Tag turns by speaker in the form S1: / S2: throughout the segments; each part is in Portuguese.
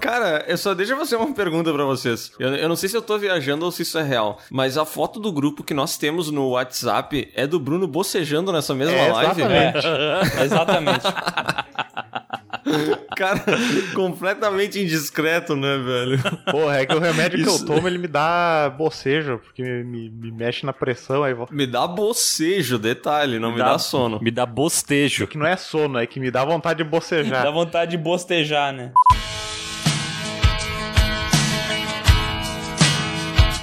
S1: Cara, eu só deixa eu fazer uma pergunta pra vocês. Eu, eu não sei se eu tô viajando ou se isso é real, mas a foto do grupo que nós temos no WhatsApp é do Bruno bocejando nessa mesma
S2: É,
S1: live.
S2: exatamente.
S3: Exatamente.
S1: Cara, completamente indiscreto, né, velho?
S2: Porra, é que o remédio que
S1: Isso.
S2: eu tomo, ele me dá bocejo, porque me, me- me mexe na pressão, aí.
S1: Me dá bocejo, detalhe, não me, dá, sono.
S4: Me dá bostejo.
S2: Que não é sono, é que me dá vontade de bocejar.
S3: Dá vontade de bostejar, né?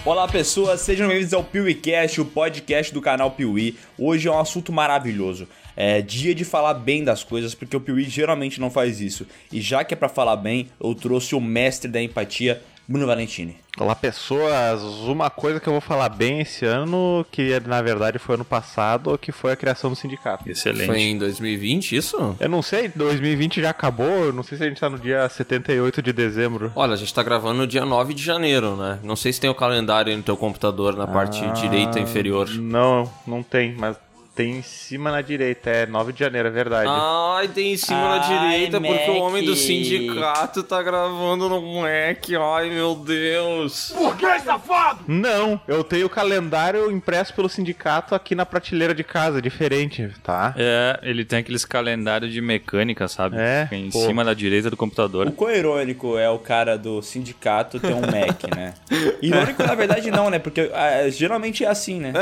S3: Olá pessoas, sejam bem-vindos ao PeeWeeCast, o podcast do canal Piuí. Hoje é um assunto maravilhoso. É dia de falar bem das coisas, porque o Piuí geralmente não faz isso. E já que é pra falar bem, eu trouxe o mestre da empatia, Bruno Valentini.
S2: Olá, pessoas. Uma coisa que eu vou falar bem esse ano, que na verdade foi ano passado, que foi a criação do sindicato.
S4: Excelente.
S1: Foi em 2020 isso?
S2: Eu não sei, 2020 já acabou, não sei se a gente tá no dia 78 de dezembro.
S1: Olha, a gente tá gravando no dia 9 de janeiro, né? Não sei se tem o calendário aí no teu computador na parte
S2: Ah,
S1: direita inferior.
S2: Não, não tem, mas tem em cima na direita, é 9 de janeiro, é verdade.
S1: Ai, tem em cima na
S3: Ai,
S1: direita, porque o
S3: Mac.
S1: homem do sindicato tá gravando no Mac. Ai, meu Deus.
S2: Não, eu tenho o calendário impresso pelo sindicato aqui na prateleira de casa, diferente, tá?
S4: É, ele tem aqueles calendários de mecânica, sabe?
S2: É,
S4: Fica Em
S2: pô.
S4: cima da direita do computador.
S3: O quão irônico é o cara do sindicato ter um Mac, né? Irônico, na verdade, não, né? Porque ah, geralmente é assim, né?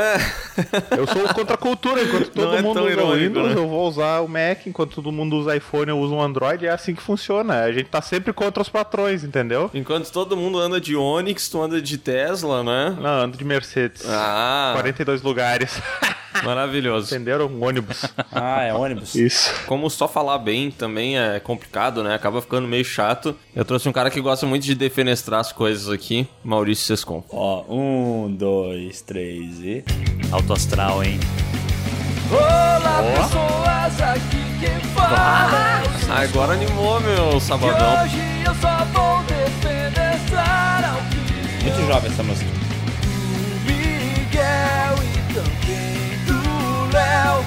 S2: Eu sou contra a cultura, enquanto todo
S1: Não é
S2: mundo
S1: tão
S2: usa o
S1: irônico,
S2: Windows,
S1: né?
S2: eu vou usar o Mac, enquanto todo mundo usa iPhone, eu uso um Android, é assim que funciona. A gente tá sempre contra os patrões, entendeu?
S1: Enquanto todo mundo anda de Onix, tu anda de Tesla, né?
S2: Não, ando de Mercedes.
S1: Ah,
S2: 42 lugares.
S1: maravilhoso.
S2: Entenderam? Um ônibus.
S3: Ah, é ônibus.
S2: Isso.
S1: Como só falar bem também é complicado, né? Acaba ficando meio chato. Eu trouxe um cara que gosta muito de defenestrar as coisas aqui, Maurício Sescon.
S3: Ó, um, dois, três e.
S4: Alto astral, hein?
S5: Olá, pessoas, aqui quem fala
S1: Ah, agora animou, meu sabadão.
S5: hoje eu só vou que
S3: Muito jovem essa música.
S5: do Miguel e também do Léo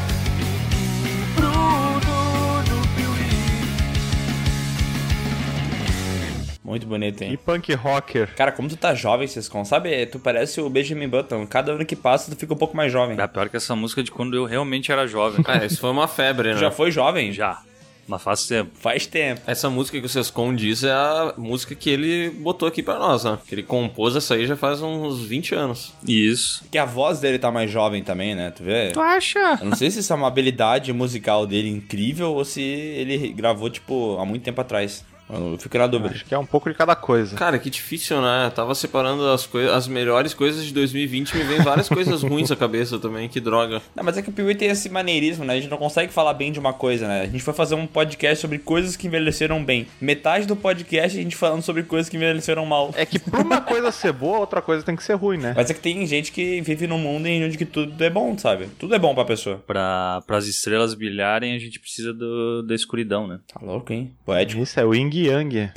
S3: Muito bonito,
S2: E
S3: hein?
S2: punk rocker.
S3: Cara, como tu tá jovem, Sescon, sabe? Tu parece o Benjamin Button. Cada ano que passa, tu fica um pouco mais jovem.
S4: É pior que essa música de quando eu realmente era jovem.
S1: É, isso foi uma febre, né?
S3: Já foi jovem?
S4: Já. Mas faz tempo.
S3: Faz tempo.
S1: Essa música que o Sescon diz é a música que ele botou aqui pra nós, né? Que ele compôs essa aí já faz uns 20 anos.
S4: Isso.
S3: Porque a voz dele tá mais jovem também, né? Tu vê?
S4: Tu acha?
S3: Eu não sei se isso é uma habilidade musical dele incrível ou se ele gravou, tipo, há muito tempo atrás. Eu fico na dúvida.
S2: Acho que é um pouco de cada coisa.
S1: Cara, que difícil, né? Eu tava separando as, coi- as melhores coisas de 2020 me vem várias coisas ruins à cabeça também, que droga.
S3: Não, mas é que o Piuí tem esse maneirismo, né? A gente não consegue falar bem de uma coisa, né? A gente foi fazer um podcast sobre coisas que envelheceram bem. Metade do podcast a gente falando sobre coisas que envelheceram mal.
S2: É que pra uma coisa ser boa, outra coisa tem que ser ruim, né?
S3: Mas é que tem gente que vive num mundo em onde que tudo é bom, sabe? Tudo é bom pra pessoa.
S4: Pra, pras estrelas brilharem, a gente precisa do, da escuridão, né?
S3: Tá louco, hein? Poético.
S2: Isso é o Ying Yang.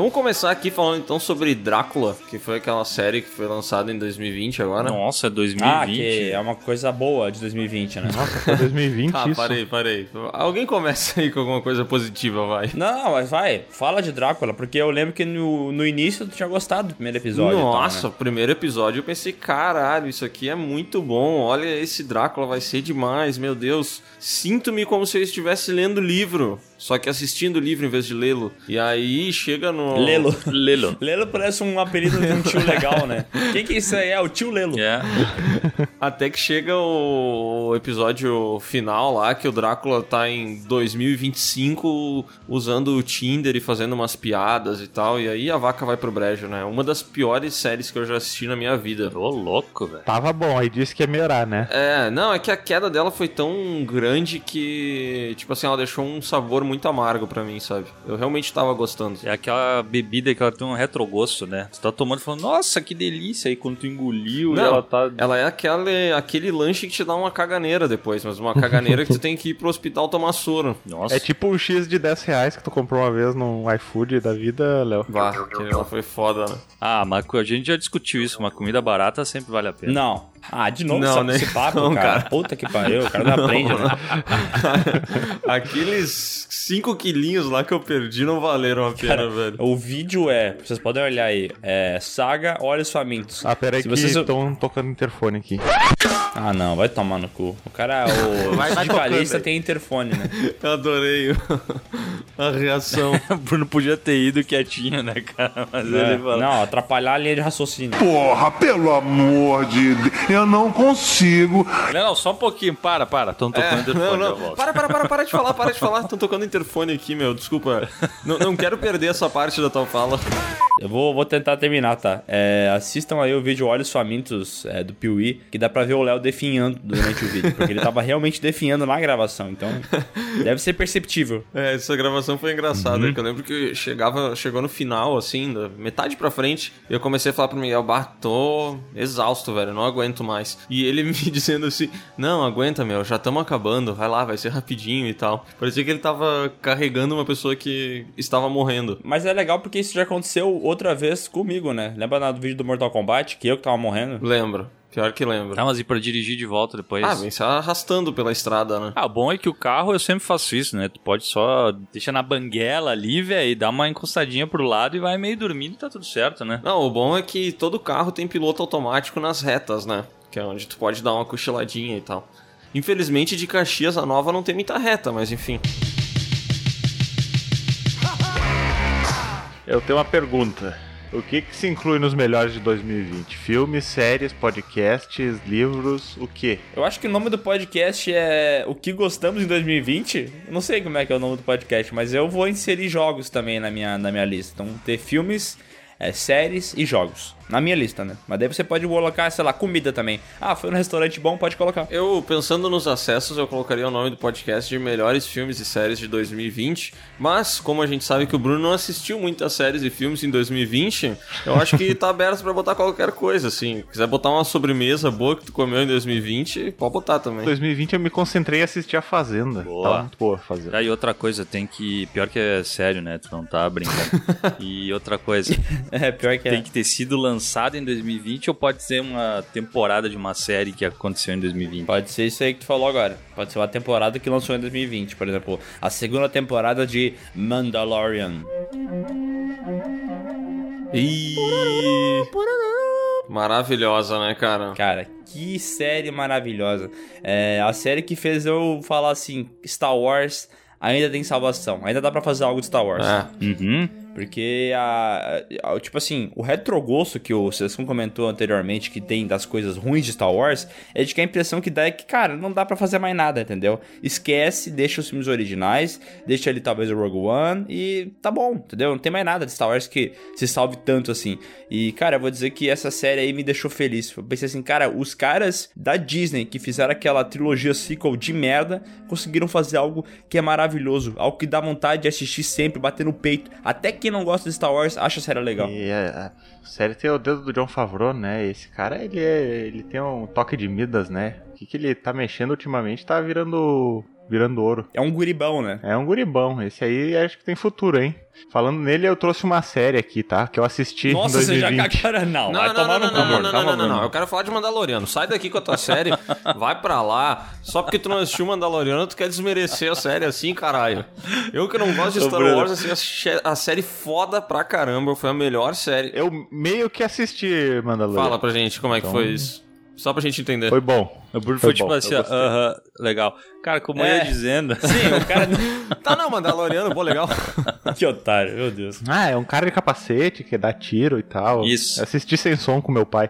S1: Vamos começar aqui falando então sobre Drácula, que foi aquela série que foi lançada em 2020 agora.
S4: Nossa, é 2020.
S3: Ah, que é uma coisa boa de 2020, né?
S2: Nossa, foi 2020
S1: Ah,
S2: isso.
S1: parei, parei. Alguém começa aí com alguma coisa positiva, vai.
S3: Não, mas vai, fala de Drácula, porque eu lembro que no, no início tu tinha gostado do primeiro episódio. tal,
S1: Nossa,
S3: né?
S1: o primeiro episódio eu pensei, caralho, isso aqui é muito bom. Olha, esse Drácula vai ser demais, meu Deus. Sinto-me como se eu estivesse lendo o livro, só que assistindo o livro em vez de lê-lo. E aí chega no.
S3: Lelo.
S4: Lelo.
S3: Lelo parece um apelido de um tio legal, né? Quem que isso aí é? O tio Lelo.
S4: É.
S1: Até que chega o episódio final lá, que o Drácula tá em 2025 usando o Tinder e fazendo umas piadas e tal. E aí a vaca vai pro brejo, né? Uma das piores séries que eu já assisti na minha vida.
S4: Ô, louco, velho.
S2: Tava bom, aí disse que ia melhorar, né?
S1: É, não, é que a queda dela foi tão grande que, tipo assim, ela deixou um sabor muito amargo pra mim, sabe? Eu realmente tava gostando.
S4: É aquela bebida que ela tem um retrogosto, né? Você tá tomando e falando, nossa, que delícia. Aí quando tu engoliu,
S1: Não,
S4: ela tá.
S1: Ela é aquele, aquele lanche que te dá uma caganeira depois, mas uma caganeira que tu tem que ir pro hospital tomar soro.
S4: Nossa.
S2: É tipo um X de 10 reais que tu comprou uma vez no iFood da vida, Léo.
S1: Vá, aquele lá foi foda, né?
S4: Ah, mas a gente já discutiu isso. Uma comida barata sempre vale a pena.
S3: Não. Ah, de novo
S1: Não,
S3: essa-
S1: né?
S3: esse papo,
S1: Não,
S3: cara.
S1: cara.
S3: Puta que pariu, o cara não aprende, né?
S1: Aqueles 5 quilinhos lá que eu perdi não valeram a pena, velho.
S3: O vídeo é, vocês podem olhar aí, é Saga Olhos Famintos.
S2: Ah, pera aí
S3: Se
S2: que
S3: vocês-
S2: estão tocando interfone aqui.
S3: Ah, não, vai tomar no cu. O cara, o
S2: Vai- vai tocando.
S3: tem interfone, né?
S1: Eu adorei a reação.
S4: O Bruno podia ter ido quietinho, né, cara? Mas
S3: É,
S4: ele falou.
S3: Não, atrapalhar a linha de raciocínio.
S6: Porra, pelo amor de Deus, eu não consigo.
S4: Não, não, só um pouquinho. Para, para. Estão tocando
S1: É,
S4: interfone,
S1: não, não. Para, para, para, para de falar, para de falar. Estão tocando interfone aqui, meu. Desculpa. Não, não quero perder essa parte da tua fala.
S3: Eu vou, vou tentar terminar, tá? É, assistam aí o vídeo Olhos Famintos é, do Piuí, que dá pra ver o Léo definhando durante o vídeo, porque ele tava realmente definhando na gravação, então deve ser perceptível.
S1: É, essa gravação foi engraçada, que eu lembro que chegava, chegou no final, assim, da metade pra frente, e eu comecei a falar pro Miguel, bah, tô exausto, velho, não aguento mais. E ele me dizendo assim, não, aguenta, meu, já estamos acabando, vai lá, vai ser rapidinho e tal. Parecia que ele tava carregando uma pessoa que estava morrendo.
S3: Mas é legal porque isso já aconteceu outra vez comigo, né? Lembra do vídeo do Mortal Kombat, que eu que tava morrendo?
S1: Lembro, pior que lembro.
S4: Tá, mas e pra dirigir de volta depois?
S1: Ah, vem se arrastando pela estrada, né?
S4: Ah, o bom é que o carro eu sempre faço isso, né? Tu pode só deixar na banguela ali, velho, e dar uma encostadinha pro lado e vai meio dormindo e tá tudo certo, né?
S1: Não, o bom é que todo carro tem piloto automático nas retas, né? Que é onde tu pode dar uma cochiladinha e tal. Infelizmente, de Caxias a Nova não tem muita reta, mas enfim.
S2: Eu tenho uma pergunta. O que, que se inclui nos melhores de 2020? Filmes, séries, podcasts, livros, o quê?
S3: Eu acho que o nome do podcast é O que gostamos em 2020. Eu não sei como é que é o nome do podcast, mas eu vou inserir jogos também na minha, na minha lista. Então, ter filmes, é, séries e jogos. Na minha lista, né? Mas daí você pode colocar, sei lá, comida também. Ah, foi um restaurante bom, pode colocar.
S1: Eu, pensando nos acessos, eu colocaria o nome do podcast de melhores filmes e séries de 2020. Mas, como a gente sabe que o Bruno não assistiu muitas séries e filmes em 2020, eu acho que tá aberto pra botar qualquer coisa, assim. Quiser botar uma sobremesa boa que tu comeu em 2020, pode botar
S2: Em
S1: também.
S2: 2020 eu me concentrei em assistir A Fazenda.
S4: Boa.
S2: Tava muito boa a Fazenda.
S4: Aí outra coisa, tem que. Pior que é sério, né? Tu não tá brincando. e outra coisa,
S3: É, pior que é.
S4: tem que ter sido lançado em 2020 ou pode ser uma temporada de uma série que aconteceu em 2020?
S3: Pode ser isso aí que tu falou agora. Pode ser uma temporada que lançou em 2020. Por exemplo, a segunda temporada de Mandalorian.
S1: E... Maravilhosa, né, cara?
S3: Cara, que série maravilhosa. É a série que fez eu falar assim: Star Wars ainda tem salvação. Ainda dá pra fazer algo de Star Wars.
S1: É.
S4: Uhum.
S3: Porque a, a- Tipo assim, o retrogosto que o Sescon comentou anteriormente que tem das coisas ruins de Star Wars é de que a impressão que dá é que, cara, não dá pra fazer mais nada, entendeu? Esquece, deixa os filmes originais, deixa ali talvez o Rogue One e tá bom, entendeu? Não tem mais nada de Star Wars que se salve tanto assim. E, cara, eu vou dizer que essa série aí me deixou feliz. Eu pensei assim, cara, os caras da Disney que fizeram aquela trilogia sequel de merda conseguiram fazer algo que é maravilhoso, algo que dá vontade de assistir sempre, bater no peito. Até quem não gosta de Star Wars acha a série legal.
S2: E a, a série tem o dedo do John Favreau, né? Esse cara, ele, é, ele tem um toque de Midas, né? O que, que ele tá mexendo ultimamente tá virando, virando ouro.
S3: É um guribão, né?
S2: É um guribão. Esse aí acho que tem futuro, hein? Falando nele, eu trouxe uma série aqui, tá? Que eu assisti
S3: Nossa,
S2: em
S3: você já
S2: 2020.
S3: cara não,
S1: Não,
S3: vai
S1: não,
S3: tomar
S1: não,
S3: no
S1: não,
S3: cu.
S1: não, não, não, não, não.
S2: Bruno.
S1: Eu quero falar de Mandaloriano. Sai daqui com a tua série, vai pra lá. Só porque tu não assistiu Mandaloriano, tu quer desmerecer a série assim, caralho. Eu que não gosto de Star. Wars, assim, a série foda pra caramba. Foi a melhor série.
S2: Eu meio que assisti Mandalorian.
S1: Fala pra gente como é que foi isso. Só pra gente entender.
S2: Foi bom.
S4: O Bruno
S2: Foi
S4: foi, tipo
S2: bom,
S4: assim,
S2: eu
S4: ó,
S2: gostei.
S4: aham, legal. Cara, como eu
S3: É.
S4: ia dizendo.
S3: Sim, o cara.
S1: Tá não, Mandaloriano, pô, legal.
S3: que otário, meu Deus.
S2: Ah, é um cara de capacete que dá tiro e tal.
S4: Isso.
S2: Eu assisti sem som com meu pai.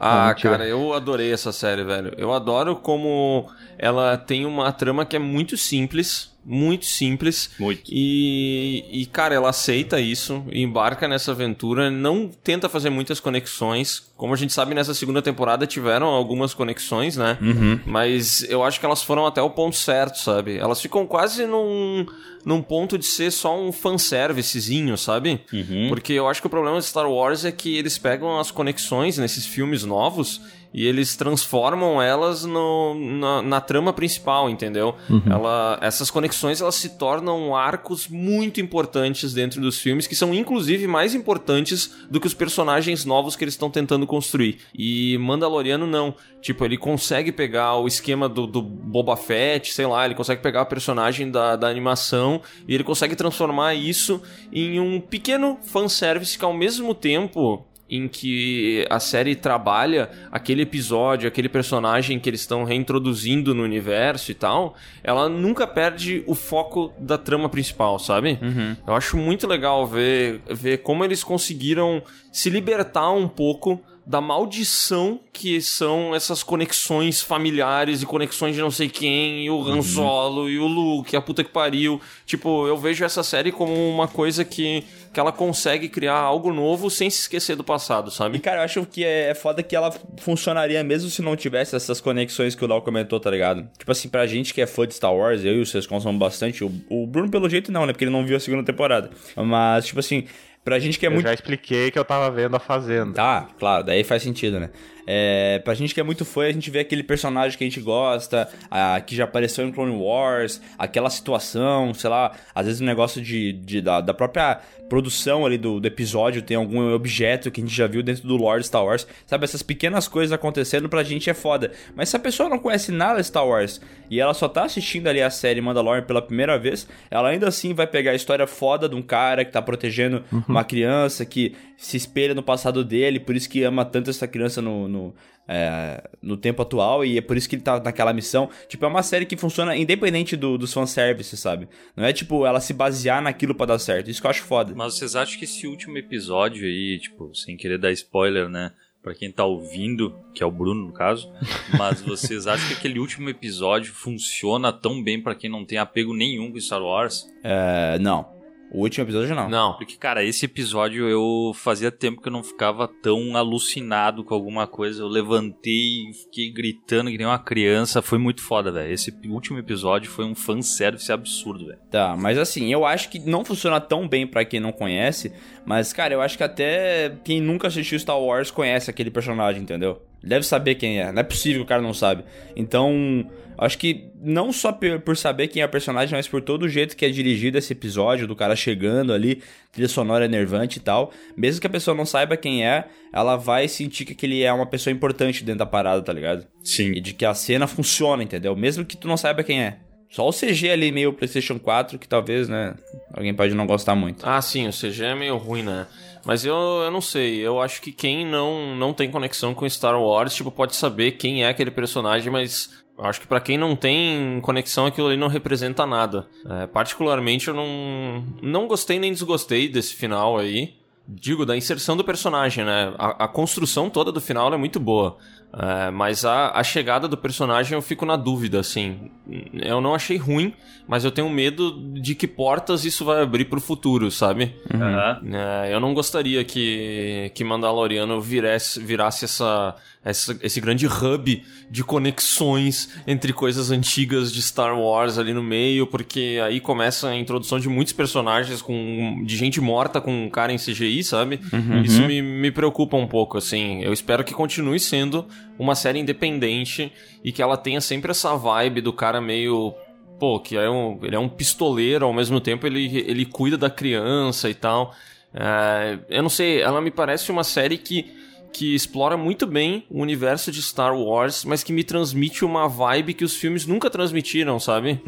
S2: Não,
S1: Ah,
S2: mentira.
S1: cara, eu adorei essa série, velho. Eu adoro como ela tem uma trama que é muito simples, muito simples.
S4: Muito.
S1: E, e, cara, ela aceita isso, embarca nessa aventura, não tenta fazer muitas conexões. Como a gente sabe, nessa segunda temporada tiveram algumas conexões, né? Mas eu acho que elas foram até o ponto certo, sabe? Elas ficam quase num, num ponto de ser só um fanservicezinho, sabe? Porque eu acho que o problema de Star Wars é que eles pegam as conexões nesses filmes novos e eles transformam elas no, na, na trama principal, entendeu? Ela, essas conexões elas se tornam arcos muito importantes dentro dos filmes, que são inclusive mais importantes do que os personagens novos que eles estão tentando construir. E Mandaloriano não. Tipo, ele consegue pegar o esquema do, do Boba Fett, sei lá, ele consegue pegar o personagem da, da animação e ele consegue transformar isso em um pequeno fanservice que ao mesmo tempo em que a série trabalha aquele episódio, aquele personagem que eles estão reintroduzindo no universo e tal, ela nunca perde o foco da trama principal, sabe? Eu acho muito legal ver, ver como eles conseguiram se libertar um pouco da maldição que são essas conexões familiares e conexões de não sei quem, e o Han Solo, e o Luke, a puta que pariu. Tipo, eu vejo essa série como uma coisa que, que ela consegue criar algo novo sem se esquecer do passado,
S3: E,
S1: sabe?
S3: cara, eu acho que é foda que ela funcionaria mesmo se não tivesse essas conexões que o Lau comentou, tá ligado? Tipo assim, pra gente que é fã de Star Wars, eu e o Vocês consomem bastante. O, o Bruno, pelo jeito, não, né? Porque ele não viu a segunda temporada. Mas, tipo assim, pra gente que é
S2: Eu
S3: muito.
S2: já expliquei que eu tava vendo a Fazenda.
S3: Tá, claro, daí faz sentido, né? É, pra gente que é muito fã, a gente vê aquele personagem que a gente gosta, a, que já apareceu em Clone Wars, aquela situação, sei lá, às vezes um negócio de, de- da, da própria produção ali do, do episódio tem algum objeto que a gente já viu dentro do lore de Star Wars, sabe? Essas pequenas coisas acontecendo pra gente é foda. Mas se a pessoa não conhece nada de Star Wars e ela só tá assistindo ali a série Mandalorian pela primeira vez, ela ainda assim vai pegar a história foda de um cara que tá protegendo uma criança que se espelha no passado dele, por isso que ama tanto essa criança no, no, é, no tempo atual e é por isso que ele tá naquela missão. Tipo, é uma série que funciona independente do, dos fanservices, sabe? Não é tipo ela se basear naquilo pra dar certo. Isso que eu acho foda.
S4: Mas vocês acham que esse último episódio aí, tipo, sem querer dar spoiler, né? Pra quem tá ouvindo, que é o Bruno no caso, mas vocês acham que aquele último episódio funciona tão bem pra quem não tem apego nenhum com Star Wars?
S3: É, não. O último episódio não.
S1: Não.
S4: Porque, cara, esse episódio eu fazia tempo que eu não ficava tão alucinado com alguma coisa. Eu levantei e fiquei gritando que nem uma criança. Foi muito foda, velho. Esse último episódio foi um fanservice absurdo, velho.
S3: Tá, mas assim, eu acho que não funciona tão bem pra quem não conhece, mas cara, eu acho que até quem nunca assistiu Star Wars conhece aquele personagem, entendeu? Deve saber quem é, não é possível que o cara não sabe. Então, acho que não só por, por saber quem é o personagem, mas por todo o jeito que é dirigido esse episódio, do cara chegando ali, trilha sonora enervante e tal, mesmo que a pessoa não saiba quem é, ela vai sentir que aquele é uma pessoa importante dentro da parada, tá ligado?
S4: Sim.
S3: E de que a cena funciona, entendeu? Mesmo que tu não saiba quem é. Só o CG ali meio PlayStation 4, que talvez, né? Alguém pode não gostar muito.
S1: Ah, sim, o CG é meio ruim, né? Mas eu, eu não sei, eu acho que quem não, não tem conexão com Star Wars, tipo, pode saber quem é aquele personagem, mas eu acho que pra quem não tem conexão, aquilo ali não representa nada. É, particularmente, eu não, não gostei nem desgostei desse final aí. Digo, da inserção do personagem, né? A, a construção toda do final é muito boa. É, mas a, a chegada do personagem eu fico na dúvida, assim. Eu não achei ruim, mas eu tenho medo de que portas isso vai abrir pro futuro, sabe?
S4: Aham.
S1: É, eu não gostaria que, que Mandaloriano virasse, virasse essa, essa, esse grande hub de conexões entre coisas antigas de Star Wars ali no meio, porque aí começa a introdução de muitos personagens com de gente morta com um cara em CGI, sabe? Isso me, me preocupa um pouco, assim. Eu espero que continue sendo uma série independente e que ela tenha sempre essa vibe do cara meio pô, que é um, ele é um pistoleiro, ao mesmo tempo ele, ele cuida da criança e tal. É, eu não sei, ela me parece uma série que, que explora muito bem o universo de Star Wars, mas que me transmite uma vibe que os filmes nunca transmitiram, sabe?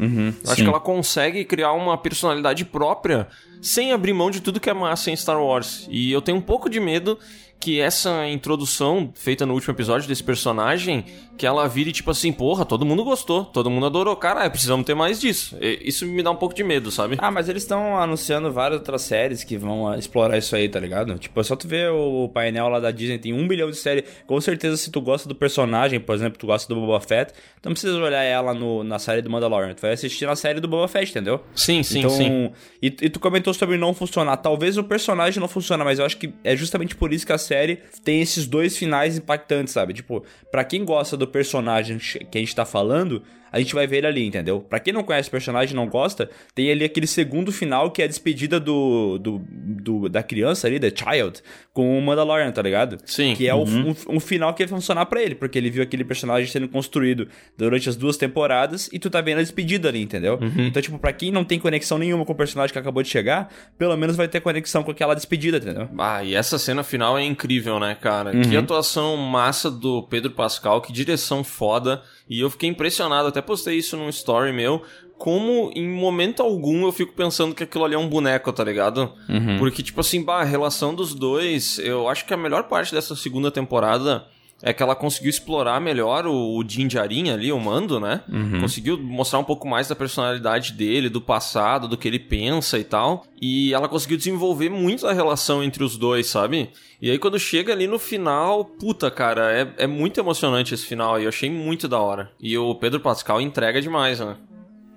S1: eu acho que ela consegue criar uma personalidade própria sem abrir mão de tudo que é massa em Star Wars. E eu tenho um pouco de medo que essa introdução feita no último episódio desse personagem, que ela vire tipo assim, porra, todo mundo gostou, todo mundo adorou, caralho, precisamos ter mais disso. E- Isso me dá um pouco de medo, sabe?
S3: Ah, mas eles estão anunciando várias outras séries que vão ah, explorar isso aí, tá ligado? Tipo, é só tu ver o painel lá da Disney, tem um bilhão de séries. Com certeza, se tu gosta do personagem, por exemplo, tu gosta do Boba Fett, tu não precisa olhar ela no- na série do Mandalorian. Tu vai assistir na série do Boba Fett, entendeu?
S1: Sim, sim,
S3: então,
S1: sim.
S3: E, e tu comentou sobre não funcionar. Talvez o personagem não funcione, mas eu acho que é justamente por isso que a série tem esses dois finais impactantes, sabe? Tipo, pra quem gosta do personagem que a gente tá falando, a gente vai ver ele ali, entendeu? Pra quem não conhece o personagem e não gosta, tem ali aquele segundo final que é a despedida do, do, do- da criança ali, da child, com o Mandalorian, tá ligado?
S1: Sim.
S3: Que é o- um, um final que vai funcionar pra ele, porque ele viu aquele personagem sendo construído durante as duas temporadas e tu tá vendo a despedida ali, entendeu? Então, tipo, pra quem não tem conexão nenhuma com o personagem que acabou de chegar, pelo menos vai ter conexão com aquela despedida, entendeu?
S1: Ah, e essa cena final é incrível, né, cara? Que atuação massa do Pedro Pascal, que direção foda. E eu fiquei impressionado, até postei isso num story meu. Como em momento algum eu fico pensando que aquilo ali é um boneco, tá ligado? Porque, tipo assim, bah, a relação dos dois, eu acho que a melhor parte dessa segunda temporada é que ela conseguiu explorar melhor o, o Din Djarin ali, o Mando, né? Conseguiu mostrar um pouco mais da personalidade dele, do passado, do que ele pensa e tal. E ela conseguiu desenvolver muito a relação entre os dois, sabe? E aí quando chega ali no final, puta, cara, é, é muito emocionante esse final aí. Eu achei muito da hora. E o Pedro Pascal entrega demais, né?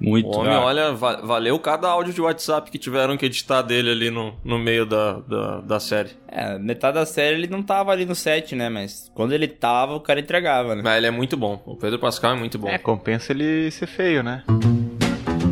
S4: Muito.
S1: O homem,
S3: Ah.
S1: olha, va- valeu cada áudio de WhatsApp que tiveram que editar dele ali no, no meio da, da, da série.
S3: É, metade da série ele não tava ali no set, né? Mas quando ele tava, o cara entregava, né?
S1: Mas ele é muito bom. O Pedro Pascal é muito bom.
S2: É, compensa ele ser feio, né?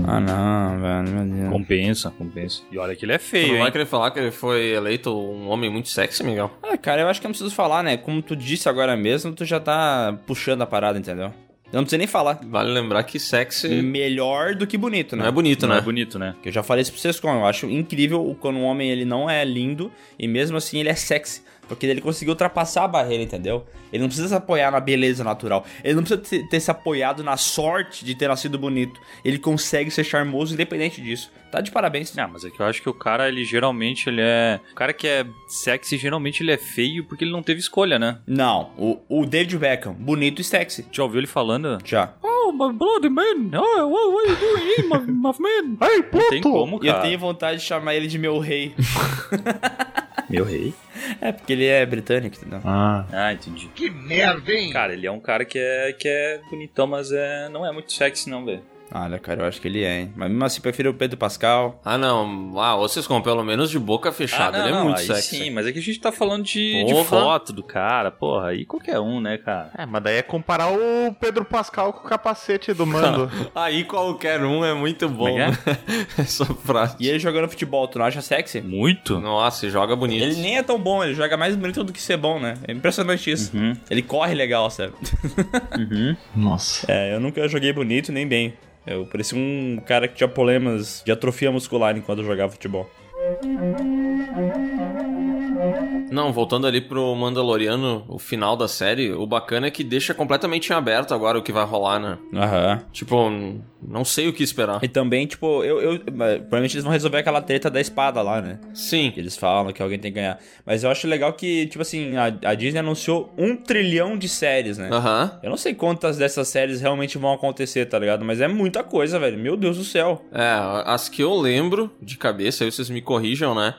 S3: Ah, não, velho, meu Deus.
S4: Compensa, compensa. E olha que ele é
S1: Tu
S4: feio,
S1: não vai
S4: hein?
S1: querer falar que ele foi eleito um homem muito sexy, Miguel?
S3: Ah, cara, eu acho que eu não preciso falar, né? Como tu disse agora mesmo, tu já tá puxando a parada, entendeu? Eu não preciso nem falar.
S1: Vale lembrar que sexy
S3: Melhor do que bonito, né?
S1: não é bonito,
S4: Não
S1: né?
S4: é bonito, né?
S3: Que eu já falei isso pra vocês, como eu acho incrível quando um homem ele não é lindo e mesmo assim ele é sexy. Porque ele conseguiu ultrapassar a barreira, entendeu? Ele não precisa se apoiar na beleza natural. Ele não precisa ter, ter se apoiado na sorte de ter nascido bonito. Ele consegue ser charmoso independente disso. Tá de parabéns.
S4: Não, mas é que eu acho que o cara, ele geralmente, ele é... O cara que é sexy, geralmente ele é feio porque ele não teve escolha, né?
S3: Não, o, o David Beckham, bonito e sexy.
S4: Já ouviu ele falando?
S3: Já.
S4: Oh, my bloody man! Oh, what, are you doing here, my, my man?
S2: Ai,
S4: Não tem como,
S3: E eu
S4: cara.
S3: tenho vontade de chamar ele de meu rei.
S4: Meu rei.
S3: É, porque ele é britânico, entendeu?
S2: Ah,
S4: Ah, entendi. Que merda, hein? Cara, ele é um cara que é, que é bonitão, mas é, não é muito sexy não, velho.
S3: Olha, cara, eu acho que ele é, hein? Mas mesmo assim, prefiro o Pedro Pascal.
S1: Ah, não. Ah, vocês com pelo menos de boca fechada. ele é muito
S4: Ah,
S1: sexy.
S4: Sim, mas é que a gente tá falando de, de foto do cara, porra, aí qualquer um, né, cara?
S2: é, mas daí é comparar o Pedro Pascal com o capacete do mando.
S1: Aí qualquer um é muito bom.
S4: É
S1: né? Essa frase.
S3: E ele jogando futebol, tu não acha sexy?
S4: Muito?
S1: Nossa, joga bonito.
S3: Ele nem é tão bom, ele joga mais bonito do que ser bom, né? É impressionante isso. Ele corre legal, sabe?
S2: Nossa.
S3: É, eu nunca joguei bonito nem bem. Eu parecia um cara que tinha problemas de atrofia muscular enquanto jogava futebol.
S1: Não, voltando ali pro Mandaloriano, o final da série, o bacana é que deixa completamente em aberto agora o que vai rolar, né?
S3: Aham.
S1: Tipo, não sei o que esperar.
S3: E também, tipo, eu, eu. Provavelmente eles vão resolver aquela treta da espada lá, né?
S1: Sim.
S3: Que eles falam que alguém tem que ganhar. Mas eu acho legal que, tipo assim, a, a Disney anunciou um trilhão de séries, né?
S1: Aham.
S3: Eu não sei quantas dessas séries realmente vão acontecer, tá ligado? Mas é muita coisa, velho. Meu Deus do céu.
S1: É, as que eu lembro de cabeça, aí vocês me corrijam, né?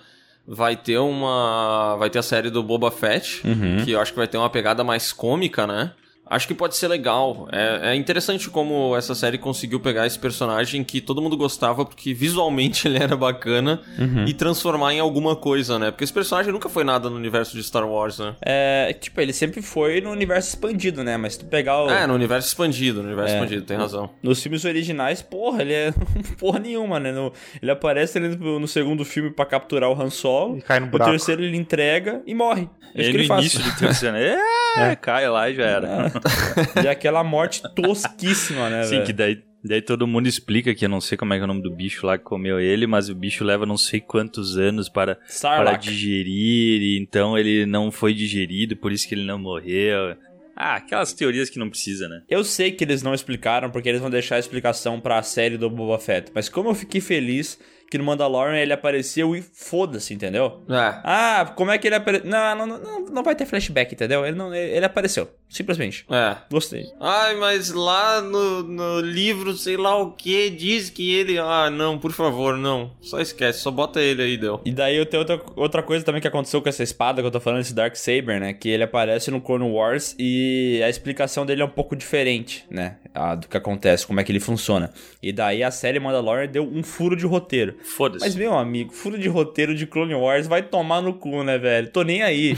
S1: Vai ter uma. Vai ter a série do Boba Fett, que eu acho que vai ter uma pegada mais cômica, né? Acho que pode ser legal. É, é interessante como essa série conseguiu pegar esse personagem que todo mundo gostava porque visualmente ele era bacana e transformar em alguma coisa, né? Porque esse personagem nunca foi nada no universo de Star Wars, né?
S3: É, tipo, ele sempre foi no universo expandido, né? Mas se tu pegar o.
S1: É, no universo expandido, no universo
S3: É.
S1: expandido, tem razão.
S3: Nos filmes originais, porra, ele é porra nenhuma, né? No- ele aparece ali no, no segundo filme pra capturar o Han Solo.
S2: E cai no
S3: no
S2: buraco.
S3: terceiro ele entrega e morre. É isso
S4: Ele
S3: que
S4: no
S3: ele faz.
S4: início do terceiro, é, cai lá e já era.
S3: E aquela morte tosquíssima, né,
S4: Sim,
S3: velho?
S4: que daí, daí todo mundo explica que eu não sei como é que é o nome do bicho lá que comeu ele, mas o bicho leva não sei quantos anos para, para digerir, e então ele não foi digerido, por isso que ele não morreu. Ah, aquelas teorias que não precisa, né?
S3: Eu sei que eles não explicaram, porque eles vão deixar a explicação pra série do Boba Fett. Mas como eu fiquei feliz que no Mandalorian ele apareceu e foda-se, entendeu?
S1: É.
S3: Ah, como é que ele apareceu? Não, não, não, não vai ter flashback, entendeu? Ele, não, ele apareceu, simplesmente.
S1: É.
S3: Gostei.
S1: Ai, mas lá no, no livro, sei lá o que, diz que ele. Ah, não, por favor, não. Só esquece, só bota ele aí, deu.
S3: E daí eu tenho outra, outra coisa também que aconteceu com essa espada que eu tô falando, esse Dark Saber, né? Que ele aparece no Clone Wars e a explicação dele é um pouco diferente, né? A, do que acontece, como é que ele funciona. E daí a série Mandalorian deu um furo de roteiro.
S4: Foda-se.
S3: Mas, meu amigo, furo de roteiro de Clone Wars vai tomar no cu, né, velho? Tô nem aí.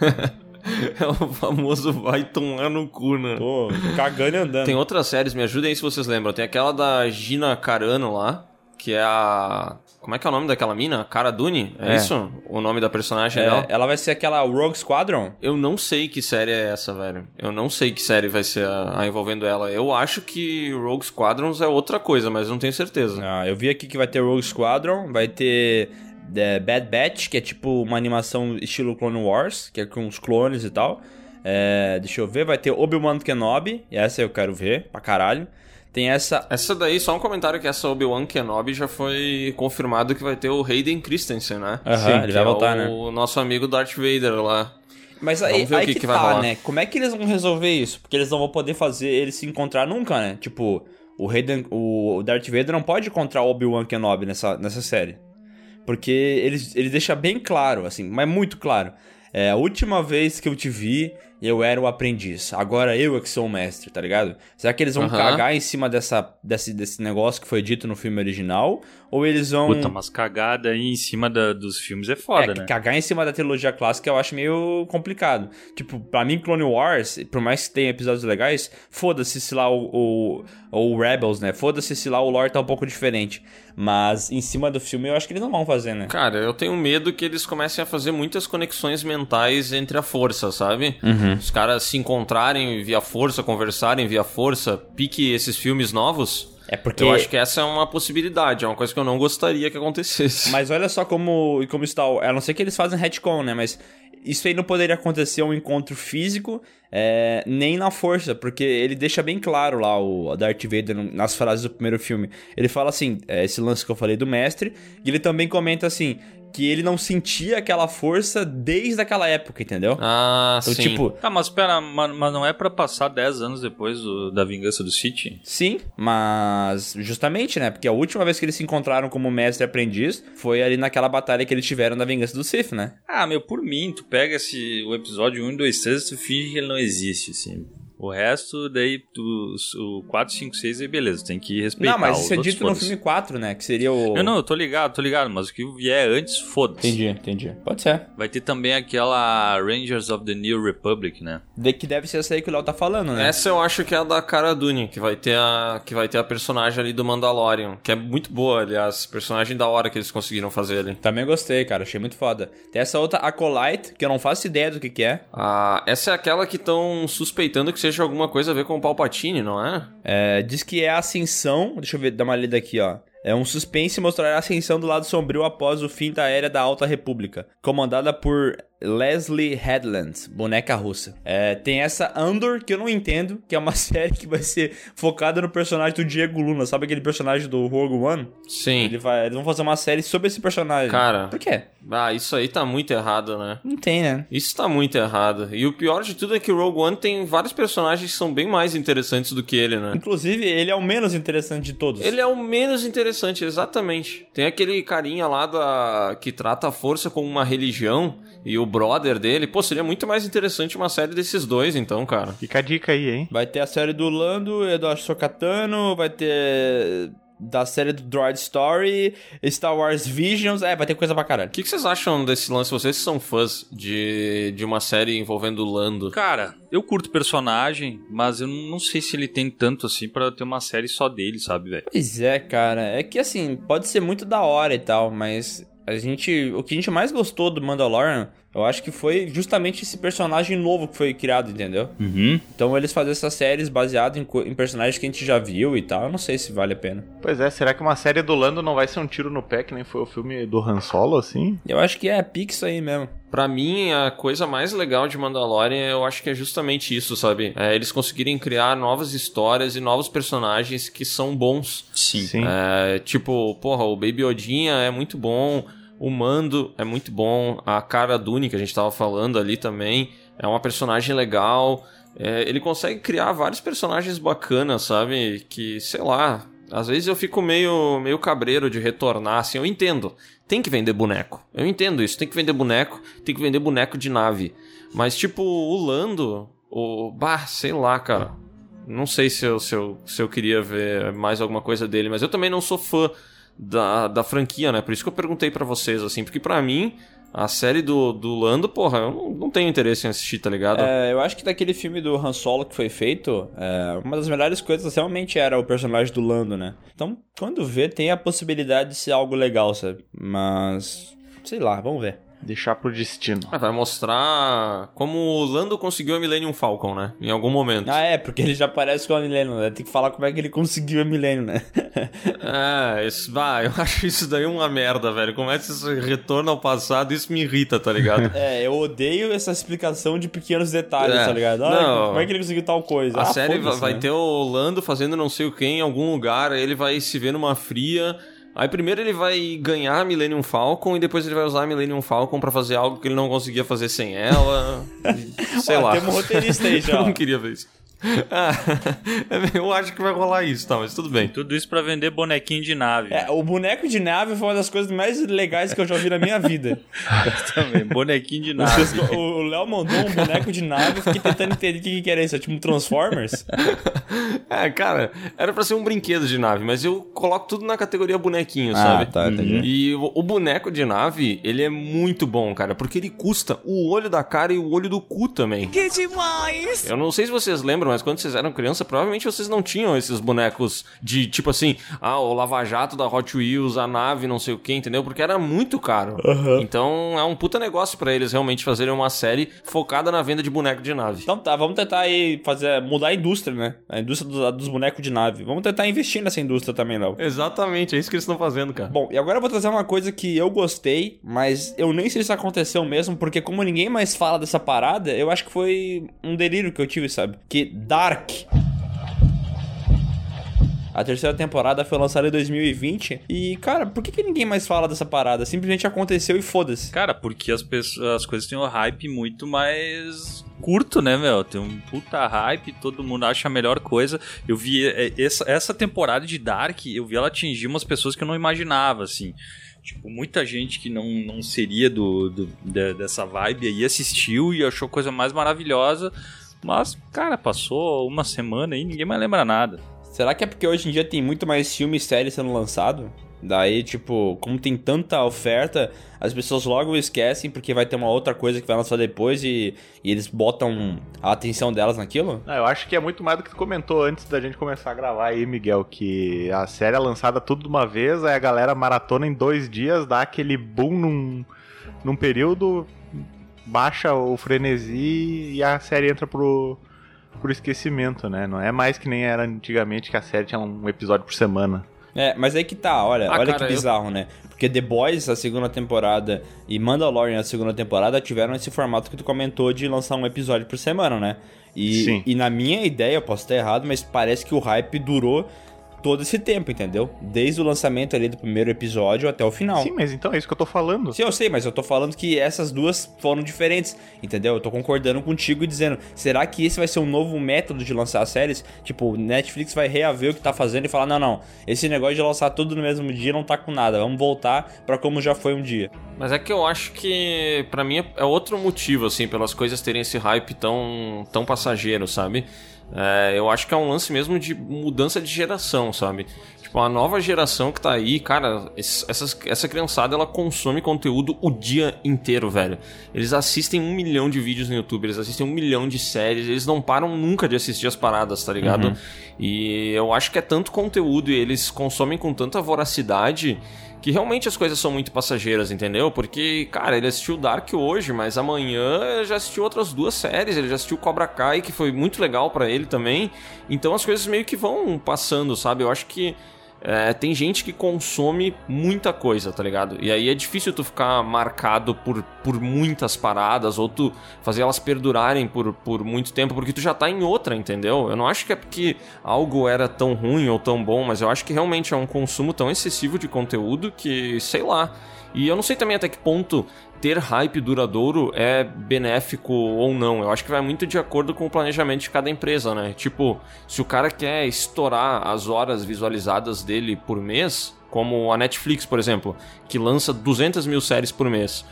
S1: É o famoso vai tomar no cu, né?
S3: Tô cagando e andando.
S1: Tem outras séries, me ajudem aí se vocês lembram. Tem aquela da Gina Carano lá, que é a. Como é que é o nome daquela mina? Cara Dune? É,
S3: É.
S1: isso? O nome da personagem
S3: É,
S1: dela?
S3: ela vai ser aquela Rogue Squadron?
S1: Eu não sei que série é essa, velho. Eu não sei que série vai ser a, a envolvendo ela. Eu acho que Rogue Squadrons é outra coisa, mas não tenho certeza.
S3: Ah, eu vi aqui que vai ter Rogue Squadron, vai ter é, Bad Batch, que é tipo uma animação estilo Clone Wars, que é com os clones e tal. É, deixa eu ver, vai ter Obi-Wan Kenobi, e essa eu quero ver pra caralho. Tem essa.
S1: Essa daí, só um comentário que essa Obi-Wan Kenobi já foi confirmado que vai ter o Hayden Christensen, né?
S3: Aham,
S1: Sim,
S3: ele vai
S1: é
S3: voltar,
S1: o
S3: né?
S1: nosso amigo Darth Vader lá.
S3: Mas aí,
S1: o
S3: aí
S1: que
S3: que,
S1: que vai
S3: tá, né? Como é que eles vão resolver isso? Porque eles não vão poder fazer eles se encontrar nunca, né? Tipo, o, Hayden, o Darth Vader não pode encontrar o Obi-Wan Kenobi nessa, nessa série. Porque ele, ele deixa bem claro, assim, mas muito claro. É, a última vez que eu te vi, eu era o aprendiz. Agora eu é que sou o mestre, tá ligado? Será que eles vão
S1: Aham.
S3: cagar em cima dessa, desse, desse negócio que foi dito no filme original? Ou eles vão.
S4: Puta, umas cagadas aí em cima da- dos filmes é foda,
S3: é,
S4: né?
S3: cagar em cima da trilogia clássica eu acho meio complicado. Tipo, pra mim, Clone Wars, por mais que tenha episódios legais, foda-se se lá o, o, o Rebels, né? Foda-se se lá o lore tá um pouco diferente. Mas em cima do filme eu acho que eles não vão fazer, né?
S1: Cara, eu tenho medo que eles comecem a fazer muitas conexões mentais entre a força, sabe?
S3: Uhum.
S1: Os caras se encontrarem via força, conversarem via força, pique esses filmes novos.
S3: É porque.
S1: Eu acho que essa é uma possibilidade, é uma coisa que eu não gostaria que acontecesse.
S3: Mas olha só como, como está. o- A não ser que eles fazem retcon, né? Mas isso aí não poderia acontecer um encontro físico, é, nem na força, porque ele deixa bem claro lá o Darth Vader nas frases do primeiro filme. Ele fala assim: é, esse lance que eu falei do mestre, e ele também comenta assim. Que ele não sentia aquela força desde aquela época, entendeu?
S1: Ah,
S3: Então,
S1: sim.
S3: tipo,
S4: Ah, mas pera, mas, mas não é pra passar 10 anos depois do- da vingança do City?
S3: sim, mas justamente, né? Porque a última vez que eles se encontraram como mestre e aprendiz foi ali naquela batalha que eles tiveram na vingança do Sith, né?
S4: Ah, meu, por mim, tu pega esse, o episódio 1, 2, 3 tu finge que ele não existe, assim. O resto, daí, tu, o 4, 5, 6, aí beleza, tem que respeitar.
S3: Não, mas isso é
S4: outros,
S3: dito no filme 4, né? Que seria o.
S4: Eu não, eu tô ligado, tô ligado, mas o que vier antes, foda-se.
S3: Entendi, entendi. Pode ser.
S4: Vai ter também aquela Rangers of the New Republic, né?
S3: De que deve ser essa aí que o Léo tá falando, né?
S1: Essa eu acho que é a da Cara Dune, que vai ter a que vai ter a personagem ali do Mandalorian, que é muito boa, aliás, personagem da hora que eles conseguiram fazer ali.
S3: Também gostei, cara. Achei muito foda. Tem essa outra Acolyte, que eu não faço ideia do que que é.
S1: Ah, essa é aquela que estão suspeitando que seja alguma coisa a ver com o Palpatine, não é?
S3: É, diz que é a ascensão. Deixa eu ver, dar uma lida aqui, ó. É um suspense mostrar a ascensão do lado sombrio após o fim da Era da Alta República, comandada por Leslie Headland, boneca russa. É, tem essa Andor, que eu não entendo, que é uma série que vai ser focada no personagem do Diego Luna, sabe aquele personagem do Rogue One?
S1: Sim.
S3: Ele vai, eles vão fazer uma série sobre esse personagem.
S1: Cara.
S3: Por quê?
S1: Ah, isso aí tá muito errado, né?
S3: Não tem, né?
S1: Isso tá muito errado. E o pior de tudo é que o Rogue One tem vários personagens que são bem mais interessantes do que ele, né?
S3: Inclusive, ele é o menos interessante de todos.
S1: Ele é o menos interessante, exatamente. Tem aquele carinha lá da que trata a força como uma religião e o brother dele. Pô, seria muito mais interessante uma série desses dois, então, cara.
S2: Fica a dica aí, hein?
S3: Vai ter a série do Lando, Eduardo Sokatano, vai ter da série do Droid Story, Star Wars Visions, é, vai ter coisa pra caralho.
S1: O que, que vocês acham desse lance? Vocês são fãs de, de uma série envolvendo o Lando.
S4: Cara, eu curto o personagem, mas eu não sei se ele tem tanto assim pra ter uma série só dele, sabe, velho?
S3: Pois é, cara, é que assim, pode ser muito da hora e tal, mas a gente, o que a gente mais gostou do Mandalorian, eu acho que foi justamente esse personagem novo que foi criado, entendeu?
S4: Uhum.
S3: Então eles fazem essas séries baseadas em, em personagens que a gente já viu e tal, eu não sei se vale a pena.
S2: Pois é, será que uma série do Lando não vai ser um tiro no pé, que nem foi o filme do Han Solo, assim?
S3: Eu acho que é pique isso aí mesmo.
S1: Pra mim, a coisa mais legal de Mandalorian, eu acho que é justamente isso, sabe? É, eles conseguirem criar novas histórias e novos personagens que são bons.
S4: Sim.
S2: Sim.
S1: É, tipo, porra, o Baby Odinha é muito bom, o Mando é muito bom, a Cara Dune, que a gente tava falando ali também, é uma personagem legal. É, ele consegue criar vários personagens bacanas, sabe? Que, sei lá, às vezes eu fico meio, meio cabreiro de retornar, assim, eu entendo. Tem que vender boneco. Eu entendo isso, tem que vender boneco, tem que vender boneco de nave. Mas, tipo, o Lando, o. Bah, sei lá, cara. Não sei se eu, se, eu, se eu queria ver mais alguma coisa dele, mas eu também não sou fã da, da franquia, né? Por isso que eu perguntei pra vocês, assim, porque pra mim, a série do, do Lando, porra, eu não, não tenho interesse em assistir, tá ligado?
S3: É, eu acho que daquele filme do Han Solo que foi feito, é, uma das melhores coisas realmente era o personagem do Lando, né? Então, quando vê, tem a possibilidade de ser algo legal, sabe? Mas, sei lá, vamos ver.
S2: Deixar pro destino.
S1: Ah, vai mostrar como o Lando conseguiu a Millennium Falcon, né? Em algum momento.
S3: Ah, é, porque ele já parece com a Millennium, né? Tem que falar como é que ele conseguiu a Millennium, né?
S1: É, isso, bah, eu acho isso daí uma merda, velho. Como é que esse retorno ao passado, isso me irrita, tá ligado?
S3: é, eu odeio essa explicação de pequenos detalhes,
S1: É,
S3: tá ligado? Ah,
S1: não.
S3: como é que ele conseguiu tal coisa?
S1: A
S3: ah,
S1: série vai, vai
S3: né?
S1: ter o Lando fazendo não sei o que em algum lugar, ele vai se ver numa fria. Aí primeiro ele vai ganhar a Millennium Falcon e depois ele vai usar a Millennium Falcon pra fazer algo que ele não conseguia fazer sem ela. Sei
S3: Ó,
S1: lá.
S3: tem um roteirista aí já,
S1: eu não queria ver isso. Ah, eu acho que vai rolar isso, tá? Mas tudo bem.
S4: Tudo isso pra vender bonequinho de nave.
S3: É, o boneco de nave foi uma das coisas mais legais que eu já vi na minha vida.
S4: também. Bonequinho de nave.
S3: O Léo mandou um boneco de nave, eu fiquei tentando entender o que, que era isso. É tipo um Transformers?
S1: É, cara, era pra ser um brinquedo de nave, mas eu coloco tudo na categoria bonequinho, sabe?
S3: tá, entendi.
S1: E o, o boneco de nave, ele é muito bom, cara, porque ele custa o olho da cara e o olho do cu também.
S5: Que demais!
S1: Eu não sei se vocês lembram, mas quando vocês eram criança, provavelmente vocês não tinham esses bonecos de tipo assim, ah, o lava-jato da Hot Wheels, a nave, não sei o que, entendeu? Porque era muito caro. Então é um puta negócio pra eles realmente fazerem uma série focada na venda de boneco de nave.
S3: Então tá, vamos tentar aí fazer, mudar a indústria, né? A indústria dos, dos bonecos de nave. Vamos tentar investir nessa indústria também, Léo.
S1: Exatamente, é isso que eles estão fazendo, cara.
S3: Bom, e agora eu vou trazer uma coisa que eu gostei, mas eu nem sei se aconteceu mesmo, porque como ninguém mais fala dessa parada, eu acho que foi um delírio que eu tive, sabe? Que Dark. A terceira temporada foi lançada em 2020 e, cara, por que, que ninguém mais fala dessa parada? Simplesmente aconteceu e foda-se.
S4: Cara, porque as, pessoas, as coisas têm um hype muito mais curto, né, meu? Tem um puta hype, todo mundo acha a melhor coisa. Eu vi é, essa, essa temporada de Dark, eu vi ela atingir umas pessoas que eu não imaginava, assim. Tipo, muita gente que não, não seria do, do- de- dessa vibe aí assistiu e achou coisa mais maravilhosa. Mas, cara, passou uma semana aí ninguém mais lembra nada.
S3: Será que é porque hoje em dia tem muito mais filme e série sendo lançado? Daí, tipo, como tem tanta oferta, as pessoas logo esquecem porque vai ter uma outra coisa que vai lançar depois e, e eles botam a atenção delas naquilo?
S2: Ah, eu acho que é muito mais do que tu comentou antes da gente começar a gravar aí, Miguel, que a série é lançada tudo de uma vez, aí a galera maratona em dois dias, dá aquele boom num, num período, baixa o frenesi e a série entra pro, pro esquecimento, né? Não é mais que nem era antigamente que a série tinha um episódio por semana.
S3: É, mas aí que tá, olha,
S1: Ah,
S3: olha
S1: cara,
S3: que
S1: eu-
S3: bizarro, né? Porque The Boys, a segunda temporada, e Mandalorian, a segunda temporada, tiveram esse formato que tu comentou de lançar um episódio por semana, né? E,
S2: Sim.
S3: e na minha ideia, eu posso estar errado, mas parece que o hype durou todo esse tempo, entendeu? Desde o lançamento ali do primeiro episódio até o final.
S2: Sim, mas então é isso que eu tô falando.
S3: Sim, eu sei, mas eu tô falando que essas duas foram diferentes, entendeu? Eu tô concordando contigo e dizendo, será que esse vai ser um novo método de lançar séries? Tipo, Netflix vai reaver o que tá fazendo e falar, não, não, esse negócio de lançar tudo no mesmo dia não tá com nada, vamos voltar pra como já foi um dia.
S1: Mas é que eu acho que, pra mim, é outro motivo, assim, pelas coisas terem esse hype tão, tão passageiro, sabe? É, eu acho que é um lance mesmo de mudança de geração, sabe? Tipo, a nova geração que tá aí, cara, essas, essa criançada, ela consome conteúdo o dia inteiro, velho. Eles assistem um milhão de vídeos no YouTube, eles assistem um milhão de séries, eles não param nunca de assistir as paradas, tá ligado? E eu acho que é tanto conteúdo e eles consomem com tanta voracidade que realmente as coisas são muito passageiras, entendeu? Porque, cara, ele assistiu Dark hoje, mas amanhã já assistiu outras duas séries, ele já assistiu Cobra Kai, que foi muito legal pra ele também. Então as coisas meio que vão passando, sabe? Eu acho que é, tem gente que consome muita coisa, tá ligado? E aí é difícil tu ficar marcado por, por muitas paradas ou tu fazer elas perdurarem por, por muito tempo, porque tu já tá em outra, entendeu? Eu não acho que é porque algo era tão ruim ou tão bom, mas eu acho que realmente é um consumo tão excessivo de conteúdo que, sei lá. E eu não sei também até que ponto ter hype duradouro é benéfico ou não. Eu acho que vai muito de acordo com o planejamento de cada empresa, né? Tipo, se o cara quer estourar as horas visualizadas dele por mês, como a Netflix, por exemplo, que lança 200 mil séries por mês,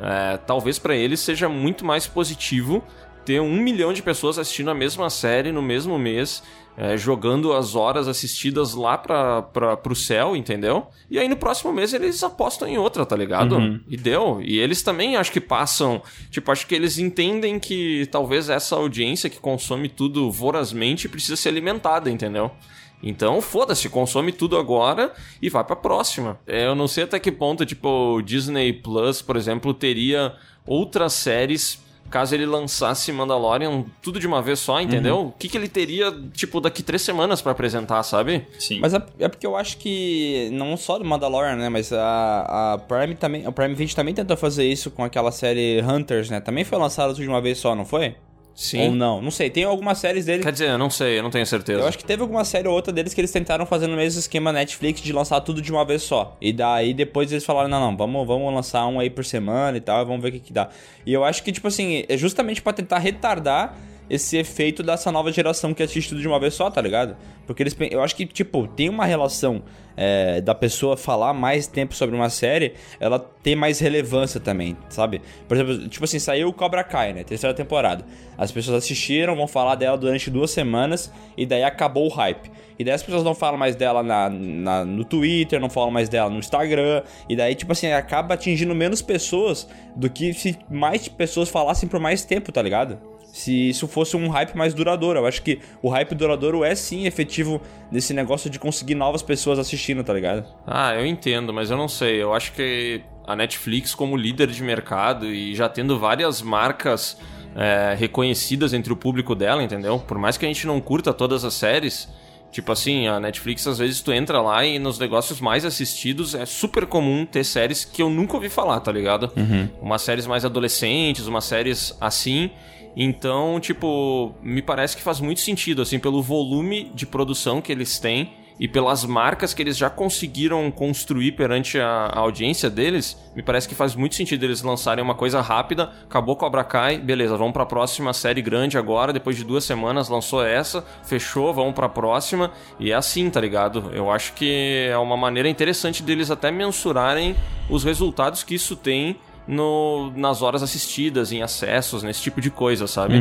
S1: é, talvez para ele seja muito mais positivo ter um milhão de pessoas assistindo a mesma série no mesmo mês é, jogando as horas assistidas lá pra, pra, pro céu, entendeu? E aí no próximo mês eles apostam em outra, tá ligado?
S3: Uhum.
S1: E deu. E eles também acho que passam. Tipo, acho que eles entendem que talvez essa audiência que consome tudo vorazmente precisa ser alimentada, entendeu? Então, foda-se, consome tudo agora e vai pra próxima. É, eu não sei até que ponto, tipo, o Disney Plus, por exemplo, teria outras séries caso ele lançasse Mandalorian tudo de uma vez só, entendeu?
S3: Uhum.
S1: O que, que ele teria, tipo, daqui três semanas pra apresentar, sabe?
S4: Sim.
S3: Mas é, é porque eu acho que não só do Mandalorian, né, mas a, a Prime também, a Prime Video também tentou fazer isso com aquela série Hunters, né? Também foi lançada tudo de uma vez só, não foi?
S1: Sim.
S3: Ou não? Não sei. Tem algumas séries dele
S1: Quer dizer, eu não sei, eu não tenho certeza.
S3: Eu acho que teve alguma série ou outra deles que eles tentaram fazer no mesmo esquema Netflix de lançar tudo de uma vez só. E daí depois eles falaram, não, não, vamos, vamos lançar um aí por semana e tal, vamos ver o que que dá. E eu acho que, tipo assim, é justamente pra tentar retardar esse efeito dessa nova geração que assiste tudo de uma vez só, tá ligado? Porque eles, eu acho que, tipo, tem uma relação é, da pessoa falar mais tempo sobre uma série, ela tem mais relevância também, sabe? Por exemplo, tipo assim, saiu o Cobra Kai, né? Terceira temporada. As pessoas assistiram, vão falar dela durante duas semanas e daí acabou o hype. E daí as pessoas não falam mais dela na, na- no Twitter, não falam mais dela no Instagram. E daí, tipo assim, acaba atingindo menos pessoas do que se mais pessoas falassem por mais tempo, tá ligado? Se isso fosse um hype mais duradouro. Eu acho que o hype duradouro é sim efetivo nesse negócio de conseguir novas pessoas assistindo, tá ligado?
S1: Ah, eu entendo, mas eu não sei. Eu acho que a Netflix, como líder de mercado e já tendo várias marcas é, reconhecidas entre o público dela, entendeu? Por mais que a gente não curta todas as séries, tipo assim, a Netflix às vezes tu entra lá e nos negócios mais assistidos é super comum ter séries que eu nunca ouvi falar, tá ligado? Umas séries mais adolescentes, umas séries assim. Então, tipo, me parece que faz muito sentido, assim, pelo volume de produção que eles têm e pelas marcas que eles já conseguiram construir perante a, a audiência deles, me parece que faz muito sentido eles lançarem uma coisa rápida, acabou Cobra Kai, beleza, vamos pra próxima série grande agora, depois de duas semanas lançou essa, fechou, vamos pra próxima, e é assim, tá ligado? Eu acho que é uma maneira interessante deles até mensurarem os resultados que isso tem no, nas horas assistidas, em acessos, nesse tipo de coisa, sabe?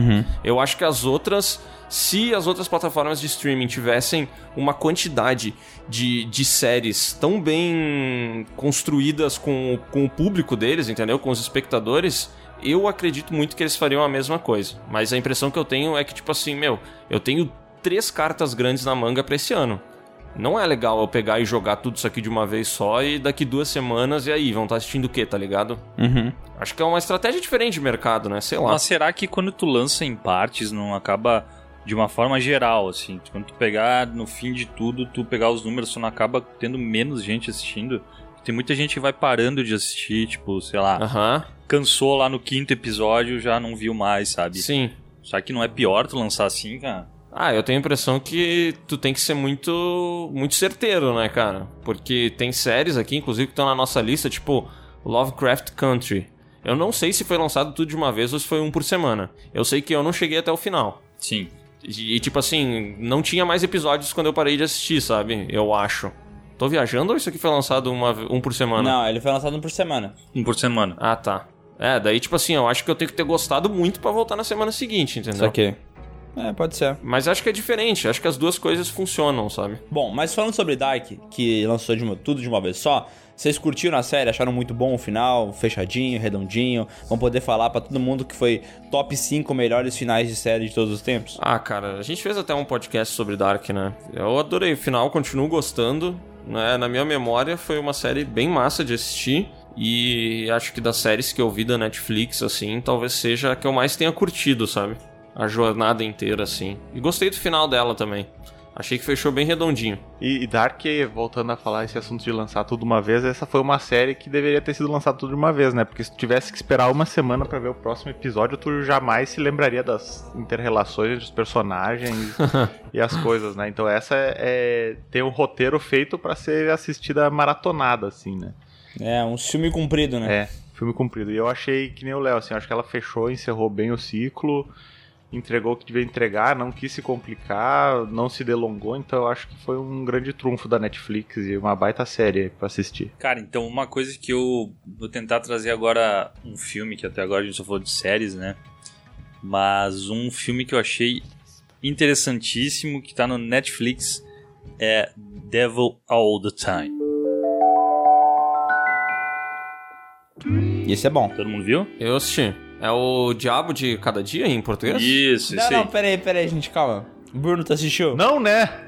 S1: Eu acho que as outras, se as outras plataformas de streaming tivessem uma quantidade de, de séries tão bem construídas com, com o público deles, entendeu? Com os espectadores, eu acredito muito que eles fariam a mesma coisa. Mas a impressão que eu tenho é que, tipo assim, meu, eu tenho três cartas grandes na manga pra esse ano. Não é legal eu pegar e jogar tudo isso aqui de uma vez só e daqui duas semanas e aí, vão estar assistindo o quê, tá ligado?
S3: Uhum.
S1: Acho que é uma estratégia diferente de mercado, né? Sei lá.
S4: Mas será que quando tu lança em partes não acaba de uma forma geral, assim? Quando tu pegar no fim de tudo, tu pegar os números, tu não acaba tendo menos gente assistindo? Tem muita gente que vai parando de assistir, tipo, sei lá,
S1: Aham,
S4: cansou lá no quinto episódio, já não viu mais, sabe?
S1: sim.
S4: Será que não é pior tu lançar assim, cara?
S1: Ah, eu tenho a impressão que tu tem que ser muito muito certeiro, né, cara? Porque tem séries aqui, inclusive, que estão na nossa lista, tipo Lovecraft Country. Eu não sei se foi lançado tudo de uma vez ou se foi um por semana. Eu sei que eu não cheguei até o final.
S4: Sim.
S1: E, e, tipo assim, não tinha mais episódios quando eu parei de assistir, sabe? Eu acho. Tô viajando ou isso aqui foi lançado uma, um por semana?
S3: Não, ele foi lançado um por semana.
S4: Um por semana.
S1: Ah, tá. É, daí, tipo assim, eu acho que eu tenho que ter gostado muito pra voltar na semana seguinte, entendeu?
S3: Só que. É, pode ser.
S1: Mas acho que é diferente, acho que as duas coisas funcionam, sabe?
S3: Bom, mas falando sobre Dark, que lançou de uma- tudo de uma vez só, vocês curtiram a série? Acharam muito bom o final? Fechadinho, redondinho? Vão poder falar pra todo mundo que foi top 5 melhores finais de série de todos os tempos?
S1: Ah, cara, a gente fez até um podcast sobre Dark, né? Eu adorei o final, continuo gostando. Né? Na minha memória, foi uma série bem massa de assistir. E acho que das séries que eu vi da Netflix, assim, talvez seja a que eu mais tenha curtido, sabe? A jornada inteira, assim. E gostei do final dela também. Achei que fechou bem redondinho.
S2: E, e Dark, voltando a falar esse assunto de lançar tudo de uma vez, essa foi uma série que deveria ter sido lançada tudo de uma vez, né? Porque se tu tivesse que esperar uma semana pra ver o próximo episódio, tu jamais se lembraria das interrelações entre os personagens e as coisas, né? Então essa é, é tem um roteiro feito pra ser assistida maratonada, assim, né?
S3: É, um filme comprido, né?
S2: É, filme comprido. E eu achei que nem o Léo, assim, acho que ela fechou, encerrou bem o ciclo, entregou o que devia entregar, não quis se complicar, não se delongou, então eu acho que foi um grande trunfo da Netflix e uma baita série pra assistir.
S4: Cara, então uma coisa que eu vou tentar trazer agora um filme, que até agora a gente só falou de séries, né? Mas um filme que eu achei interessantíssimo, que tá no Netflix, é Devil All the Time.
S3: E esse é bom.
S4: Todo mundo viu?
S1: Eu assisti. É o Diabo de Cada Dia em português?
S4: Isso,
S3: Não,
S4: isso
S3: não,
S4: aí.
S3: peraí, peraí, gente, calma. Bruno, tu assistiu?
S2: Não, né?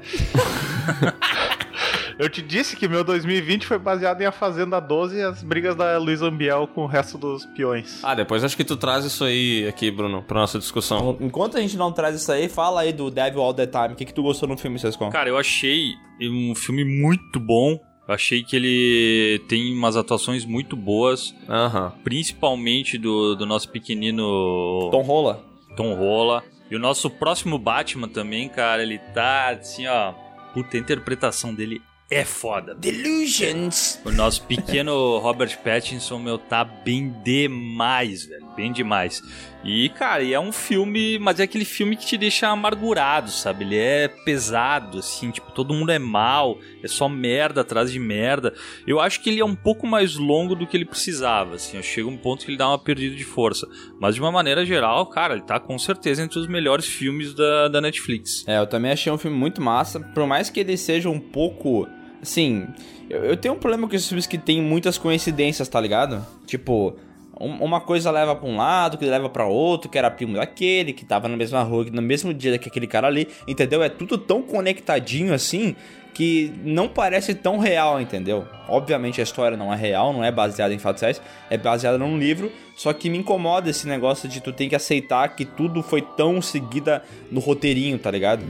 S2: Eu te disse que meu 2020 foi baseado em A Fazenda 12 e as brigas da Luiz Ambiel com o resto dos peões.
S1: Ah, depois acho que tu traz isso aí aqui, Bruno, pra nossa discussão.
S3: Enquanto a gente não traz isso aí, fala aí do Devil All The Time. O que, que tu gostou no filme, Sescon?
S4: Cara, eu achei um filme muito bom. Eu achei que ele tem umas atuações muito boas,
S1: Aham.
S4: principalmente do, do nosso pequenino
S3: Tom Rola.
S4: Tom Rola. E o nosso próximo Batman também, cara, ele tá assim, ó. Puta, a interpretação dele é foda.
S3: Delusions.
S4: O nosso pequeno Robert Pattinson, meu, tá bem demais, velho. Bem demais. E, cara, e é um filme, mas é aquele filme que te deixa amargurado, sabe? Ele é pesado, assim, tipo, todo mundo é mal, é só merda atrás de merda. Eu acho que ele é um pouco mais longo do que ele precisava, assim. Eu chego a um ponto que ele dá uma perdida de força. Mas de uma maneira geral, cara, ele tá com certeza entre os melhores filmes da, da Netflix.
S3: É, eu também achei um filme muito massa. Por mais que ele seja um pouco. Assim, eu, eu tenho um problema com esses filmes que tem muitas coincidências, tá ligado? Tipo, uma coisa leva pra um lado, que leva pra outro, que era primo daquele, que tava na mesma rua, no mesmo dia que aquele cara ali, entendeu? É tudo tão conectadinho assim que não parece tão real, entendeu? Obviamente a história não é real, não é baseada em fatos reais, é baseada num livro, só que me incomoda esse negócio de tu tem que aceitar que tudo foi tão seguida no roteirinho, tá ligado?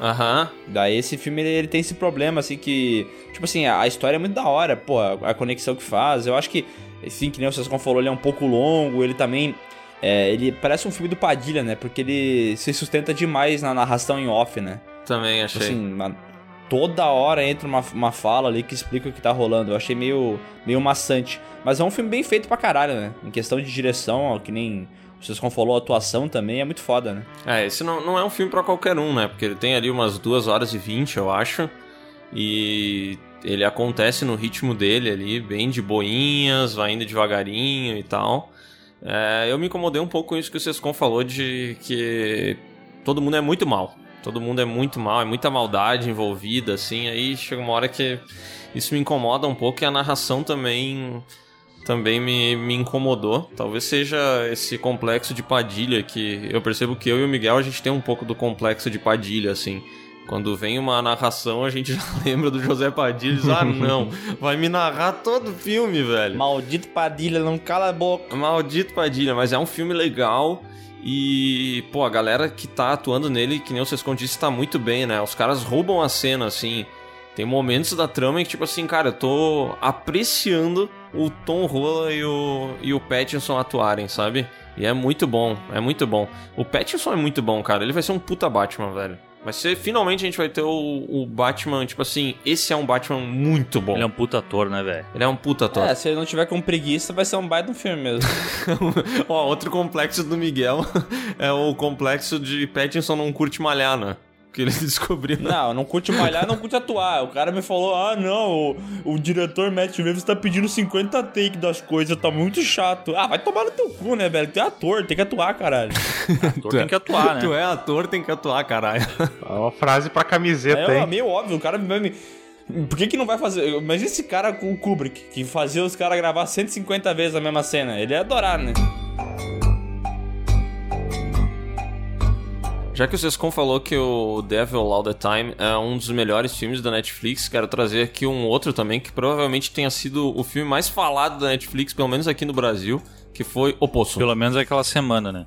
S1: Aham.
S3: Daí esse filme ele, ele tem esse problema, assim, que. Tipo assim, a, a história é muito da hora, pô, a, a conexão que faz. Eu acho que, enfim, que nem o Sescon falou, ele é um pouco longo, ele também. é, ele parece um filme do Padilha, né? Porque ele se sustenta demais na narração em off, né?
S1: Também
S3: Tipo
S1: achei.
S3: assim, toda hora entra uma, uma fala ali que explica o que tá rolando. Eu achei meio, meio maçante. Mas é um filme bem feito pra caralho, né? Em questão de direção, ó, que nem o Sescon falou, a atuação também é muito foda, né?
S1: É, esse não, não é um filme pra qualquer um, né? Porque ele tem ali umas 2 horas e 20, eu acho. E ele acontece no ritmo dele ali, bem de boinhas, vai indo devagarinho e tal. É, eu me incomodei um pouco com isso que o Sescon falou de que todo mundo é muito mal. Todo mundo é muito mal, é muita maldade envolvida, assim. Aí chega uma hora que isso me incomoda um pouco e a narração também também me, me incomodou. Talvez seja esse complexo de Padilha que eu percebo que eu e o Miguel a gente tem um pouco do complexo de Padilha, assim. Quando vem uma narração, a gente já lembra do José Padilha e diz: Ah, não, vai me narrar todo o filme, velho.
S3: Maldito Padilha, não cala a boca.
S1: Maldito Padilha, mas é um filme legal. E, pô, a galera que tá atuando nele, que nem o Sescon disse, tá muito bem, né? Os caras roubam a cena, assim. Tem momentos da trama em que, tipo assim, cara, eu tô apreciando o Tom Rola e o, e o Pattinson atuarem, sabe? E é muito bom, é muito bom. O Pattinson é muito bom, cara. Ele vai ser um puta Batman, velho. Vai ser, finalmente a gente vai ter o, o Batman, tipo assim, esse é um Batman muito bom.
S4: Ele é um puta ator, né, velho?
S1: Ele é um puta ator.
S3: É, se ele não tiver com preguiça, vai ser um baita no filme mesmo.
S1: Ó, outro complexo do Miguel é o complexo de Pattinson não curte malhar, né? Que ele descobriu.
S3: Não, não curte malhar, não curte atuar. O cara me falou: ah, não, o, o diretor Matt Reeves tá pedindo 50 take das coisas, tá muito chato. Ah, vai tomar no teu cu, né, velho? Tu é ator, tem que atuar, caralho.
S4: Ator tem que atuar, né?
S1: Tu é ator, tem que atuar, caralho.
S2: É uma frase pra camiseta,
S3: É,
S2: hein?
S3: meio óbvio, o cara vai me. Por que, que não vai fazer? Mas esse cara com o Kubrick, que fazia os caras gravar 150 vezes a mesma cena, ele ia adorar, né?
S1: Já que o Sescon falou que o Devil All the Time é um dos melhores filmes da Netflix, quero trazer aqui um outro também que provavelmente tenha sido o filme mais falado da Netflix, pelo menos aqui no Brasil, que foi O Poço.
S4: Pelo menos aquela semana, né?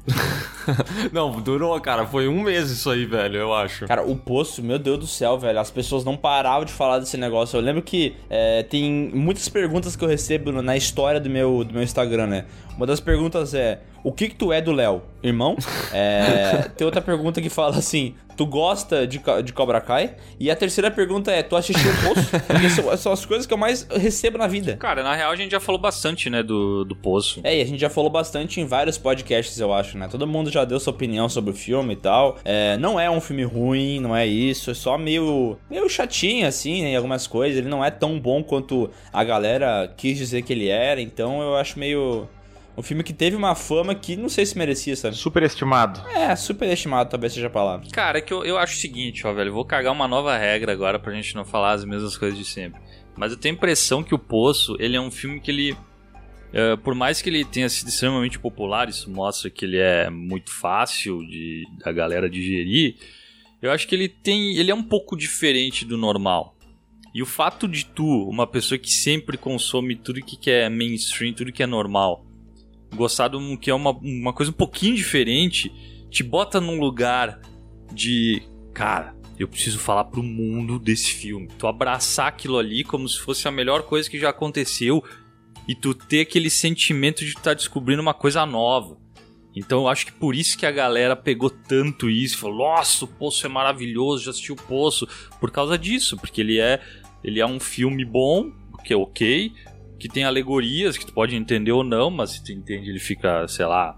S1: Não, durou, cara. Foi um mês isso aí, velho, eu acho.
S3: Cara, o poço, meu Deus do céu, velho. As pessoas não paravam de falar desse negócio. Eu lembro que é, tem muitas perguntas que eu recebo na história do meu, do meu Instagram, né? Uma das perguntas é: O que que tu é do Léo? Irmão? É, tem outra pergunta que fala assim: Tu gosta de, de Cobra Kai? E a terceira pergunta é: Tu assistiu o poço? Porque são, são as coisas que eu mais recebo na vida.
S4: Cara, na real a gente já falou bastante, né, do, do Poço.
S3: É, e a gente já falou bastante em vários podcasts, eu acho, né? Todo mundo já deu sua opinião sobre o filme e tal. É, não é um filme ruim, não é isso. É só meio, meio chatinho, assim, né, em algumas coisas. Ele não é tão bom quanto a galera quis dizer que ele era. Então eu acho meio... Um filme que teve uma fama que não sei se merecia, sabe?
S2: Superestimado.
S3: É, superestimado talvez seja a palavra.
S4: Cara, é que eu, eu acho o seguinte, ó, velho. Eu vou cagar uma nova regra agora pra gente não falar as mesmas coisas de sempre. Mas eu tenho a impressão que o Poço, ele é um filme que ele. é, por mais que ele tenha sido extremamente popular, isso mostra que ele é muito fácil de da galera digerir. Eu acho que ele tem. ele é um pouco diferente do normal. E o fato de tu, uma pessoa que sempre consome tudo que é mainstream, tudo que é normal, gostar um que é uma, uma coisa um pouquinho diferente, te bota num lugar de. Cara, eu preciso falar pro mundo desse filme. Tu abraçar aquilo ali como se fosse a melhor coisa que já aconteceu e tu ter aquele sentimento de estar descobrindo uma coisa nova. Então eu acho que por isso que a galera pegou tanto isso, falou: "Nossa, o Poço é maravilhoso, já assisti o Poço", por causa disso, porque ele é ele é um filme bom, que é OK, que tem alegorias que tu pode entender ou não, mas se tu entende ele fica, sei lá,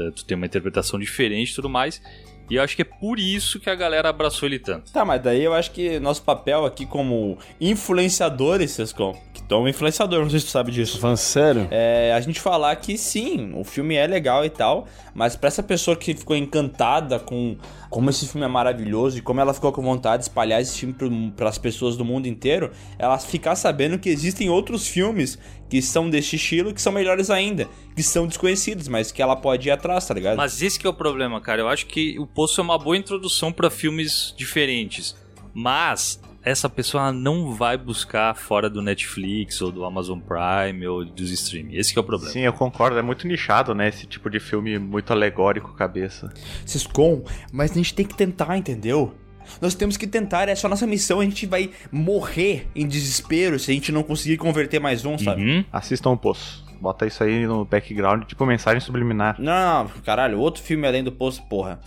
S4: eh, tu tem uma interpretação diferente e tudo mais. E eu acho que é por isso que a galera abraçou ele tanto.
S3: Tá, mas daí eu acho que nosso papel aqui como influenciadores, Sescom, que tu é um influenciador, não sei se tu sabe disso.
S7: Falando sério?
S3: É, a gente falar que sim, o filme é legal e tal, mas pra essa pessoa que ficou encantada com como esse filme é maravilhoso e como ela ficou com vontade de espalhar esse filme para as pessoas do mundo inteiro, ela ficar sabendo que existem outros filmes que são deste estilo que são melhores ainda, que são desconhecidos, mas que ela pode ir atrás, tá ligado?
S4: Mas esse que é o problema, cara. Eu acho que o Poço é uma boa introdução pra filmes diferentes. Mas essa pessoa não vai buscar fora do Netflix ou do Amazon Prime ou dos streaming. Esse que é o problema.
S2: Sim, eu concordo. É muito nichado, né? Esse tipo de filme muito alegórico, cabeça.
S3: Sescom, mas a gente tem que tentar, entendeu? Nós temos que tentar, essa é a nossa missão, a gente vai morrer em desespero se a gente não conseguir converter mais um, sabe?
S4: Uhum.
S2: Assistam o Poço. Bota isso aí no background, tipo mensagem subliminar.
S3: Não, não, caralho, outro filme além do poço, porra.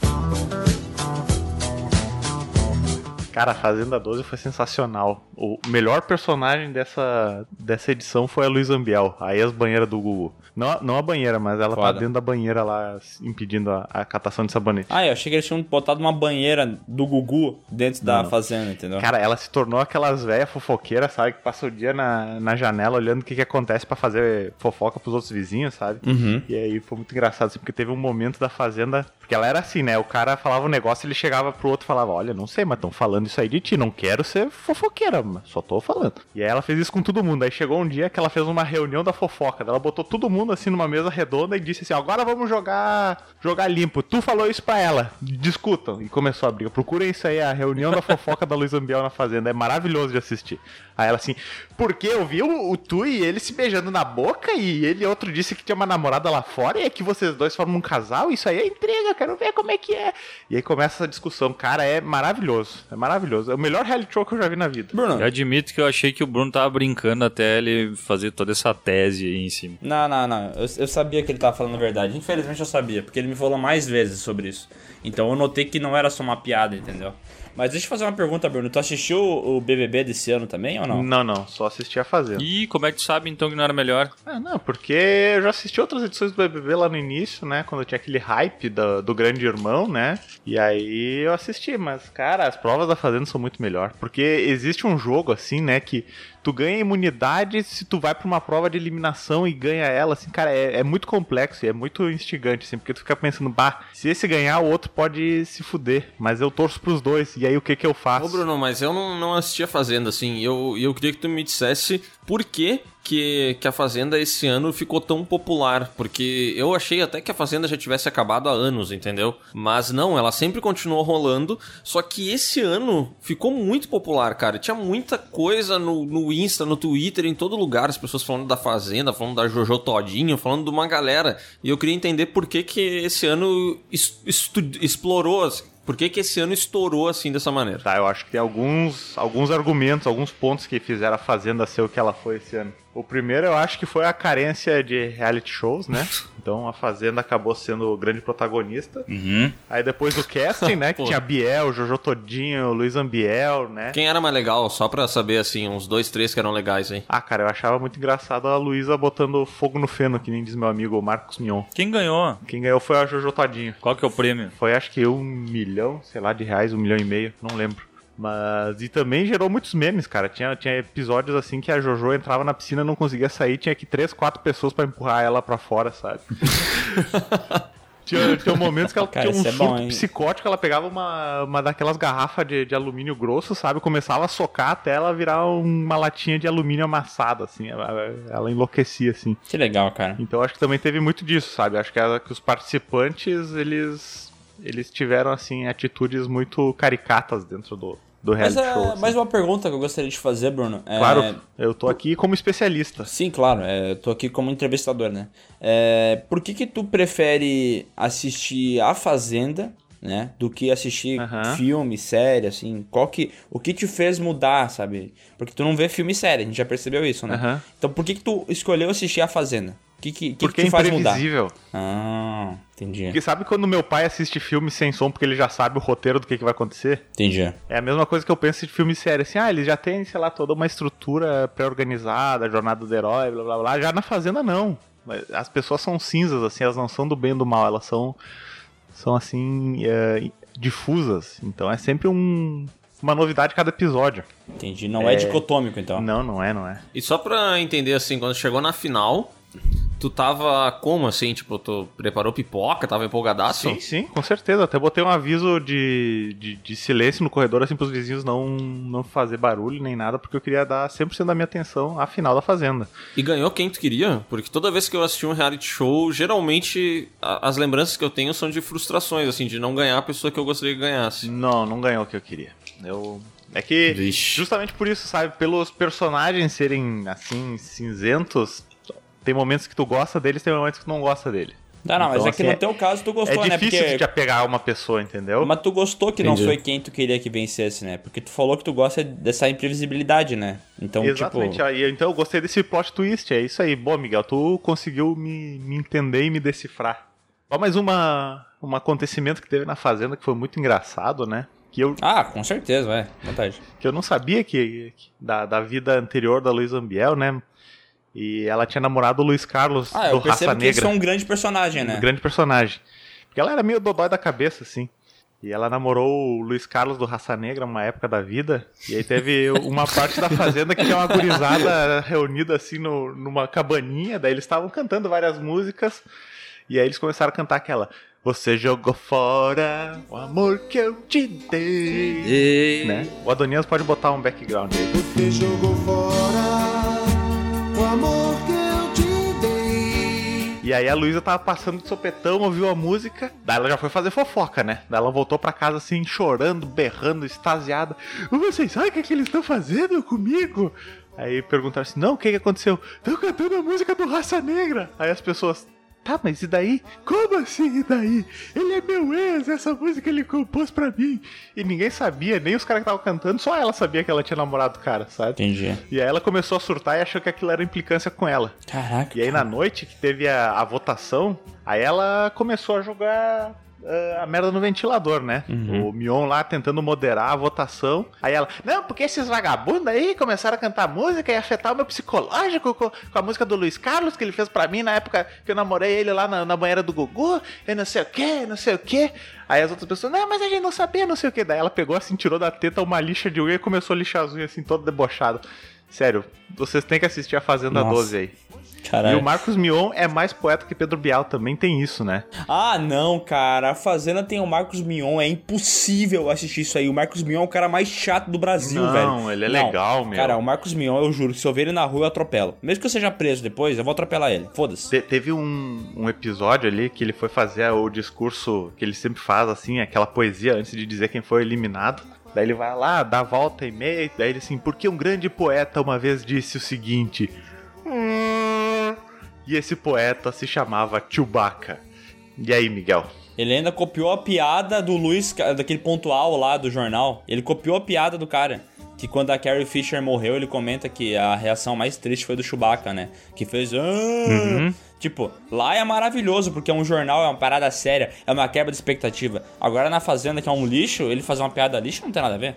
S2: Cara, a Fazenda 12 foi sensacional. O melhor personagem dessa, dessa edição foi a Luísa Ambiel, a ex-banheira do Gugu. Não, a- não a banheira, mas ela
S3: Foda.
S2: tá dentro da banheira lá, impedindo a, a catação de sabonete.
S3: Ah, eu achei que eles tinham botado uma banheira do Gugu dentro da fazenda, entendeu?
S2: Cara, ela se tornou aquelas velhas fofoqueiras, sabe? Que passa o dia na, na janela olhando o que, que acontece pra fazer fofoca pros outros vizinhos, sabe?
S3: Uhum.
S2: E aí foi muito engraçado, assim, porque teve um momento da fazenda. Porque ela era assim, né? O cara falava um negócio, ele chegava pro outro e falava: Olha, não sei, mas estão falando isso aí de ti, não quero ser fofoqueira, mas só tô falando. E aí ela fez isso com todo mundo. Aí chegou um dia que ela fez uma reunião da fofoca. Ela botou todo mundo assim numa mesa redonda e disse assim: Agora vamos jogar jogar limpo. Tu falou isso pra ela, discutam. E começou a briga. Procurem isso aí, a reunião da fofoca da Luiz Ambiel na fazenda. É maravilhoso de assistir. Aí ela assim, porque eu vi o, o Tu e ele se beijando na boca e ele outro disse que tinha uma namorada lá fora e é que vocês dois formam um casal, isso aí é intriga, quero ver como é que é. E aí começa essa discussão, cara, é maravilhoso, é maravilhoso. É o melhor reality show que eu já vi na vida.
S3: Bruno,
S4: Eu admito que eu achei que o Bruno tava brincando até ele fazer toda essa tese aí em cima.
S3: não, não, não. Eu, eu sabia que ele tava falando a verdade. Infelizmente eu sabia, porque ele me falou mais vezes sobre isso. Então eu notei que não era só uma piada, entendeu? Mas deixa eu fazer uma pergunta, Bruno. Tu assistiu o BBB desse ano também ou não?
S2: Não, não, só assisti a Fazenda.
S4: E como é que tu sabe então que não era melhor?
S2: Ah, não, porque eu já assisti outras edições do BBB lá no início, né? Quando tinha aquele hype do, do Grande Irmão, né? E aí eu assisti, mas, cara, as provas da Fazenda são muito melhor. Porque existe um jogo, assim, né? Que tu ganha imunidade se tu vai pra uma prova de eliminação e ganha ela, assim, cara, é, é muito complexo e é muito instigante, assim, porque tu fica pensando, bah, se esse ganhar, o outro pode se fuder. Mas eu torço pros dois, e aí o que que eu faço?
S1: Ô, Bruno, mas eu não, não assisti a Fazenda, assim. Eu, eu queria que tu me dissesse por que, que, que a Fazenda esse ano ficou tão popular. Porque eu achei até que a Fazenda já tivesse acabado há anos, entendeu? Mas não, ela sempre continuou rolando. Só que esse ano ficou muito popular, cara. Tinha muita coisa no, no Insta, no Twitter, em todo lugar. As pessoas falando da Fazenda, falando da Jojo Todinho, falando de uma galera. E eu queria entender por que, que esse ano explorou. assim, Por que, que esse ano estourou assim dessa maneira?
S2: Tá, eu acho que tem alguns, alguns argumentos, alguns pontos que fizeram a Fazenda ser o que ela foi esse ano. O primeiro eu acho que foi a carência de reality shows, né? Então a Fazenda acabou sendo o grande protagonista.
S3: Uhum.
S2: Aí depois o casting, né? Que tinha Biel, Jojo Todinho, Luiz Ambiel, né?
S1: Quem era mais legal? Só pra saber, assim, uns dois, três que eram legais aí.
S2: Ah, cara, eu achava muito engraçado a Luísa botando fogo no feno, que nem diz meu amigo Marcos Mion.
S4: Quem ganhou?
S2: Quem ganhou foi a Jojo Todinho.
S4: Qual que é o prêmio?
S2: Foi acho que um milhão, sei lá, de reais, um milhão e meio, não lembro. Mas. E também gerou muitos memes, cara. Tinha, tinha episódios assim que a Jojo entrava na piscina não conseguia sair, tinha que três, quatro pessoas pra empurrar ela pra fora, sabe? tinha, tinha momentos que ela
S3: Cara,
S2: tinha um
S3: é
S2: surto
S3: bom,
S2: psicótico, ela pegava uma, uma daquelas garrafas de, de alumínio grosso, sabe? Começava a socar até ela virar uma latinha de alumínio amassada, assim. Ela, ela enlouquecia, assim.
S3: Que legal, cara.
S2: Então acho que também teve muito disso, sabe? Acho que, que os participantes, eles eles tiveram assim atitudes muito caricatas dentro do, do reality
S3: é,
S2: show. assim.
S3: mais uma pergunta que eu gostaria de fazer, Bruno. É,
S2: Claro, eu tô aqui como especialista.
S3: Sim, claro. É, eu tô aqui como entrevistador, né? É, por que que tu prefere assistir A Fazenda, né? Do que assistir filme, série, assim? Qual que... O que te fez mudar, sabe? Porque tu não vê filme e série, a gente já percebeu isso, né? Então por que que tu escolheu assistir A Fazenda? O que que, que,
S2: Porque
S3: que
S2: é
S3: te faz mudar?
S2: imprevisível.
S3: Ah, entendi.
S2: Porque sabe quando meu pai assiste filme sem som porque ele já sabe o roteiro do que, que vai acontecer?
S3: Entendi.
S2: É a mesma coisa que eu penso de filme sério. Assim, ah, eles já têm, sei lá, toda uma estrutura pré-organizada, jornada do herói, blá blá blá. Já na Fazenda, não. As pessoas são cinzas, assim, elas não são do bem e do mal, elas são, são assim, é, difusas. Então é sempre um, uma novidade cada episódio.
S3: Entendi. Não é, dicotômico, então.
S2: Não, não é, não é.
S1: E só pra entender, assim, quando chegou na final, tu tava como, assim? Tipo, tu preparou pipoca, tava empolgadaço?
S2: Sim, sim, com certeza. Até botei um aviso de, de, de silêncio no corredor, assim, pros vizinhos não, não fazer barulho nem nada, porque eu queria dar 100% da minha atenção à final da Fazenda.
S1: E ganhou quem tu queria? Porque toda vez que eu assisti um reality show, geralmente a- as lembranças que eu tenho são de frustrações, assim, de não ganhar a pessoa que eu gostaria que ganhasse.
S2: Não, não ganhou o que eu queria. Eu. É que,
S1: Vixe.
S2: justamente por isso, sabe? Pelos personagens serem, assim, cinzentos, tem momentos que tu gosta deles, tem momentos que tu não gosta dele.
S3: Não, não, mas
S2: Então,
S3: é que
S2: assim,
S3: no teu caso tu
S2: É
S3: gostou, né?
S2: difícil
S3: Porque...
S2: de te apegar a uma pessoa, entendeu?
S3: Mas tu gostou que não
S1: Entendi.
S3: foi quem tu queria que vencesse, né? Porque tu falou que tu gosta dessa imprevisibilidade, né? Então,
S2: Exatamente.
S3: tipo.
S2: Aí, então eu gostei desse plot twist, é isso aí. Bom, Miguel, tu conseguiu me, me entender e me decifrar. Ó, mais uma, um acontecimento que teve na Fazenda que foi muito engraçado, né? Que eu,
S3: Ah, com certeza, vai. Vontade.
S2: que eu não sabia que, que- da, da vida anterior da Luísa Ambiel, né? E ela tinha namorado o Luiz Carlos
S3: Ah,
S2: do
S3: eu percebo
S2: Raça
S3: que eles
S2: Negra.
S3: são um grande personagem, né?
S2: Um grande personagem. Porque ela era meio dodói da cabeça, assim. E ela namorou o Luiz Carlos do Raça Negra uma época da vida. E aí teve uma parte da fazenda que tinha uma gurizada reunida assim no, numa cabaninha. Daí eles estavam cantando várias músicas. E aí eles começaram a cantar aquela. Você jogou fora o amor que eu te dei. Né? O Adonias pode botar um background aí.
S7: Você jogou fora
S2: E aí a Luísa tava passando de sopetão, ouviu a música, daí ela já foi fazer fofoca, né? Daí ela voltou pra casa assim, chorando, berrando, extasiada. Vocês sabem o que, é que eles estão fazendo comigo? Aí perguntaram assim, não, o que, que aconteceu? Estão cantando a música do Raça Negra. Aí as pessoas, tá, mas e daí? Como assim e daí? Ele é meu ex, essa música ele compôs pra mim. E ninguém sabia, nem os caras que estavam cantando, só ela sabia que ela tinha namorado o cara, sabe?
S3: Entendi.
S2: E aí ela começou a surtar e achou que aquilo era implicância com ela.
S3: Caraca.
S2: E aí na noite que teve a, a votação, aí ela começou a jogar ah, a merda no ventilador, né? O Mion lá tentando moderar a votação. Aí ela, não, porque esses vagabundos aí começaram a cantar música e afetar o meu psicológico com, com a música do Luiz Carlos que ele fez pra mim na época que eu namorei ele lá na, na banheira do Gugu, e não sei o que, não sei o que. Aí as outras pessoas, não, mas a gente não sabia, não sei o que. Daí ela pegou assim, tirou da teta uma lixa de unha e começou a lixar as unhas assim, todo debochado. Sério, vocês têm que assistir a Fazenda
S3: Nossa.
S2: 12 aí. E
S3: Caralho.
S2: o Marcos Mion é mais poeta que Pedro Bial, também tem isso, né?
S3: Ah, não, cara. A Fazenda tem o Marcos Mion. É impossível assistir isso aí. O Marcos Mion é o cara mais chato do Brasil,
S2: Não,
S3: velho.
S2: ele é legal, meu.
S3: Cara, o Marcos Mion, eu juro, se eu ver ele na rua, eu atropelo. Mesmo que eu seja preso depois, eu vou atropelar ele. Foda-se.
S2: Te- teve um, um episódio ali que ele foi fazer o discurso que ele sempre faz, assim, aquela poesia antes de dizer quem foi eliminado. Daí ele vai lá, dá a volta e meia, daí ele assim, porque um grande poeta uma vez disse o seguinte. "Hum", E esse poeta se chamava Chewbacca. E aí, Miguel?
S3: Ele ainda copiou a piada do Luiz, daquele pontual lá do jornal. Ele copiou a piada do cara. Que quando a Carrie Fisher morreu, ele comenta que a reação mais triste foi do Chewbacca, né? Que fez. "Ah". Tipo, lá é maravilhoso, porque é um jornal, é uma parada séria, é uma quebra de expectativa. Agora na Fazenda, que é um lixo, ele fazer uma piada lixo não tem nada a ver.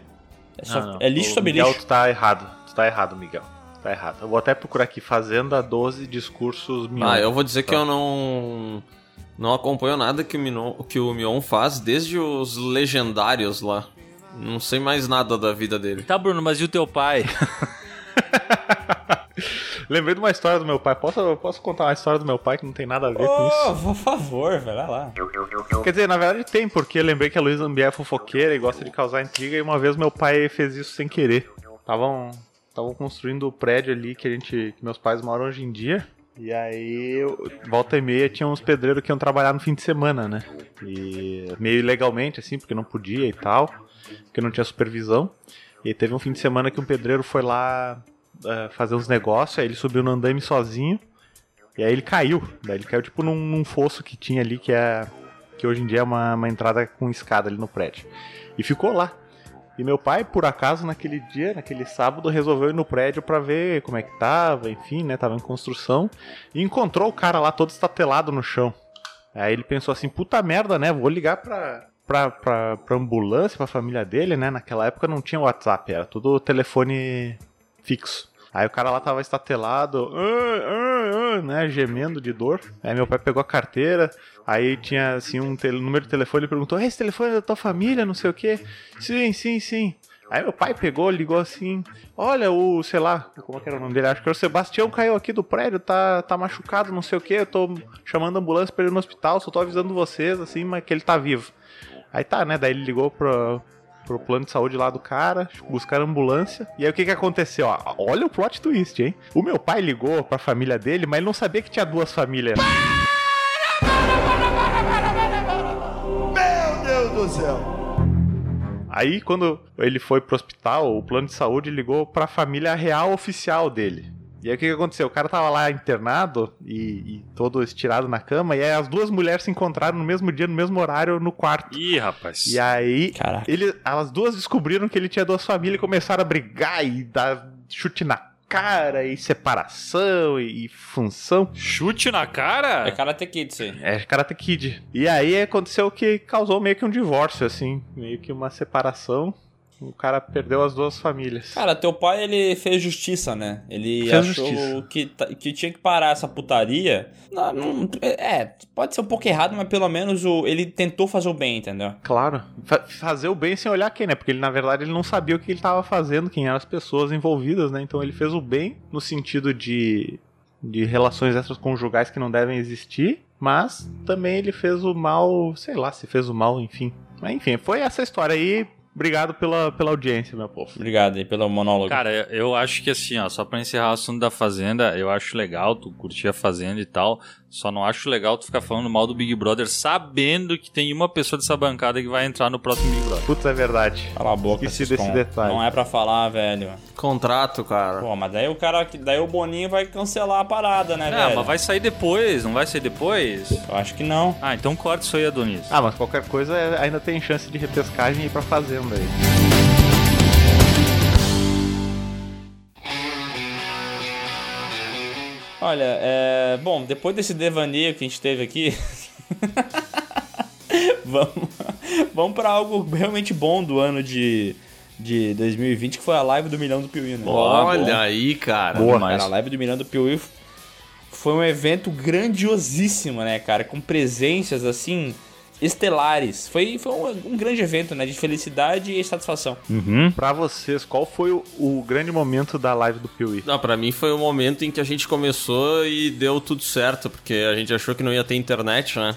S3: É, só-
S2: Não, não.
S3: é lixo
S2: Ô,
S3: sobre
S2: Miguel,
S3: lixo.
S2: tu tá errado. Tu tá errado, Miguel. Tá errado. Eu vou até procurar aqui Fazenda 12 discursos Mion.
S1: Ah, eu vou dizer que eu não não acompanho nada que o, Minon, que o Mion faz desde os legendários lá. Não sei mais nada da vida dele.
S4: Tá, Bruno, mas e o teu pai?
S2: Lembrei de uma história do meu pai. Posso, posso contar uma história do meu pai que não tem nada a ver com isso?
S3: Oh, por favor, vai lá.
S2: Quer dizer, na verdade tem, porque eu lembrei que a Luísa Ambiel é fofoqueira e gosta de causar intriga, e uma vez meu pai fez isso sem querer. Estavam estavam construindo o prédio ali que a gente que meus pais moram hoje em dia. E aí, eu- volta e meia, tinha uns pedreiros que iam trabalhar no fim de semana, né? E meio ilegalmente, assim, porque não podia e tal, porque não tinha supervisão. E teve um fim de semana que um pedreiro foi lá eh, fazer uns negócios, aí ele subiu no andaime sozinho, e aí ele caiu. Daí ele caiu tipo num, num fosso que tinha ali, que é que hoje em dia é uma, uma entrada com escada ali no prédio. E ficou lá. E meu pai, por acaso, naquele dia, naquele sábado, resolveu ir no prédio pra ver como é que tava, enfim, né? Tava em construção. E encontrou o cara lá todo estatelado no chão. Aí ele pensou assim, puta merda, né? Vou ligar pra, pra, pra, pra ambulância, pra família dele, né? Naquela época não tinha WhatsApp, era tudo telefone fixo. Aí o cara lá tava estatelado, "Ah, ah, ah", né, gemendo de dor. Aí meu pai pegou a carteira, aí tinha assim um número de telefone e perguntou: "É esse telefone é da tua família, não sei o quê?" "Sim, sim, sim." Aí meu pai pegou, ligou assim: "Olha, o, sei lá, como é que era o nome dele? Acho que era o Sebastião caiu aqui do prédio, tá tá machucado, não sei o quê. Eu tô chamando a ambulância pra ele no hospital, só tô avisando vocês assim, mas que ele tá vivo." Aí tá, né? Daí ele ligou pro, pro plano de saúde lá do cara, buscaram ambulância. E aí o que que aconteceu? Ó, olha o plot twist, hein? O meu pai ligou pra família dele, mas ele não sabia que tinha duas famílias.
S7: Meu Deus do céu!
S2: Aí quando ele foi pro hospital, o plano de saúde ligou pra família real oficial dele. E aí o que, que aconteceu? O cara tava lá internado e, e todo estirado na cama, e aí as duas mulheres se encontraram no mesmo dia, no mesmo horário, no quarto.
S4: Ih, rapaz.
S2: E aí,
S3: Caraca.
S2: ele, elas duas descobriram que ele tinha duas famílias e começaram a brigar e dar chute na cara, e separação, e, e função.
S4: Chute na cara?
S3: É Karate Kid isso aí.
S2: É Karate Kid. E aí aconteceu o que causou meio que um divórcio, assim, meio que uma separação. O cara perdeu as duas famílias.
S3: Cara, teu pai, ele fez justiça, né? Ele
S2: Fez
S3: achou
S2: justiça.
S3: que, ta- que tinha que parar essa putaria. Não, não- é, pode ser um pouco errado, mas pelo menos o, ele tentou fazer o bem, entendeu?
S2: Claro. Fa- fazer o bem sem olhar quem, né? Porque ele, na verdade, ele não sabia o que ele estava fazendo, quem eram as pessoas envolvidas, né? Então ele fez o bem no sentido de, de relações extraconjugais que não devem existir, mas também ele fez o mal, sei lá se fez o mal, enfim. Mas enfim, foi essa história aí. Obrigado pela, pela audiência, meu povo.
S3: Obrigado aí pelo monólogo.
S4: Cara, eu- eu acho que assim, ó, só pra encerrar o assunto da Fazenda, eu acho legal tu curtir a Fazenda e tal, só não acho legal tu ficar falando mal do Big Brother sabendo que tem uma pessoa dessa bancada que vai entrar no próximo Big Brother.
S2: Putz, é verdade.
S3: Cala a boca,
S2: Esqueci desse detalhe.
S3: Não é pra falar, velho.
S1: Contrato, cara.
S3: Pô, mas daí o cara, daí o Boninho vai cancelar a parada, né,
S4: Ah,
S3: velho?
S4: mas vai sair depois, não vai sair depois?
S3: Eu acho que não.
S4: Ah, então corta isso aí, Adonis.
S2: Ah, mas qualquer coisa é- ainda tem chance de repescagem e ir pra fazenda aí.
S3: Olha, é... Bom, depois desse devaneio que a gente teve aqui... vamos, vamos pra algo realmente bom do ano de, de 2020, que foi a live do Milhão do Piuí, né?
S1: Olha aí, cara.
S2: Boa.
S3: Cara, a live do Milhão do Piuí foi um evento grandiosíssimo, né, cara? Com presenças, assim, estelares. Foi, foi um, um grande evento, né? De felicidade e satisfação.
S2: Pra vocês, qual foi o, o grande momento da live do Piuí?
S1: Não, pra mim foi o momento em que a gente começou e deu tudo certo, porque a gente achou que não ia ter internet, né?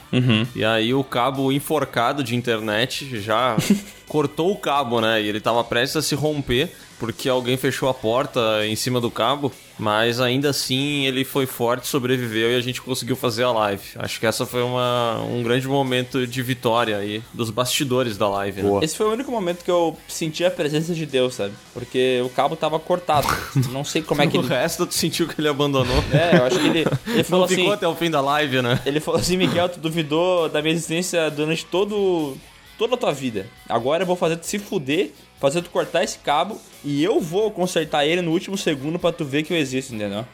S1: E aí o cabo enforcado de internet já cortou o cabo, né? E ele tava prestes a se romper, porque alguém fechou a porta em cima do cabo, mas ainda assim ele foi forte, sobreviveu e a gente conseguiu fazer a live. Acho que essa foi uma, um grande momento de vitória aí dos bastidores da live, né?
S3: Esse foi o único momento que eu senti a presença de Deus, sabe? Porque o cabo tava cortado. Não sei como é que
S1: O
S3: ele.
S1: resto tu sentiu que ele abandonou.
S3: É, eu acho que ele, ele falou
S1: Não
S3: assim.
S1: ficou até o fim da live, né?
S3: Ele falou assim, Miguel, tu duvidou da minha existência durante todo, toda a tua vida. Agora eu vou fazer tu se fuder, fazer tu cortar esse cabo e eu vou consertar ele no último segundo pra tu ver que eu existo, entendeu?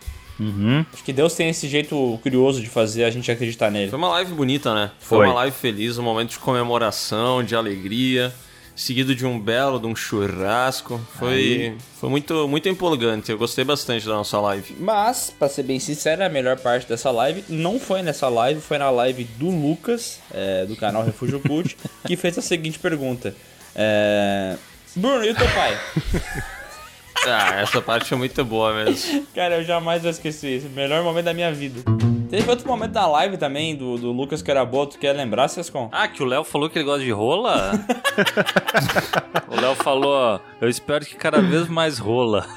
S3: Acho que Deus tem esse jeito curioso de fazer a gente acreditar nele.
S1: Foi uma live bonita, né? Foi,
S3: Foi.
S1: uma live feliz, um momento de comemoração, de alegria, seguido de um belo, de um churrasco. Foi, foi muito, muito empolgante. Eu gostei bastante da nossa live.
S3: Mas, pra ser bem sincero, a melhor parte dessa live não foi nessa live, foi na live do Lucas, é, do canal Refúgio Cult, que fez a seguinte pergunta. É... Bruno, e o teu pai?
S1: Ah, essa parte é muito boa mesmo.
S3: Cara, eu jamais vou esquecer isso. Melhor momento da minha vida. Teve outro momento da live também, do, do Lucas que era boa. Tu quer lembrar, Sescon?
S4: Ah, que o Léo falou que ele gosta de rola? o Léo falou, eu espero que cada vez mais rola.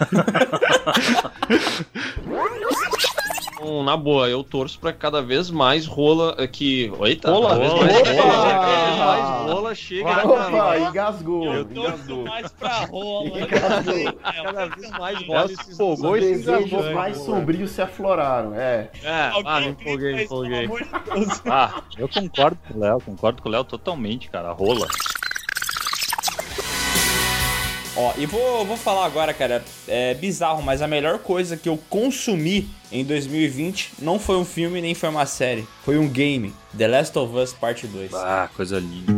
S1: Então, na boa, eu torço pra cada vez mais rola aqui. Eita,
S8: Rola?
S1: cada vez
S8: Rola?
S1: mais
S8: Opa!
S1: rola. Cada vez mais rola chega
S8: Opa, engasgou.
S1: engasgou.
S9: mais pra rola.
S1: Cada vez mais rola esses
S8: empolgou e
S1: desejos
S8: mais sombrios se afloraram, é.
S1: É, ah, me empolguei, empolguei.
S4: Ah, eu concordo com o Léo, concordo com o Léo totalmente, cara. Rola.
S3: Ó, e vou, vou falar agora, cara, é bizarro, mas a melhor coisa que eu consumi em 2020 não foi um filme nem foi uma série. Foi um game, The Last of Us Parte 2.
S4: Ah, coisa linda.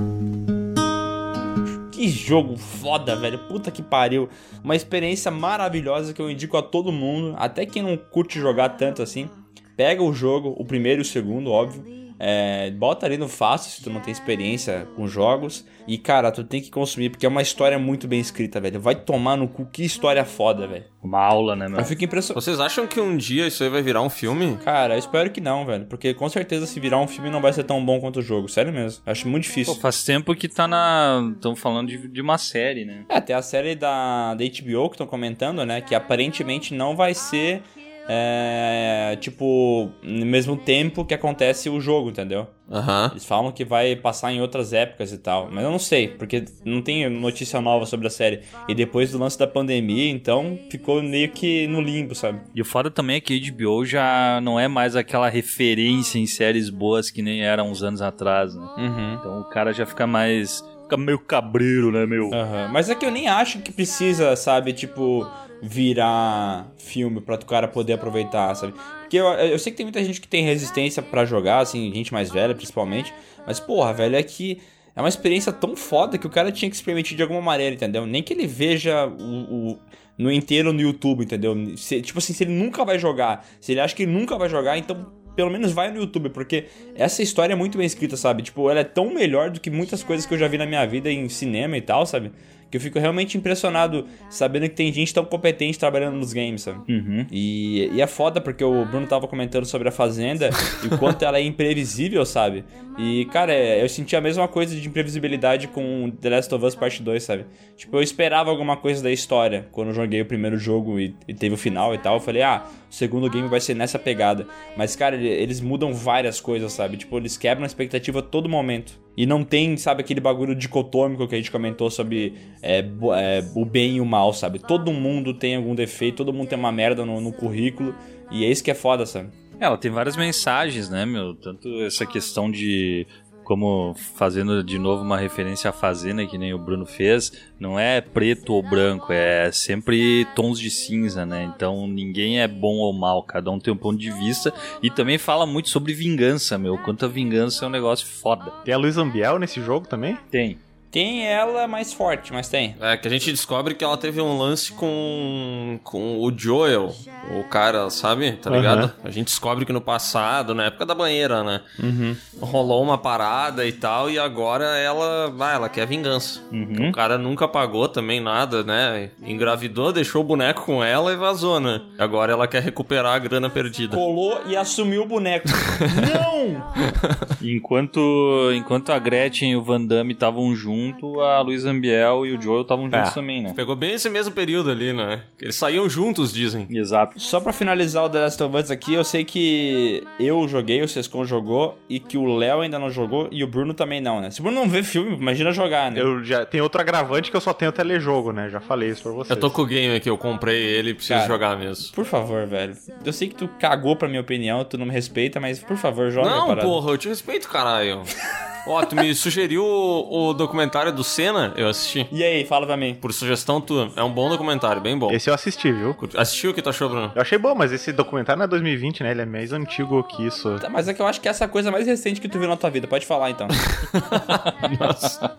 S3: Que jogo foda, velho. Puta que pariu. Uma experiência maravilhosa que eu indico a todo mundo, até quem não curte jogar tanto assim. Pega o jogo, o primeiro e o segundo, óbvio. É, bota ali no fácil se tu não tem experiência com jogos. E, cara, tu tem que consumir, porque é uma história muito bem escrita, velho. Vai tomar no cu, que história foda, velho.
S4: Uma aula, né, meu?
S3: Eu fico impressionado.
S1: Vocês acham que um dia isso aí vai virar um filme?
S3: Cara, eu espero que não, velho. Porque com certeza se virar um filme não vai ser tão bom quanto o jogo. Sério mesmo. Acho muito
S4: Pô,
S3: difícil.
S4: faz tempo que tá na. Estão falando de, de uma série, né?
S3: É, tem a série da, da HBO que estão comentando, né? Que aparentemente não vai ser, é, tipo, no mesmo tempo que acontece o jogo, entendeu?
S1: Aham.
S3: Eles falam que vai passar em outras épocas e tal. Mas eu não sei, porque não tem notícia nova sobre a série. E depois do lance da pandemia, então ficou meio que no limbo, sabe?
S4: E o foda também é que a HBO já não é mais aquela referência em séries boas que nem era uns anos atrás, né?
S3: Uhum.
S4: Então o cara já fica mais. Fica meio cabreiro, né, meu?
S3: Aham. Mas é que eu nem acho que precisa, sabe, tipo, virar filme pra o cara poder aproveitar, sabe? Porque eu, eu sei que tem muita gente que tem resistência pra jogar, assim, gente mais velha principalmente. Mas, porra, velho, é que é uma experiência tão foda que o cara tinha que se permitir de alguma maneira, entendeu? Nem que ele veja o, o- no inteiro no YouTube, entendeu? Se- tipo assim, se ele nunca vai jogar, se ele acha que ele nunca vai jogar, então pelo menos vai no YouTube, porque essa história é muito bem escrita, sabe? Tipo, ela é tão melhor do que muitas coisas que eu já vi na minha vida em cinema e tal, sabe? Que eu fico realmente impressionado sabendo que tem gente tão competente trabalhando nos games, sabe?
S4: Uhum.
S3: E, e é foda porque o Bruno tava comentando sobre a Fazenda e o quanto ela é imprevisível, sabe? E, cara, é, eu senti a mesma coisa de imprevisibilidade com The Last of Us Part 2, sabe? Tipo, eu esperava alguma coisa da história quando eu joguei o primeiro jogo e, e teve o final e tal. Eu falei, ah, o segundo game vai ser nessa pegada. Mas, cara, ele- eles mudam várias coisas, sabe? Tipo, eles quebram a expectativa a todo momento. E não tem, sabe, aquele bagulho dicotômico que a gente comentou sobre é, é, o bem e o mal, sabe? Todo mundo tem algum defeito, todo mundo tem uma merda no, no currículo. E é isso que é foda, sabe?
S4: É, Ela tem várias mensagens, né, meu? Tanto essa questão de. Como fazendo de novo uma referência à Fazenda, que nem o Bruno fez, não é preto ou branco, é sempre tons de cinza, né? Então ninguém é bom ou mal, cada um tem um ponto de vista. E também fala muito sobre vingança, meu. Quanto a vingança é um negócio foda.
S2: Tem a Luiz Ambiel nesse jogo também?
S4: Tem.
S3: Tem ela mais forte, mas tem.
S1: É, que a gente descobre que ela teve um lance com, com o Joel, o cara, sabe? Tá ligado? A gente descobre que no passado, na época da banheira, né? Rolou uma parada e tal, e agora ela, vai, ela quer vingança. O cara nunca pagou também nada, né? Engravidou, deixou o boneco com ela e vazou, né? Agora ela quer recuperar a grana perdida.
S3: Colou e assumiu o boneco. Não!
S4: Enquanto, enquanto a Gretchen e o Van Damme estavam junto, a Luísa Ambiel e o Joel estavam juntos
S2: É.
S4: também, né?
S1: Pegou bem esse mesmo período ali, né? Eles saíam juntos, dizem.
S4: Exato.
S3: Só pra finalizar o The Last of Us aqui, eu sei que eu joguei, o Sescon jogou, e que o Léo ainda não jogou, e o Bruno também não, né? Se o Bruno não vê filme, imagina jogar, né?
S2: Eu já tem outro agravante que eu só tenho telejogo, né? Já falei isso pra vocês.
S1: Eu tô com o game aqui, eu comprei ele e preciso
S3: Cara,
S1: jogar mesmo.
S3: Por favor, velho. Eu sei que tu cagou pra minha opinião, tu não me respeita, mas por favor, joga
S1: Não, porra, eu te respeito, caralho. Ó, tu me sugeriu o, o documentário do Senna, eu assisti.
S3: E aí, fala pra mim.
S1: Por sugestão tua. É um bom documentário, bem bom.
S2: Esse eu assisti, viu?
S1: Assistiu o que tu achou, Bruno?
S2: Eu achei bom, mas esse documentário não é 2020, né? Ele é mais antigo que isso.
S3: Tá, mas é que eu acho que essa é a coisa mais recente que tu viu na tua vida. Pode falar, então.
S1: Nossa.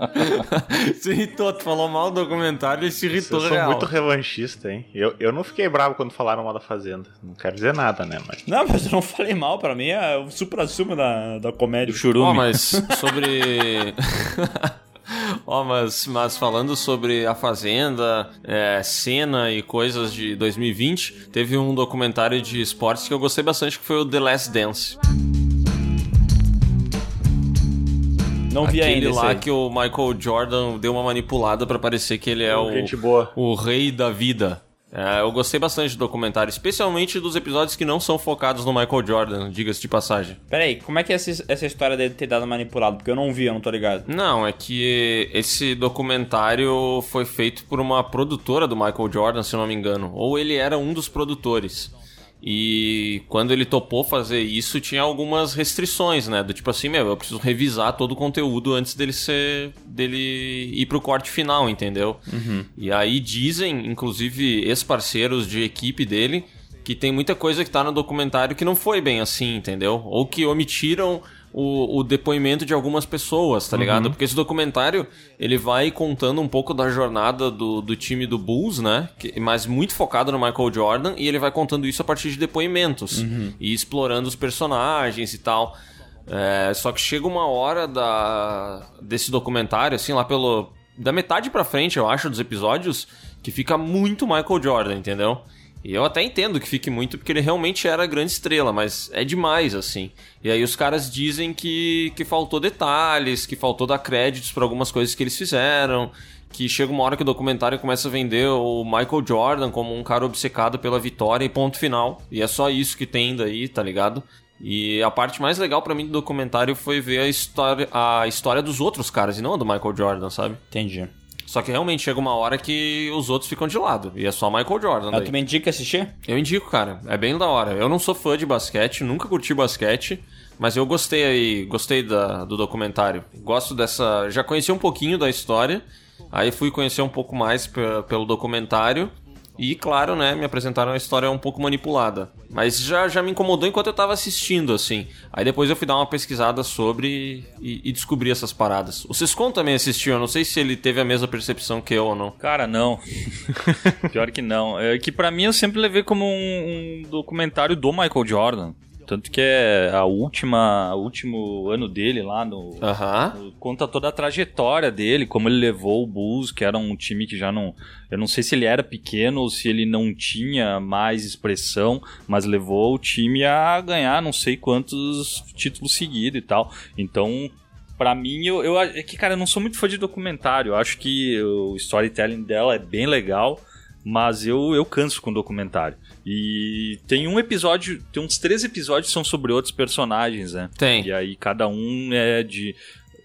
S1: se irritou, tu falou mal do documentário e se
S2: Eu
S1: irritou
S2: sou
S1: real.
S2: muito revanchista, hein? Eu, eu não fiquei bravo quando falaram mal da Fazenda. Não quero dizer nada, né? Mas
S3: não, mas eu não falei mal. Pra mim é o supra-sumo da, da comédia.
S4: O churume.
S1: Ó, mas sobre. Ó, mas, mas falando sobre a Fazenda, é, cena e coisas de 2020, teve um documentário de esportes que eu gostei bastante, que foi o The Last Dance.
S3: Não vi
S1: Aquele
S3: ainda esse
S1: lá
S3: aí.
S1: que o Michael Jordan deu uma manipulada pra parecer que ele é o,
S2: gente boa.
S1: o rei da vida. É, eu gostei bastante do documentário, especialmente dos episódios que não são focados no Michael Jordan, diga-se de passagem.
S3: Peraí, como é que é essa, essa história dele ter dado manipulado? Porque eu não vi, eu não tô ligado.
S1: Não, é que esse documentário foi feito por uma produtora do Michael Jordan, se eu não me engano. Ou ele era um dos produtores. E quando ele topou fazer isso, tinha algumas restrições, né? Do tipo assim, meu, eu preciso revisar todo o conteúdo antes dele ser. dele ir pro corte final, entendeu? E aí dizem, inclusive, ex-parceiros de equipe dele, que tem muita coisa que tá no documentário que não foi bem assim, entendeu? Ou que omitiram o, o depoimento de algumas pessoas, tá ligado? Porque esse documentário, ele vai contando um pouco da jornada do, do time do Bulls, né? Que- mas muito focado no Michael Jordan, e ele vai contando isso a partir de depoimentos. E explorando os personagens e tal. É, só que chega uma hora da, desse documentário, assim, lá pelo... Da metade pra frente, eu acho, dos episódios, que fica muito Michael Jordan, entendeu? E eu até entendo que fique muito, porque ele realmente era a grande estrela, mas é demais, assim. E aí os caras dizem que, que faltou detalhes, que faltou dar créditos pra algumas coisas que eles fizeram, que chega uma hora que o documentário começa a vender o Michael Jordan como um cara obcecado pela vitória e ponto final. E é só isso que tem daí, tá ligado? E a parte mais legal pra mim do documentário foi ver a história, a história dos outros caras, e não a do Michael Jordan, sabe?
S3: Entendi.
S1: Só que realmente chega uma hora que os outros ficam de lado. E é só Michael Jordan.
S3: Ah,
S1: daí.
S3: tu me indica assistir?
S1: Eu indico, cara. É bem da hora. Eu não sou fã de basquete, nunca curti basquete, mas eu gostei aí, gostei da, do documentário. Gosto dessa. Já conheci um pouquinho da história, aí fui conhecer um pouco mais pe- pelo documentário. E, claro, né, me apresentaram uma história um pouco manipulada. Mas já, já me incomodou enquanto eu tava assistindo, assim. Aí depois eu fui dar uma pesquisada sobre e, e descobri essas paradas. O Sescon também assistiu, eu não sei se ele teve a mesma percepção que eu ou não.
S4: Cara, não. Pior que não. É que pra mim eu sempre levei como um, um documentário do Michael Jordan. Tanto que é a última, o último ano dele lá no,
S1: Aham.
S4: conta toda a trajetória dele, como ele levou o Bulls, que era um time que já não. Eu não sei se ele era pequeno ou se ele não tinha mais expressão, mas levou o time a ganhar não sei quantos títulos seguidos e tal. Então. Pra mim, eu, eu é que, cara, eu não sou muito fã de documentário. Eu acho que o storytelling dela é bem legal, mas eu, eu canso com documentário. E tem um episódio, tem uns três episódios que são sobre outros personagens, né?
S1: Tem.
S4: E aí cada um é de.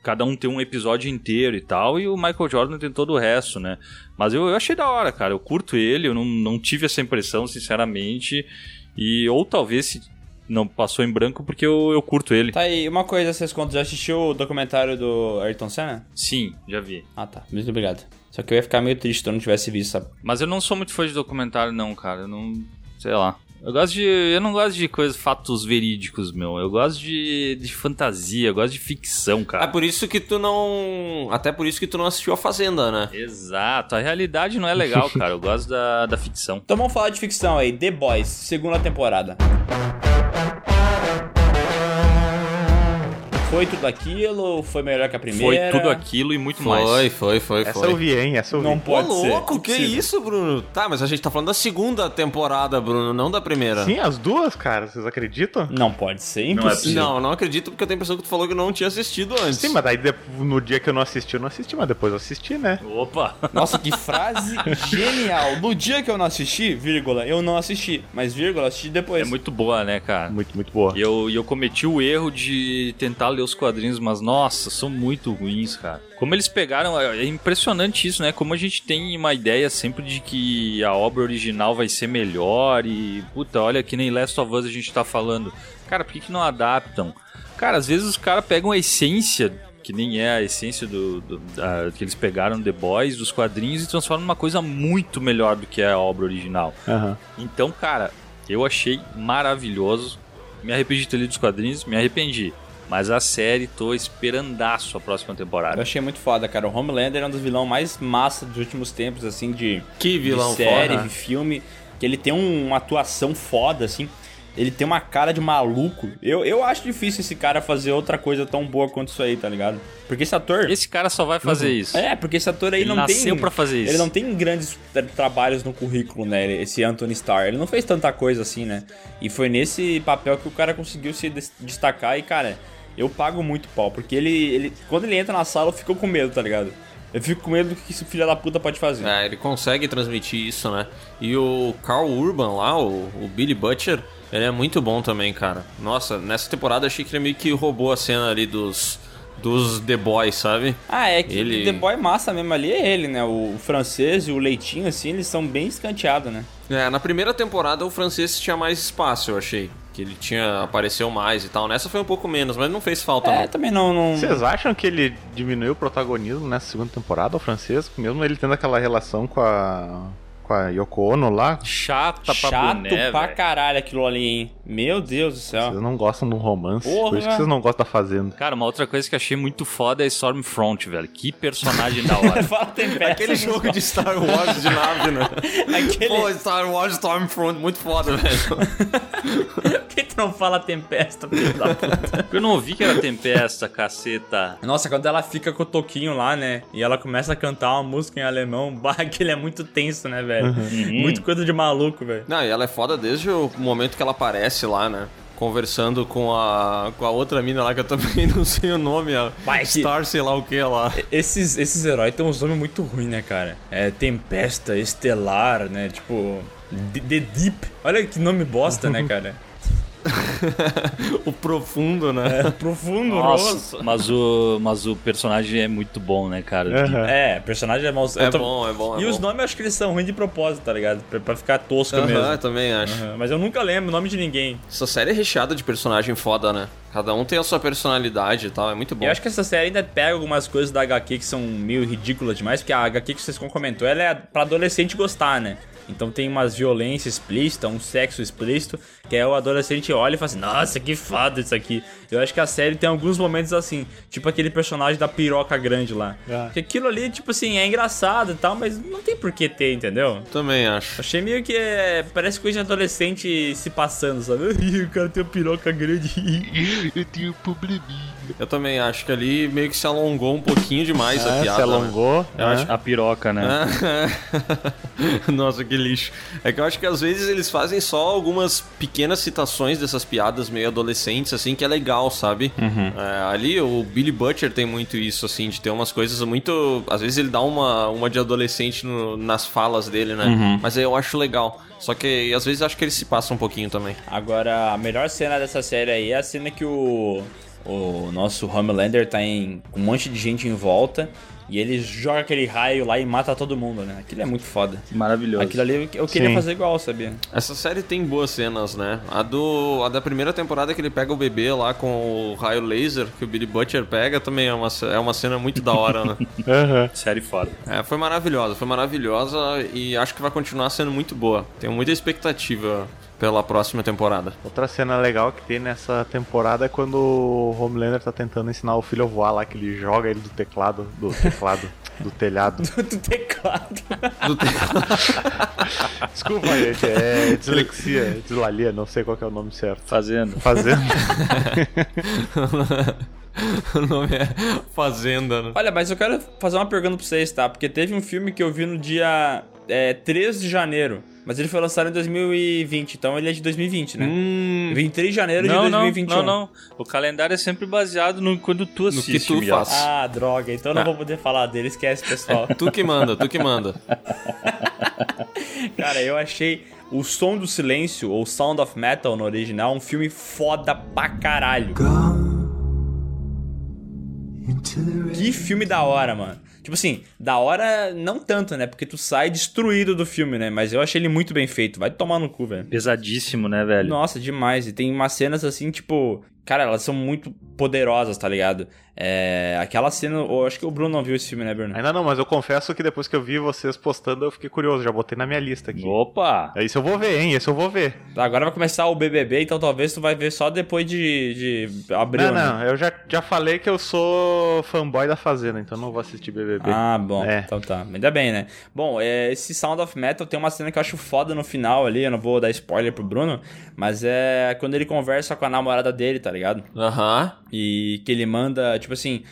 S4: Cada um tem um episódio inteiro e tal, e o Michael Jordan tem todo o resto, né? Mas eu, eu achei da hora, cara. Eu curto ele, eu não, não tive essa impressão, sinceramente. E ou talvez se não passou em branco porque eu, eu curto ele.
S3: Tá aí, uma coisa, vocês contam, já assistiu o documentário do Ayrton Senna?
S4: Sim, já vi.
S3: Ah, tá. Muito obrigado. Só que eu ia ficar meio triste se eu não tivesse visto, sabe?
S4: Mas eu não sou muito fã de documentário, não, cara. Eu não. Sei lá. Eu gosto de. Eu não gosto de coisas, fatos verídicos, meu. Eu gosto de, de fantasia, eu gosto de ficção,
S1: É
S4: cara.
S1: por isso que tu não. Até por isso que tu não assistiu a Fazenda, né?
S4: Exato, a realidade não é legal, cara. Eu gosto da, da ficção.
S3: Então vamos falar de ficção aí. The Boys, segunda temporada. Foi tudo aquilo? Foi melhor que a
S4: Foi
S3: primeira?
S4: tudo aquilo e muito mais.
S1: Foi, foi, foi,
S2: Essa
S1: foi.
S2: eu vi, hein? Essa eu vi.
S3: Não pode ser.
S1: louco, que isso, Bruno? Tá, mas a gente tá falando da segunda temporada, Bruno, não da primeira.
S2: Sim, as duas, cara, vocês acreditam?
S3: Não pode ser,
S4: Não é
S3: impossível.
S4: possível.
S1: Não, não acredito porque eu tenho a impressão que tu falou que não tinha assistido antes.
S2: Sim, mas daí no dia que eu não assisti, eu não assisti, mas depois eu assisti, né?
S4: Opa!
S3: Nossa, que frase genial. No dia que eu não assisti, vírgula, eu não assisti. Mas vírgula, assisti depois.
S4: É muito boa, né, cara?
S2: Muito, muito boa.
S4: E eu, e eu cometi o erro de tentar ler os quadrinhos, mas nossa, são muito ruins, cara. Como eles pegaram, é é impressionante isso, né? Como a gente tem uma ideia sempre de que a obra original vai ser melhor e, puta, olha que nem Last of Us a gente tá falando. Cara, por que, que não adaptam? Cara, às vezes os caras pegam a essência, que nem é a essência do, do- da- que eles pegaram The Boys, dos quadrinhos, e transformam numa coisa muito melhor do que a obra original.
S2: Aham.
S4: Então, cara, eu achei maravilhoso. Me arrependi de ter lido os quadrinhos, me arrependi. Mas a série, tô esperandaço a próxima
S3: Eu
S4: temporada.
S3: achei muito foda, cara. O Homelander é um dos vilões mais massa dos últimos tempos, assim, de,
S1: Que vilão
S3: de série,
S1: foda.
S3: de filme. Que ele tem um- uma atuação foda, assim. Ele tem uma cara de maluco. Eu, eu acho difícil esse cara fazer outra coisa tão boa quanto isso aí, tá ligado? Porque esse ator.
S4: Esse cara só vai fazer isso.
S3: É, porque esse ator aí
S4: Ele
S3: não
S4: nasceu
S3: tem.
S4: pra fazer isso.
S3: Ele não tem grandes tra- trabalhos no currículo, né? Esse Anthony Starr. Ele não fez tanta coisa assim, né? E foi nesse papel que o cara conseguiu se des- destacar. E, cara, eu pago muito pau. Porque ele, ele. Quando ele entra na sala, eu fico com medo, tá ligado? Eu fico com medo do que esse filho da puta pode fazer.
S1: É, ele consegue transmitir isso, né? E o Carl Urban lá, o, o Billy Butcher, ele é muito bom também, cara. Nossa, nessa temporada achei que ele meio que roubou a cena ali dos, dos The Boys, sabe?
S3: Ah, é que
S1: Ele-
S3: The Boy massa mesmo ali é ele, né? O francês e o Leitinho, assim, eles são bem escanteados, né?
S1: É, na primeira temporada o francês tinha mais espaço, eu achei. Que ele tinha apareceu mais e tal. Nessa foi um pouco menos, mas não fez falta,
S3: É,
S1: não.
S3: também não. não...
S2: Vocês acham que ele diminuiu o protagonismo nessa segunda temporada, o francês? Mesmo ele tendo aquela relação com a. com a Yoko Ono lá?
S4: Chata pra
S3: Chato
S4: boné,
S3: pra caralho aquilo ali, hein? Meu Deus do céu.
S2: Vocês não gostam do romance.
S3: Porra.
S2: Por isso que vocês não gostam da Fazenda.
S4: Cara, uma outra coisa que achei muito foda é Stormfront, velho. Que personagem da hora.
S3: Fala tempesta.
S1: Aquele jogo de Star Wars de nave, né?
S3: Aquele...
S1: Pô, Star Wars Stormfront, muito foda, velho.
S3: Por que tu não fala tempesta, filho da puta?
S4: Eu não ouvi que era tempesta, caceta.
S3: Nossa, quando ela fica com o toquinho lá, né? E ela começa a cantar uma música em alemão, bah, aquele é muito tenso, né, velho? Muito coisa de maluco, velho.
S1: Não, e ela é foda desde o momento que ela aparece lá, né? Conversando com a, com a outra mina lá, que eu também não sei o nome, a
S3: Vai
S1: Star sei lá o que lá.
S3: Esses, esses heróis têm uns nomes muito ruins, né, cara? É Tempesta, Estelar, né? Tipo. The Deep. Olha que nome bosta, né, cara?
S1: o profundo, né?
S3: É profundo,
S4: Nossa, mas o, mas o personagem é muito bom, né, cara?
S2: Aham.
S3: É, personagem é mal.
S1: É,
S3: eu tô-
S1: bom, é bom, é
S3: E
S1: bom.
S3: os nomes eu acho que eles são ruins de propósito, tá ligado? Pra, pra ficar tosco
S1: Aham,
S3: mesmo.
S1: também acho.
S3: Aham, Mas eu nunca lembro o nome de ninguém.
S1: Essa série é recheada de personagem foda, né? Cada um tem a sua personalidade e tal, é muito bom.
S3: Eu acho que essa série ainda pega algumas coisas da HQ que são meio ridículas demais, porque a HQ que vocês comentou, ela é pra adolescente gostar, né? Então tem umas violências explícitas, um sexo explícito, que é o adolescente olha e fala assim, nossa, que foda isso aqui. Eu acho que a série tem alguns momentos assim, tipo aquele personagem da piroca grande lá.
S2: Ah.
S3: Que aquilo ali, tipo assim, é engraçado e tal, mas não tem por que ter, entendeu?
S1: Também acho.
S3: Achei meio que é, parece coisa de adolescente se passando, sabe? Ih, o cara tem uma piroca grande.
S2: Eu tenho um probleminha.
S1: Eu também acho que ali meio que se alongou um pouquinho demais a
S2: É,
S1: piada.
S2: se
S1: né?
S2: alongou.
S1: Eu
S2: né?
S1: acho
S4: A piroca, né?
S1: Nossa, que lixo. É que eu acho que às vezes eles fazem só algumas pequenas citações dessas piadas meio adolescentes, assim, que é legal, sabe? É, ali o Billy Butcher tem muito isso, assim, de ter umas coisas muito. Às vezes ele dá uma, uma de adolescente no- nas falas dele, né? Mas eu acho legal. Só que às vezes eu acho que ele se passa um pouquinho também.
S3: Agora, a melhor cena dessa série aí é a cena que o, o nosso Homelander tá em, com um monte de gente em volta e ele joga aquele raio lá e mata todo mundo, né? Aquilo é muito foda.
S4: Maravilhoso.
S3: Aquilo ali eu, queria
S2: Sim.
S3: fazer igual, sabia?
S1: Essa série tem boas cenas, né? A, do, a da primeira temporada que ele pega o bebê lá com o raio laser, que o Billy Butcher pega, também é uma, é uma cena muito da hora, né?
S2: Aham.
S4: Série foda.
S1: É, foi maravilhosa, foi maravilhosa e acho que vai continuar sendo muito boa. Tenho muita expectativa pela próxima temporada.
S2: Outra cena legal que tem nessa temporada é quando o Homelander tá tentando ensinar o filho a voar lá, que ele joga ele do teclado, do teclado, do telhado.
S3: do teclado.
S1: Do te-
S2: Desculpa, gente, é dislexia, é dislalia, não sei qual que é o nome certo.
S4: Fazendo.
S2: Fazendo.
S1: o nome é Fazenda, né?
S3: Olha, mas eu quero fazer uma pergunta pra vocês, tá? Porque teve um filme que eu vi no dia é, 3 de janeiro, mas ele foi lançado em 2020, então ele é de 2020, né?
S1: Hum,
S3: 23 de janeiro
S4: Não,
S3: de
S4: não,
S3: 2021.
S4: não, não. O calendário é sempre baseado no quando tu assiste.
S1: que tu
S4: Miguel.
S1: faz.
S3: Ah, droga, então eu não vou poder falar dele, esquece, pessoal.
S1: tu que manda, tu que manda.
S3: Cara, eu achei O Som do Silêncio, ou Sound of Metal no original, um filme foda pra caralho. Que filme da hora, mano. Tipo assim, da hora não tanto, né? Porque tu sai destruído do filme, né? Mas eu achei ele muito bem feito. Vai tomar no cu, velho.
S4: Pesadíssimo, né, velho?
S3: Nossa, demais. E tem umas cenas assim, tipo. Cara, elas são muito poderosas, tá ligado? É. Aquela cena. Eu acho que o Bruno não viu esse filme, né, Bruno?
S2: Ainda não, mas eu confesso que depois que eu vi vocês postando, eu fiquei curioso, já botei na minha lista aqui.
S4: Opa!
S2: Esse eu vou ver, hein? Esse eu vou ver.
S3: Agora vai começar o BBB, então talvez tu vai ver só depois de, de abril,
S2: não,
S3: né?
S2: não, eu já, já falei que eu sou fanboy da Fazenda, então não vou assistir BBB.
S3: Ah, bom.
S2: É.
S3: Então tá. Ainda bem, né? Bom, é, esse Sound of Metal tem uma cena que eu acho foda no final ali. Eu não vou dar spoiler pro Bruno. Mas é quando ele conversa com a namorada dele, tá ligado?
S1: Aham.
S3: E que ele manda, tipo assim.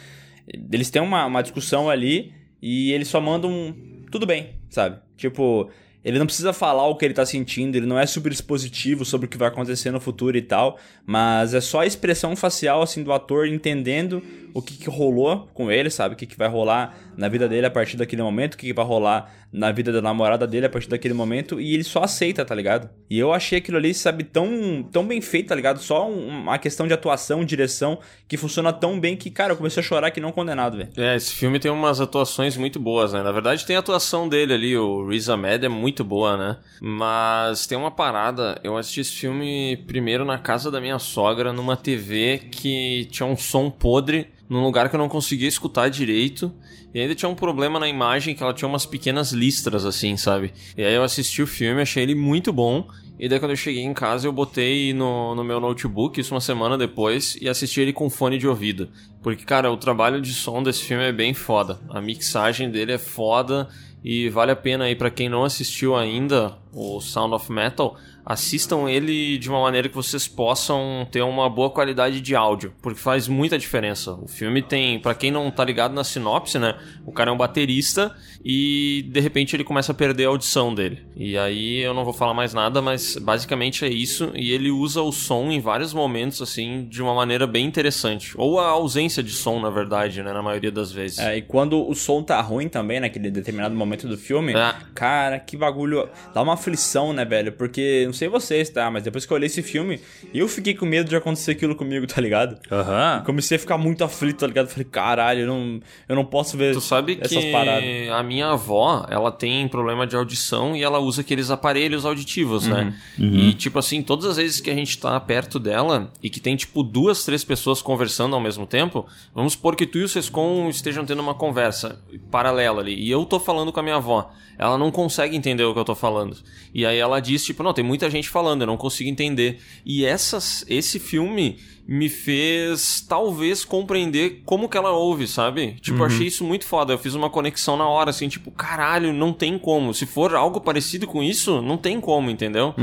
S3: Eles têm uma, uma discussão ali e ele só manda um. Tudo bem, sabe? Tipo. Ele não precisa falar o que ele tá sentindo, ele não é super expositivo sobre o que vai acontecer no futuro e tal, mas é só a expressão facial, assim, do ator entendendo o que, que rolou com ele, sabe? O que, que vai rolar na vida dele a partir daquele momento, o que, que vai rolar na vida da namorada dele a partir daquele momento, e ele só aceita, tá ligado? E eu achei aquilo ali, sabe, tão, tão bem feito, tá ligado? Só um- uma questão de atuação, direção, que funciona tão bem que, cara, eu comecei a chorar que não condenado, velho.
S1: É, esse filme tem umas atuações muito boas, né? Na verdade, tem a atuação dele ali, o Riz Ahmed é muito boa, né? Mas tem uma parada, eu assisti esse filme primeiro na casa da minha sogra, numa TV que tinha um som podre, num lugar que eu não conseguia escutar direito. E ainda tinha um problema na imagem que ela tinha umas pequenas listras, assim, sabe? E aí eu assisti o filme, achei ele muito bom. E daí quando eu cheguei em casa eu botei no, no meu notebook, isso uma semana depois, e assisti ele com fone de ouvido. Porque, cara, o trabalho de som desse filme é bem foda. A mixagem dele é foda e vale a pena aí pra quem não assistiu ainda o Sound of Metal, assistam ele de uma maneira que vocês possam ter uma boa qualidade de áudio, porque faz muita diferença. O filme tem, pra quem não tá ligado na sinopse, né? O cara é um baterista e de repente ele começa a perder a audição dele. E aí eu não vou falar mais nada, mas basicamente é isso. E ele usa o som em vários momentos, assim, de uma maneira bem interessante. Ou a ausência de som, na verdade, né? Na maioria das vezes.
S3: É, e quando o som tá ruim também, naquele determinado momento do filme,
S1: É.
S3: cara, que bagulho. Dá uma aflição, né, velho? Porque, sei vocês, tá? Mas depois que eu olhei esse filme, eu fiquei com medo de acontecer aquilo comigo, tá ligado?
S4: Aham.
S3: Comecei a ficar muito aflito, tá ligado? Falei, caralho, eu não, eu não posso ver
S1: Tu sabe
S3: essas
S1: que
S3: paradas.
S1: a minha avó, ela tem problema de audição e ela usa aqueles aparelhos auditivos, né? E, tipo assim, todas as vezes que a gente tá perto dela e que tem, tipo, duas, três pessoas conversando ao mesmo tempo, vamos supor que tu e o Sescon estejam tendo uma conversa paralela ali e eu tô falando com a minha avó. Ela não consegue entender o que eu tô falando. E aí ela diz, tipo, não, tem muita gente falando, eu não consigo entender. E essas, esse filme me fez talvez compreender como que ela ouve, sabe? Tipo, eu achei isso muito foda. Eu fiz uma conexão na hora, assim, tipo, caralho, não tem como. Se for algo parecido com isso, não tem como, entendeu?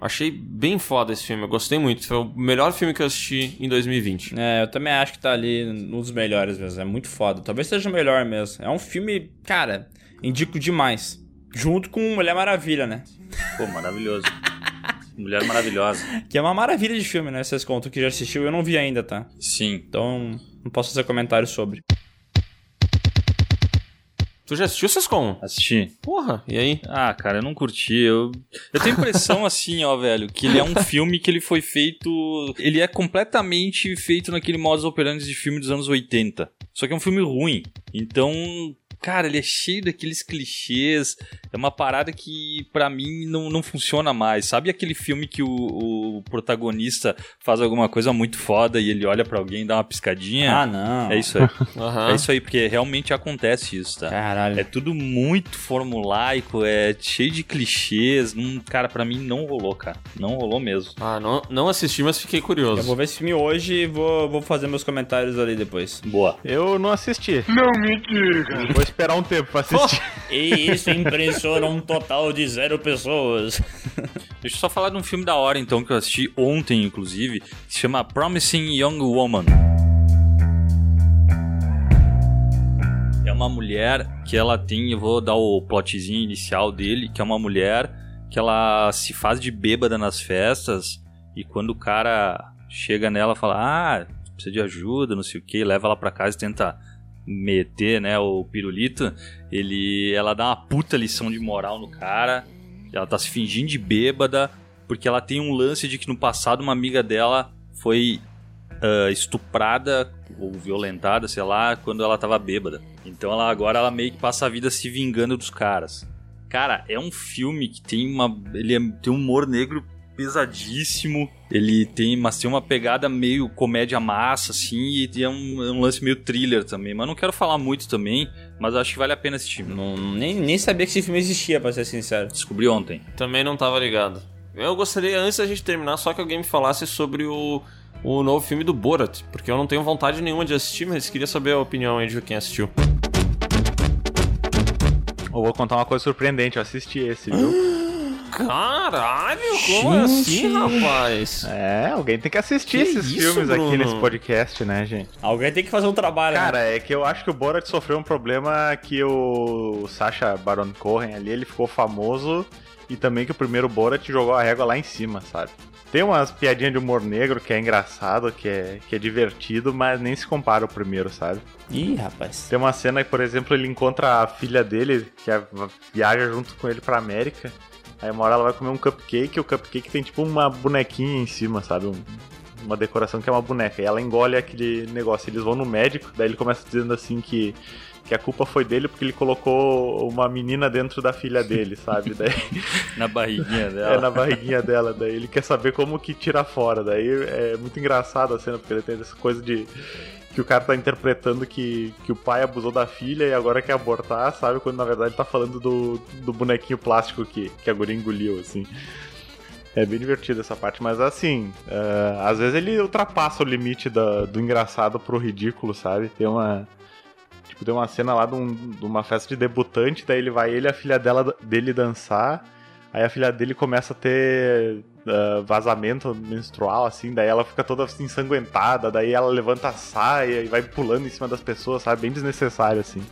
S1: Achei bem foda esse filme, eu gostei muito. Foi o melhor filme que eu assisti em 2020.
S3: É, eu também acho que tá ali nos melhores mesmo. É muito foda. Talvez seja o melhor mesmo. É um filme, cara, indico demais. Junto com Mulher Maravilha, né?
S4: Pô, maravilhoso. Mulher maravilhosa.
S3: Que é uma maravilha de filme, né? Vocês contam que já assistiu, eu não vi ainda, tá?
S4: Sim.
S3: Então, não posso fazer comentário sobre.
S1: Tu já assistiu Sescon?
S4: Assisti.
S1: Porra, e aí?
S4: Ah, cara, eu não curti. Eu, eu tenho a impressão, assim, ó, velho, que ele é um filme que ele foi feito. Ele é completamente feito naquele modus operandi de filme dos anos 80. Só que é um filme ruim. Então, cara, ele é cheio daqueles clichês. É uma parada que pra mim não, não funciona mais. Sabe aquele filme que o, o protagonista faz alguma coisa muito foda e ele olha pra alguém e dá uma piscadinha?
S3: Ah, não.
S4: É isso aí.
S1: Aham.
S4: É isso aí, porque realmente acontece isso, tá?
S3: Caralho.
S4: É tudo muito formulaico, é cheio de clichês. Não, cara, pra mim não rolou, cara. Não rolou mesmo.
S1: Ah, não, não assisti, mas fiquei
S3: Eu
S1: curioso.
S3: vou ver esse filme hoje e vou, vou fazer meus comentários ali depois.
S4: Boa.
S2: Eu não assisti.
S6: Não me diga.
S2: Vou esperar um tempo pra assistir.
S3: E isso impressiona um total de zero pessoas.
S4: Deixa eu só falar de um filme da hora, então, que eu assisti ontem, inclusive, que se chama Promising Young Woman. É uma mulher que ela tem, eu vou dar o plotzinho inicial dele, que é uma mulher que ela se faz de bêbada nas festas e quando o cara chega nela fala, ah, precisa de ajuda, não sei o que, leva ela pra casa e tenta meter, né, o pirulito, ele, ela dá uma puta lição de moral no cara, ela tá se fingindo de bêbada, porque ela tem um lance de que no passado uma amiga dela foi ah, estuprada ou violentada, sei lá, quando ela tava bêbada. Então ela agora ela meio que passa a vida se vingando dos caras. Cara, é um filme que tem uma ele é- tem um humor negro pesadíssimo. Ele tem, mas tem uma pegada meio comédia massa assim e é um, é um lance meio thriller também. Mas não quero falar muito também, mas acho que vale a pena filme.
S3: Não, nem, nem sabia que esse filme existia, pra ser sincero.
S4: Descobri ontem.
S1: Também não tava ligado. Eu gostaria, antes da gente terminar, só que alguém me falasse sobre o, o novo filme do Borat, porque eu não tenho vontade nenhuma de assistir, mas queria saber a opinião aí de quem assistiu.
S2: Eu vou contar uma coisa surpreendente, eu assisti esse, viu?
S1: Caralho, como assim, rapaz?
S2: É, alguém tem que assistir
S1: Que
S2: esses
S1: isso,
S2: filmes
S1: Bruno?
S2: aqui nesse podcast, né, gente?
S3: Alguém tem que fazer um trabalho,
S2: Cara,
S3: né?
S2: é que eu acho que o Borat sofreu um problema que o Sacha Baron Cohen ali, ele ficou famoso e também que o primeiro Borat jogou a régua lá em cima, sabe? Tem umas piadinhas de humor negro que é engraçado, que é, que é divertido, mas nem se compara ao primeiro, sabe?
S3: Ih, rapaz.
S2: Tem uma cena que, por exemplo, ele encontra a filha dele, que é- viaja junto com ele pra América. Aí uma hora ela vai comer um cupcake, e o cupcake tem tipo uma bonequinha em cima, sabe? Um- uma decoração que é uma boneca. E ela engole aquele negócio. Eles vão no médico, daí ele começa dizendo assim que, que a culpa foi dele porque ele colocou uma menina dentro da filha dele, sabe? Daí,
S4: Na barriguinha
S2: é
S4: dela.
S2: na barriguinha dela. Daí ele quer saber como que tira fora. Daí é muito engraçado a cena, porque ele tem essa coisa de que o cara tá interpretando que, que o pai abusou da filha e agora quer abortar, sabe? Quando na verdade tá falando do, do bonequinho plástico que, que a guria engoliu, assim. É bem divertido essa parte, mas assim, é, às vezes ele ultrapassa o limite da- do engraçado pro ridículo, sabe? Tem uma. Tipo, tem uma cena lá de, um- de uma festa de debutante, daí ele vai ele e a filha dela, dele dançar. Aí a filha dele começa a ter ah, vazamento menstrual, assim, daí ela fica toda assim, ensanguentada, daí ela levanta a saia e vai pulando em cima das pessoas, sabe? Bem desnecessário, assim.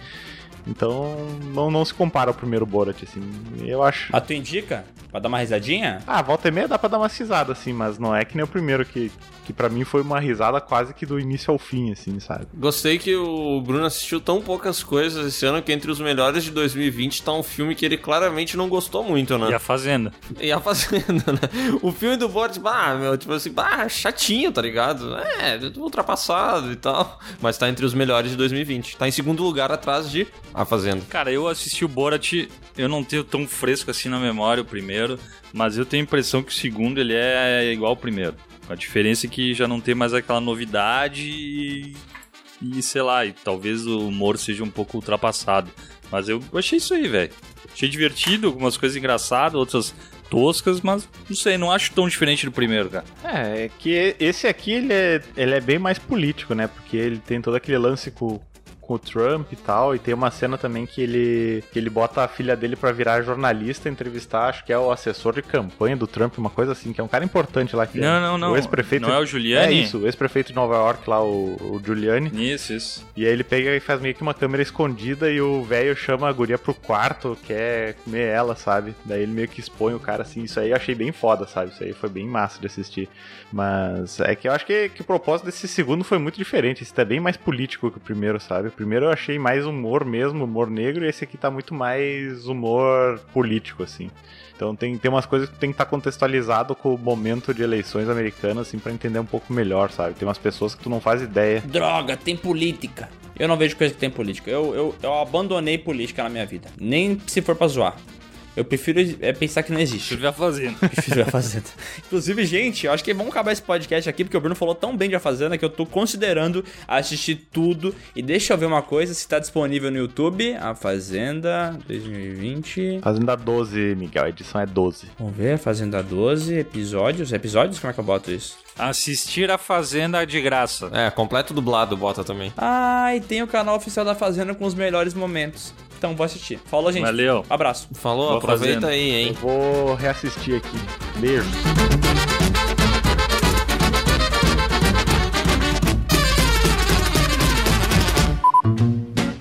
S2: Então, não, não se compara ao primeiro Borat, assim. Eu acho.
S3: A tu indica? Pra dar uma risadinha?
S2: Ah, volta e meia dá pra dar uma risada, assim, mas não é que nem o primeiro, que, que para mim foi uma risada quase que do início ao fim, assim, sabe?
S1: Gostei que o Bruno assistiu tão poucas coisas esse ano que entre os melhores de 2020 tá um filme que ele claramente não gostou muito, né?
S4: E a Fazenda.
S1: E a Fazenda, né? O filme do Borat, bah, meu, tipo assim, bah, chatinho, tá ligado? É, ultrapassado e tal. Mas tá entre os melhores de 2020. Tá em segundo lugar atrás de A Fazenda.
S4: Cara, eu assisti o Borat, eu não tenho tão fresco assim na memória o primeiro, mas eu tenho a impressão que o segundo ele é igual ao primeiro. A diferença é que já não tem mais aquela novidade e, e sei lá, e talvez o humor seja um pouco ultrapassado. Mas eu achei isso aí, velho. Achei divertido, algumas coisas engraçadas, outras toscas, mas não sei, não acho tão diferente do primeiro, cara.
S2: É, é que esse aqui ele é, ele é bem mais político, né? Porque ele tem todo aquele lance com, com o Trump e tal, e tem uma cena também que ele, que ele bota a filha dele pra virar jornalista, entrevistar, acho que é o assessor de campanha do Trump, uma coisa assim, que é um cara importante lá. Que
S4: Não,
S2: é,
S4: não, não.
S2: O ex-prefeito.
S4: Não é o Giuliani?
S2: É isso, o ex-prefeito de Nova York lá, o, o Giuliani.
S4: Isso, isso.
S2: E aí ele pega e faz meio que uma câmera escondida e o velho chama a guria pro quarto, quer comer ela, sabe? Daí ele meio que expõe o cara assim. Isso aí eu achei bem foda, sabe? Isso aí foi bem massa de assistir. Mas é que eu acho que, que o propósito desse segundo foi muito diferente. Esse tá bem mais político que o primeiro, sabe? O primeiro eu achei mais humor mesmo, humor negro, e esse aqui tá muito mais humor político, assim. Então tem, tem umas coisas que tem que estar contextualizado com o momento de eleições americanas, assim, pra entender um pouco melhor, sabe? Tem umas pessoas que tu não faz ideia.
S3: Droga, tem política. Eu não vejo coisa que tem política. Eu, eu, eu abandonei política na minha vida. Nem se for pra zoar. Eu prefiro é, pensar que não existe.
S4: Prefiro ver a fazenda.
S3: Prefiro ver a Fazenda. Inclusive, gente, eu acho que vamos acabar esse podcast aqui, porque o Bruno falou tão bem de A Fazenda que eu tô considerando assistir tudo. E deixa eu ver uma coisa, se tá disponível no YouTube, A Fazenda 2020.
S2: Fazenda 12, Miguel. A edição é 12.
S3: Vamos ver, Fazenda 12, episódios. Episódios? Como é que eu boto isso?
S4: Assistir a fazenda de graça.
S1: É, completo dublado bota também.
S3: Ah, e tem o canal oficial da Fazenda com os melhores momentos. Então vou assistir. Falou, gente.
S4: Valeu.
S3: Abraço.
S1: Falou,
S4: Boa
S1: aproveita
S4: fazenda.
S1: aí, hein?
S2: Vou reassistir aqui. Beijos.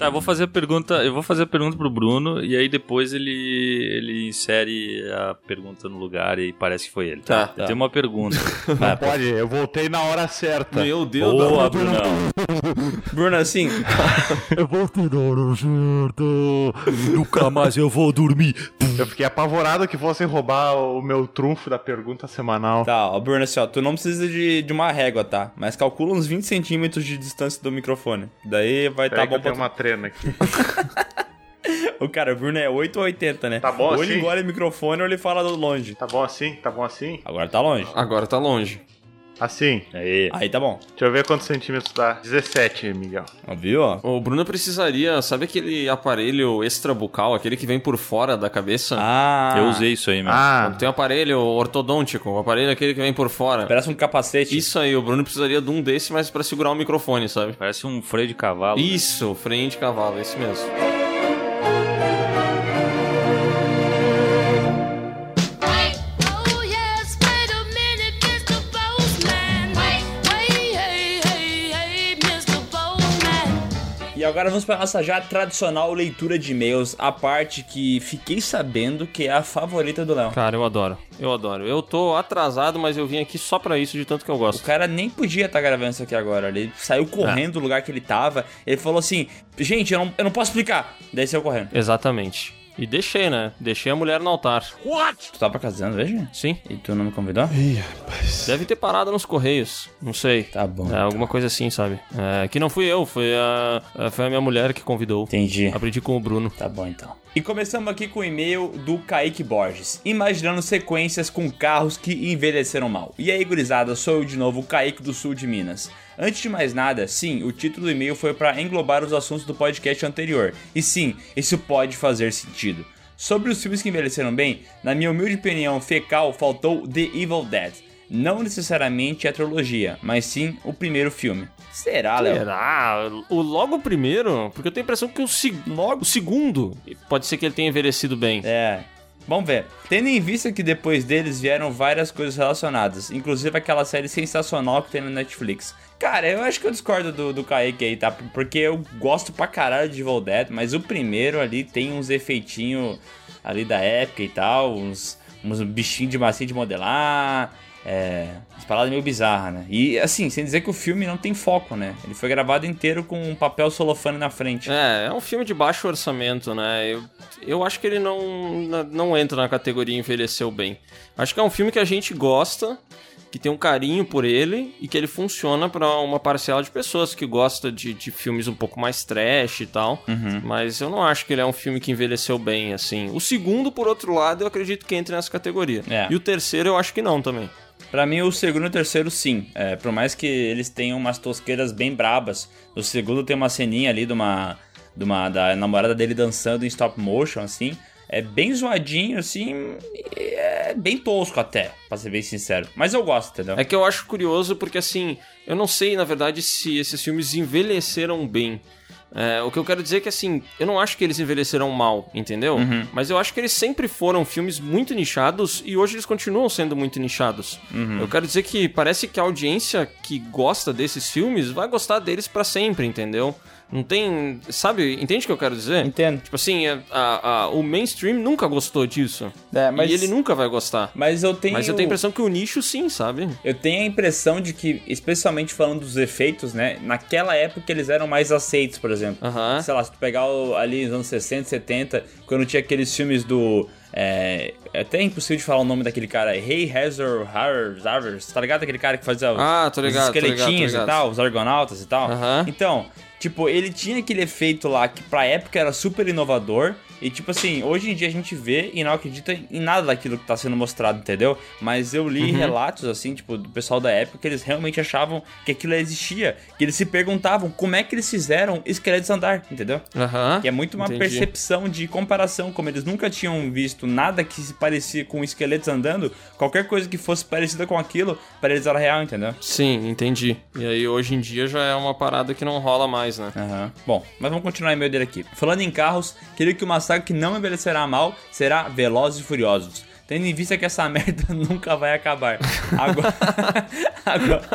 S4: Tá, eu vou fazer a pergunta, eu vou fazer a pergunta pro Bruno e aí depois ele ele insere a pergunta no lugar e parece que foi ele.
S1: Tá.
S4: Eu tenho uma pergunta.
S2: Não pode, eu voltei na hora certa.
S1: Meu Deus,
S4: Boa,
S1: não.
S4: Brunão.
S3: Bruno, assim,
S9: Eu vou ter hora certa. Nunca mais eu vou dormir.
S2: Eu fiquei apavorado que fossem roubar o meu trunfo da pergunta semanal.
S3: Tá, ó, Bruno, assim, ó, tu não precisa de, de uma régua, tá? Mas calcula uns 20 centímetros de distância do microfone. Daí vai
S2: Peraí
S3: tá bom pra
S2: uma trena aqui.
S3: O cara, o Bruno é 8 ou 80, né?
S2: Tá bom
S3: ou
S2: assim?
S3: ele engole o microfone ou ele fala do longe.
S2: Tá bom assim? Tá bom assim?
S3: Agora tá longe.
S1: Agora tá longe.
S2: Assim.
S4: Aí.
S3: Aí tá bom.
S2: Deixa eu ver quantos centímetros dá. 17, Miguel.
S3: Ó, Viu, ó?
S1: O Bruno precisaria, sabe aquele aparelho extrabucal, aquele que vem por fora da cabeça?
S3: Ah.
S4: Eu usei isso aí mesmo.
S2: Ah,
S1: Tem um aparelho ortodôntico, o aparelho é aquele que vem por fora.
S3: Parece um capacete.
S1: Isso aí, o Bruno precisaria de um desse, mas pra segurar o microfone, sabe?
S4: Parece um freio de cavalo. né?
S1: Isso, freio de cavalo, esse mesmo.
S3: E agora vamos para nossa já tradicional leitura de e-mails, a parte que fiquei sabendo que é a favorita do Léo.
S1: Cara, eu adoro. Eu adoro. Eu tô atrasado, mas eu vim aqui só pra isso, de tanto que eu
S3: O
S1: gosto.
S3: cara nem podia estar gravando isso aqui agora. Ele saiu correndo do lugar que ele tava. Ele falou assim: Gente, eu não, eu não posso explicar. Daí saiu correndo.
S1: Exatamente. E deixei, né? Deixei a mulher no altar.
S3: Tu tava casando, veja?
S1: Sim.
S3: E tu não me convidou?
S1: Deve ter parado nos correios. Não sei.
S3: Tá bom.
S1: É, alguma coisa assim, sabe? É, que não fui eu, foi a, foi a minha mulher que convidou.
S3: Entendi.
S1: Aprendi com o Bruno.
S3: Tá bom então. E começamos aqui com o e-mail do Kaique Borges, imaginando sequências com carros que envelheceram mal. E aí, gurizada, sou eu de novo, o Kaique do sul de Minas. Antes de mais nada, sim, o título do e-mail foi para englobar os assuntos do podcast anterior. E sim, isso pode fazer sentido. Sobre os filmes que envelheceram bem, na minha humilde opinião fecal, faltou The Evil Dead. Não necessariamente a trilogia, mas sim o primeiro filme. Será, Léo?
S1: Será? O logo primeiro? Porque eu tenho a impressão que o, se- logo, o segundo pode ser que ele tenha envelhecido bem.
S3: É. Vamos ver. Tendo em vista que depois deles vieram várias coisas relacionadas, inclusive aquela série sensacional que tem no Netflix. Cara, eu acho que eu discordo do, do Kaique aí, tá? Porque eu gosto pra caralho de Evil Dead, mas o primeiro ali tem uns efeitinhos ali da época e tal, uns, uns bichinhos de massinha de modelar. É. As paradas meio bizarras, né? E assim, sem dizer que o filme não tem foco, né? Ele foi gravado inteiro com um papel solofane na frente.
S1: É, é um filme de baixo orçamento, né? Eu, eu acho que ele não, não entra na categoria envelheceu bem. Acho que é um filme que a gente gosta, que tem um carinho por ele e que ele funciona pra uma parcela de pessoas que gosta de, de filmes um pouco mais trash e tal. Mas eu não acho que ele é um filme que envelheceu bem, assim. O segundo, por outro lado, eu acredito que entre nessa categoria.
S3: É.
S1: E o terceiro eu acho que não também.
S3: Pra mim, o segundo e o terceiro, sim. É, por mais que eles tenham umas tosqueiras bem brabas. O segundo tem uma ceninha ali de uma, de uma da namorada dele dançando em stop motion, assim. É bem zoadinho, assim. É bem tosco até, pra ser bem sincero. Mas eu gosto, entendeu?
S1: É que eu acho curioso porque, assim, eu não sei, na verdade, se esses filmes envelheceram bem. É, o que eu quero dizer é que, assim, eu não acho que eles envelheceram mal, entendeu? Mas eu acho que eles sempre foram filmes muito nichados e hoje eles continuam sendo muito nichados. Eu quero dizer que parece que a audiência que gosta desses filmes vai gostar deles pra sempre, entendeu? Não tem. Sabe? Entende o que eu quero dizer?
S3: Entendo.
S1: Tipo assim, a- a- o mainstream nunca gostou disso.
S3: É, mas-
S1: E ele nunca vai gostar.
S3: Mas eu tenho.
S1: Mas eu tenho a impressão que o nicho sim, sabe?
S3: Eu tenho a impressão de que, especialmente falando dos efeitos, né? Naquela época eles eram mais aceitos, por exemplo.
S1: Aham.
S3: Sei lá, se tu pegar o- ali nos anos 60, 70, quando tinha aqueles filmes do. É, é até impossível de falar o nome daquele cara. Hey Hazard Harvard, tá ligado? Aquele cara que fazia os-
S1: Ah, tô
S3: os
S1: ligado, tô ligado, tô
S3: esqueletinhos
S1: ligado.
S3: e tal, os argonautas e tal.
S1: Aham.
S3: Então, Tipo, ele tinha aquele efeito lá que pra época era super inovador. E tipo assim, hoje em dia a gente vê e não acredita em nada daquilo que tá sendo mostrado, entendeu? Mas eu li relatos, assim, tipo, do pessoal da época que eles realmente achavam que aquilo existia. Que eles se perguntavam como é que eles fizeram esqueletos andar, entendeu?
S1: Aham.
S3: Que é muito uma
S1: entendi.
S3: percepção de comparação, como eles nunca tinham visto nada que se parecia com esqueletos andando, qualquer coisa que fosse parecida com aquilo, para eles era real, entendeu?
S1: Sim, entendi. E aí hoje em dia já é uma parada que não rola mais, né?
S3: Aham. Bom, mas vamos continuar o e-mail dele aqui. Falando em carros, creio que uma saga que não envelhecerá mal será Velozes e Furiosos. Tendo em vista que essa merda nunca vai acabar. Agora, agora,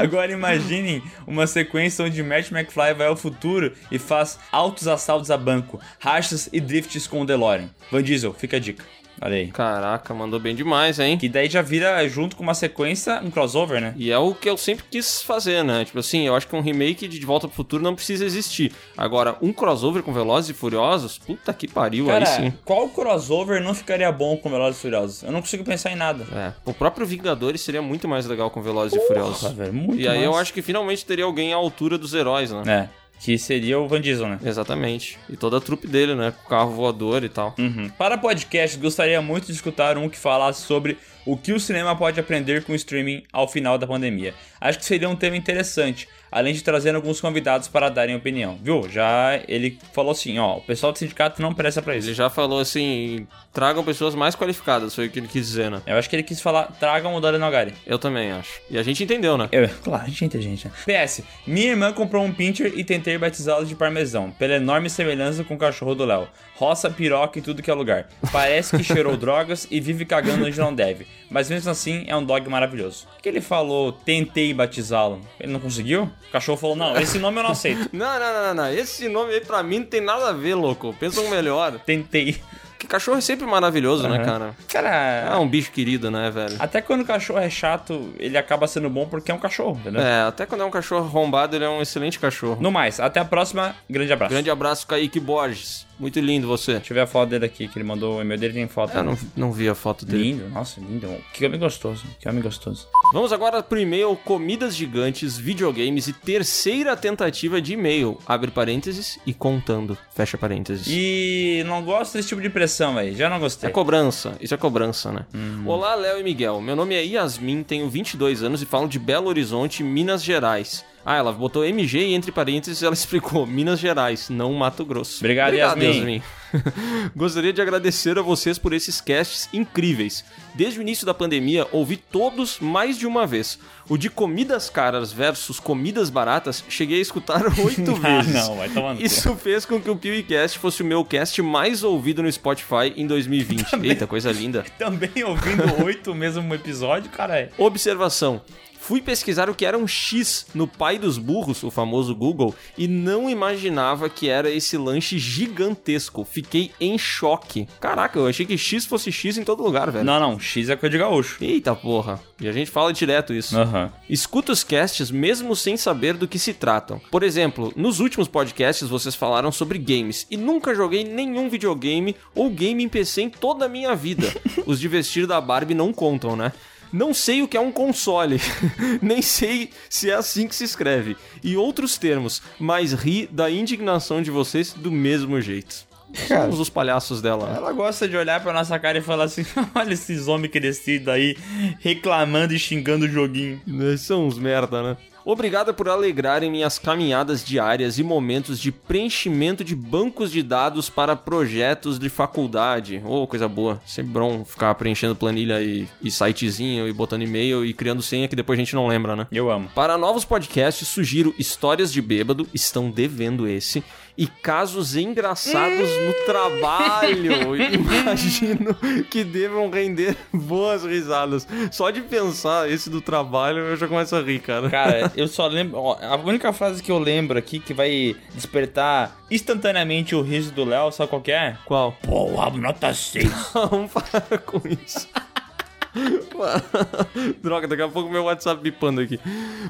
S3: agora imaginem uma sequência onde Matt McFly vai ao futuro e faz altos assaltos a banco, rachas e drifts com o DeLorean. Van Diesel, fica a dica. Olha aí.
S1: Caraca, mandou bem demais, hein?
S3: Que daí já vira, junto com uma sequência, um crossover, né?
S1: E é o que eu sempre quis fazer, né? Tipo assim, eu acho que um remake de De Volta pro Futuro não precisa existir. Agora, um crossover com Velozes e Furiosos, puta que pariu,
S3: Cara,
S1: aí sim.
S3: qual crossover não ficaria bom com Velozes e Furiosos? Eu não consigo pensar em nada.
S1: É, o próprio Vingadores seria muito mais legal com Velozes e Furiosos.
S3: Porra, velho, muito
S1: e aí eu
S3: massa.
S1: acho que finalmente teria alguém à altura dos heróis, né?
S3: É, que seria o Van Diesel, né?
S1: Exatamente. E toda a trupe dele, né? Com o carro voador e tal.
S3: Uhum. Para podcast, gostaria muito de escutar um que falasse sobre o que o cinema pode aprender com o streaming ao final da pandemia. Acho que seria um tema interessante, além de trazer alguns convidados para darem opinião. Viu? Já ele falou assim, ó, o pessoal do sindicato não presta pra isso.
S1: Ele já falou assim: tragam pessoas mais qualificadas, foi o que ele quis dizer, né?
S3: Eu acho que ele quis falar, tragam o Dorian Nogari.
S1: Eu também acho. E a gente entendeu, né?
S3: Eu, claro, a gente é inteligente, né? PS, minha irmã comprou um pincher e tentei batizá-lo de parmesão, pela enorme semelhança com o cachorro do Léo. Roça, piroca em tudo que é lugar. Parece que cheirou drogas e vive cagando onde não deve. Mas mesmo assim, é um dog maravilhoso. Que ele falou, tentei batizá-lo. Ele não conseguiu? O cachorro falou, não, esse nome eu não aceito.
S1: Não, não, não, não, não. Esse nome aí pra mim não tem nada a ver, louco. Pensa um melhor.
S3: Tentei.
S1: Que cachorro é sempre maravilhoso, né,
S3: Aham.
S1: cara? É
S3: Cara,
S1: um bicho querido, né, velho?
S3: até quando o cachorro é chato, ele acaba sendo bom porque é um cachorro, entendeu?
S1: É, até quando é um cachorro arrombado, ele é um excelente cachorro.
S3: No mais, até a próxima. Grande abraço.
S1: Grande abraço, Kaique Borges. Muito lindo você.
S3: Deixa eu ver a foto dele aqui, que ele mandou. O e-mail dele tem foto.
S1: Eu não, não vi a foto dele.
S3: Lindo, nossa, lindo. Que homem gostoso. Que homem gostoso.
S1: Vamos agora pro e-mail Comidas Gigantes, Videogames e terceira tentativa de e-mail. Abre parênteses e contando. Fecha parênteses.
S3: E não gosto desse tipo de pressão, aí. Já não gostei.
S1: É cobrança, isso é cobrança, né? Olá, Léo e Miguel. Meu nome é Yasmin, tenho 22 anos e falo de Belo Horizonte, Minas Gerais. Ah, ela botou MG e entre parênteses ela explicou Minas Gerais, não Mato Grosso.
S3: Obrigado, Yasmin.
S1: Gostaria de agradecer a vocês por esses casts incríveis. Desde o início da pandemia, ouvi todos mais de uma vez. O de comidas caras versus comidas baratas, cheguei a escutar oito
S3: Ah,
S1: vezes.
S3: não, vai cu.
S1: Isso fez com que o PewCast fosse o meu cast mais ouvido no Spotify em 2020. Eita, coisa linda.
S3: Também ouvindo oito mesmo episódio, cara.
S1: Observação. Fui pesquisar o que era um X no pai dos burros, o famoso Google, e não imaginava que era esse lanche gigantesco. Fiquei em choque. Caraca, eu achei que X fosse X em todo lugar, velho.
S3: Não, não. X é coisa de gaúcho.
S1: Eita porra. E a gente fala direto isso.
S3: Aham.
S1: Escuta os casts mesmo sem saber do que se tratam. Por exemplo, nos últimos podcasts vocês falaram sobre games e nunca joguei nenhum videogame ou game em PC em toda a minha vida. Os de vestir da Barbie não contam, né? Não sei o que é um console, nem sei se é assim que se escreve, e outros termos, mas ri da indignação de vocês do mesmo jeito. Somos os palhaços dela.
S3: Ela gosta de olhar pra nossa cara e falar assim: olha esses homens crescidos aí reclamando e xingando o joguinho.
S1: São uns merda, né? Obrigado por alegrarem minhas caminhadas diárias e momentos de preenchimento de bancos de dados para projetos de faculdade. Ô, coisa boa. Sempre bom ficar preenchendo planilha e, e sitezinho e botando e-mail e criando senha que depois a gente não lembra, né?
S3: Eu amo.
S1: Para novos podcasts, sugiro Histórias de Bêbado, estão devendo esse, e casos engraçados no trabalho. Imagino que devam render boas risadas. Só de pensar esse do trabalho, eu já começo a rir, cara.
S3: Cara, eu só lembro. ó, a única frase que eu lembro aqui que vai despertar instantaneamente o riso do Léo, sabe qual que é?
S1: Qual?
S3: Pô, nota 6.
S1: Vamos parar com isso. Droga, daqui a pouco meu WhatsApp bipando aqui.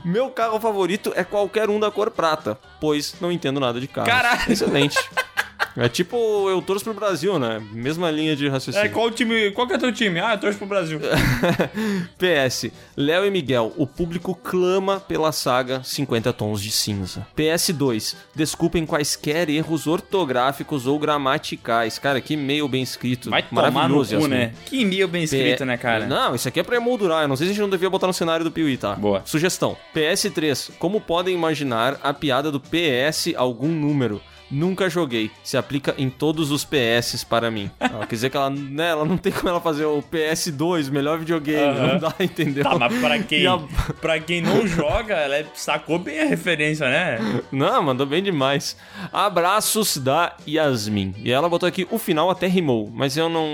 S1: Meu carro favorito é qualquer um da cor prata, pois não entendo nada de carro.
S3: Caralho!
S1: Excelente. É tipo eu torço pro Brasil, né? Mesma linha de raciocínio.
S3: É, qual time. Qual que é teu time? Ah, eu torço pro Brasil.
S1: PS, Léo e Miguel, o público clama pela saga 50 Tons de Cinza. PS2, desculpem quaisquer erros ortográficos ou gramaticais. Cara, que e-mail bem escrito.
S3: Vai tomar no
S1: Maravilhoso,
S3: cu, né? Que e-mail bem escrito,
S1: P-
S3: né, cara?
S1: Não, isso aqui é pra emoldurar. Eu não sei se a gente não devia botar no cenário do Piuí, tá?
S3: Boa.
S1: Sugestão. PS3. Como podem imaginar a piada do PS algum número? Nunca joguei. Se aplica em todos os PS para mim. Quer dizer que ela, né, ela não tem como ela fazer o PS2, melhor videogame. Não dá, entendeu?
S3: Tá, mas pra quem,
S1: a-
S3: pra quem não joga, ela é- sacou bem a referência, né?
S1: Não, mandou bem demais. Abraços da Yasmin. E ela botou aqui o final até rimou, mas eu não,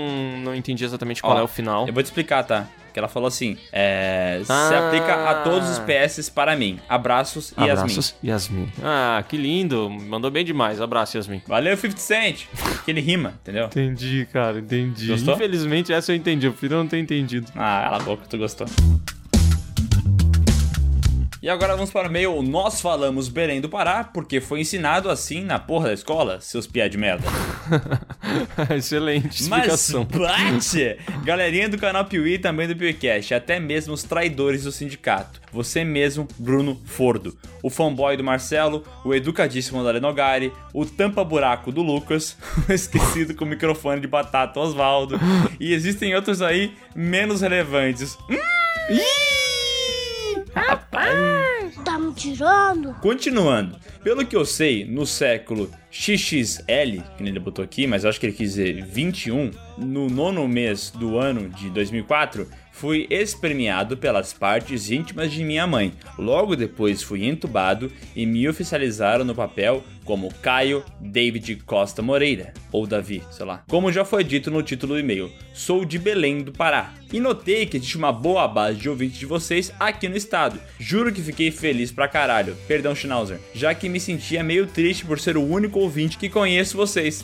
S1: não entendi exatamente qual
S3: Ó,
S1: é o final.
S3: Eu vou te explicar, tá? Que ela falou assim: é, se
S1: Ah.
S3: aplica a todos os PS para mim. Abraços, Yasmin.
S1: Abraços, Yasmin. Ah, que lindo. Mandou bem demais. Abraço, Yasmin.
S3: Valeu, 50 Cent. Que ele rima, entendeu?
S1: Entendi, cara, entendi.
S3: Gostou?
S1: Infelizmente, essa eu entendi. Eu prefiro não ter entendido.
S3: Ah, cala a boca, tu gostou. E agora vamos para o meio Nós Falamos Belém do Pará, porque foi ensinado assim na porra da escola, seus piá de merda.
S1: Excelente
S3: Mas
S1: explicação.
S3: bate! Galerinha do canal Piuí e também do PiuíCast, até mesmo os traidores do sindicato. Você mesmo, Bruno Fordo. O fanboy do Marcelo, o educadíssimo da Lenogari, o tampa-buraco do Lucas, o esquecido com o microfone de batata Osvaldo. E existem outros aí menos relevantes. Hum,
S10: Tá me tirando?
S3: Continuando, pelo que eu sei, no século XXL, que nem ele botou aqui, mas eu acho que ele quis dizer 21, no nono mês do ano de 2004, fui espermeado pelas partes íntimas de minha mãe. Logo depois fui entubado e me oficializaram no papel como Caio David Costa Moreira, ou Davi, sei lá. Como já foi dito no título do e-mail, sou de Belém do Pará. E notei que existe uma boa base de ouvintes de vocês aqui no estado. Juro que fiquei feliz pra caralho, perdão Schnauzer, já que me sentia meio triste por ser o único ouvinte que conheço vocês.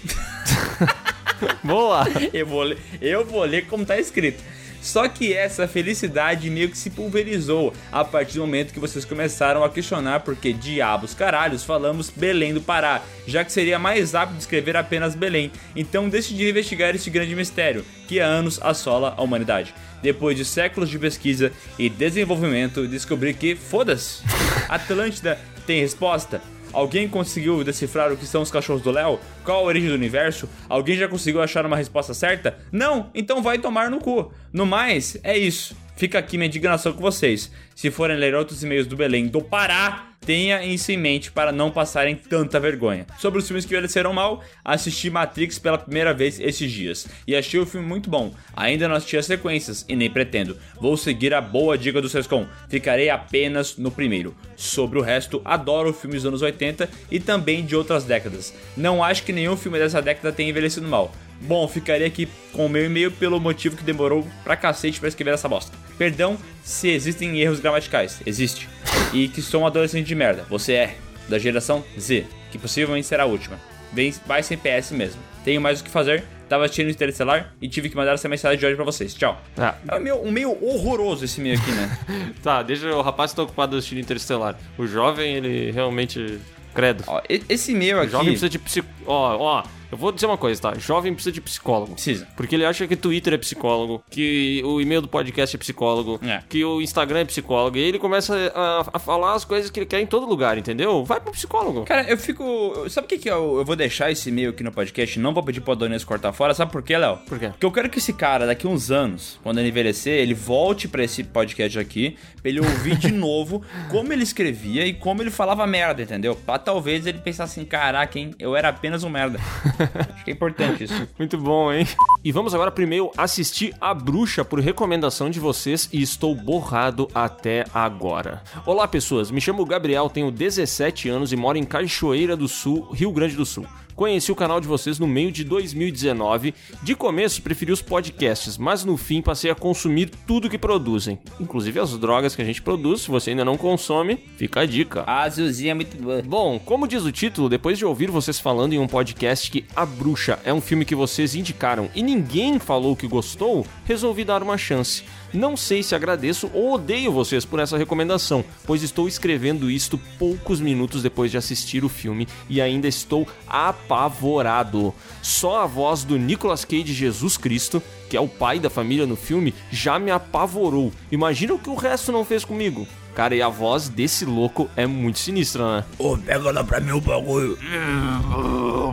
S1: Boa!
S3: eu, vou ler, eu vou ler como tá escrito. Só que essa felicidade meio que se pulverizou a partir do momento que vocês começaram a questionar por que diabos caralhos falamos Belém do Pará, já que seria mais rápido escrever apenas Belém. Então decidi investigar este grande mistério, que há anos assola a humanidade. Depois de séculos de pesquisa e desenvolvimento, descobri que, foda-se, Atlântida tem resposta. Alguém conseguiu decifrar o que são os cachorros do Léo? Qual a origem do universo? Alguém já conseguiu achar uma resposta certa? Não? Então vai tomar no cu. No mais, é isso. Fica aqui minha indignação com vocês. Se forem ler outros e-mails do Belém do Pará, tenha isso em mente para não passarem tanta vergonha. Sobre os filmes que envelheceram mal, assisti Matrix pela primeira vez esses dias e achei o filme muito bom. Ainda não assisti as sequências e nem pretendo. Vou seguir a boa dica do Sescom. Ficarei apenas no primeiro. Sobre o resto, adoro filmes dos anos 80 e também de outras décadas. Não acho que nenhum filme dessa década tenha envelhecido mal. Bom, ficaria aqui com o meu e-mail pelo motivo que demorou pra cacete pra escrever essa bosta. Perdão se existem erros gramaticais. Existe. E que sou um adolescente de merda. Você é. Da geração Z. Que possivelmente será a última. Vem, vai sem PS mesmo. Tenho mais o que fazer. Tava assistindo Interestelar e tive que mandar essa mensagem de hoje pra vocês. Tchau.
S1: Ah.
S3: É um meio, um meio horroroso esse meio aqui, né?
S1: Tá, deixa o rapaz tá ocupado assistindo Interestelar. O jovem, ele realmente. Credo.
S3: Ó, esse meio
S1: O
S3: aqui.
S1: jovem precisa de psico... Ó, ó, eu vou dizer uma coisa, tá? Jovem precisa de psicólogo.
S3: Precisa.
S1: Porque ele acha que Twitter é psicólogo, que o e-mail do podcast é psicólogo,
S3: É.
S1: que o Instagram é psicólogo. E aí ele começa a, a falar as coisas que ele quer em todo lugar, entendeu? Vai pro psicólogo.
S3: Cara, eu fico. Sabe o que, que eu, eu vou deixar esse e-mail aqui no podcast? Não vou pedir pro Adonis cortar fora. Sabe por quê, Léo?
S1: Por quê?
S3: Porque eu quero que esse cara, daqui uns anos, quando ele envelhecer, ele volte pra esse podcast aqui, pra ele ouvir de novo como ele escrevia e como ele falava merda, entendeu? Pra talvez ele pensar assim: caraca, hein, eu era apenas um merda. Acho que é importante isso.
S1: Muito bom, hein? E vamos agora primeiro assistir A Bruxa por recomendação de vocês e estou borrado até agora. Olá, pessoas. Me chamo Gabriel, tenho 17 anos e moro em Cachoeira do Sul, Rio Grande do Sul. Conheci o canal de vocês no meio de 2019. De começo preferi os podcasts, mas no fim passei a consumir tudo que produzem, inclusive as drogas que a gente produz. Se você ainda não consome, fica a dica.
S3: A azulzinha é muito boa.
S1: Bom, como diz o título, depois de ouvir vocês falando em um podcast que A Bruxa é um filme que vocês indicaram ninguém falou que gostou, resolvi dar uma chance. Não sei se agradeço ou odeio vocês por essa recomendação, pois estou escrevendo isto poucos minutos depois de assistir o filme e ainda estou apavorado. Só a voz do Nicolas Cage Jesus Cristo, que é o pai da família no filme, já me apavorou. Imagina o que o resto não fez comigo. Cara, e a voz desse louco é muito sinistra, né?
S3: Ô, pega lá pra mim o bagulho.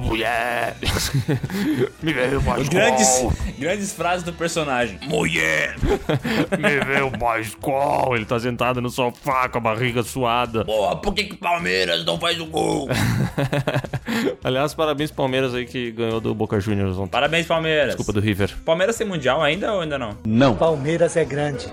S9: mulher. Me veio mais
S3: Grandes,
S9: qual?
S3: grandes frases do personagem.
S9: Mulher. Me veio mais qual?
S1: Ele tá sentado no sofá com a barriga suada.
S3: Pô, por que que Palmeiras não faz o gol?
S1: Aliás, parabéns Palmeiras aí que ganhou do Boca Juniors ontem.
S3: Parabéns, Palmeiras.
S1: Desculpa do River.
S3: Palmeiras tem mundial ainda ou ainda não?
S11: Palmeiras é grande.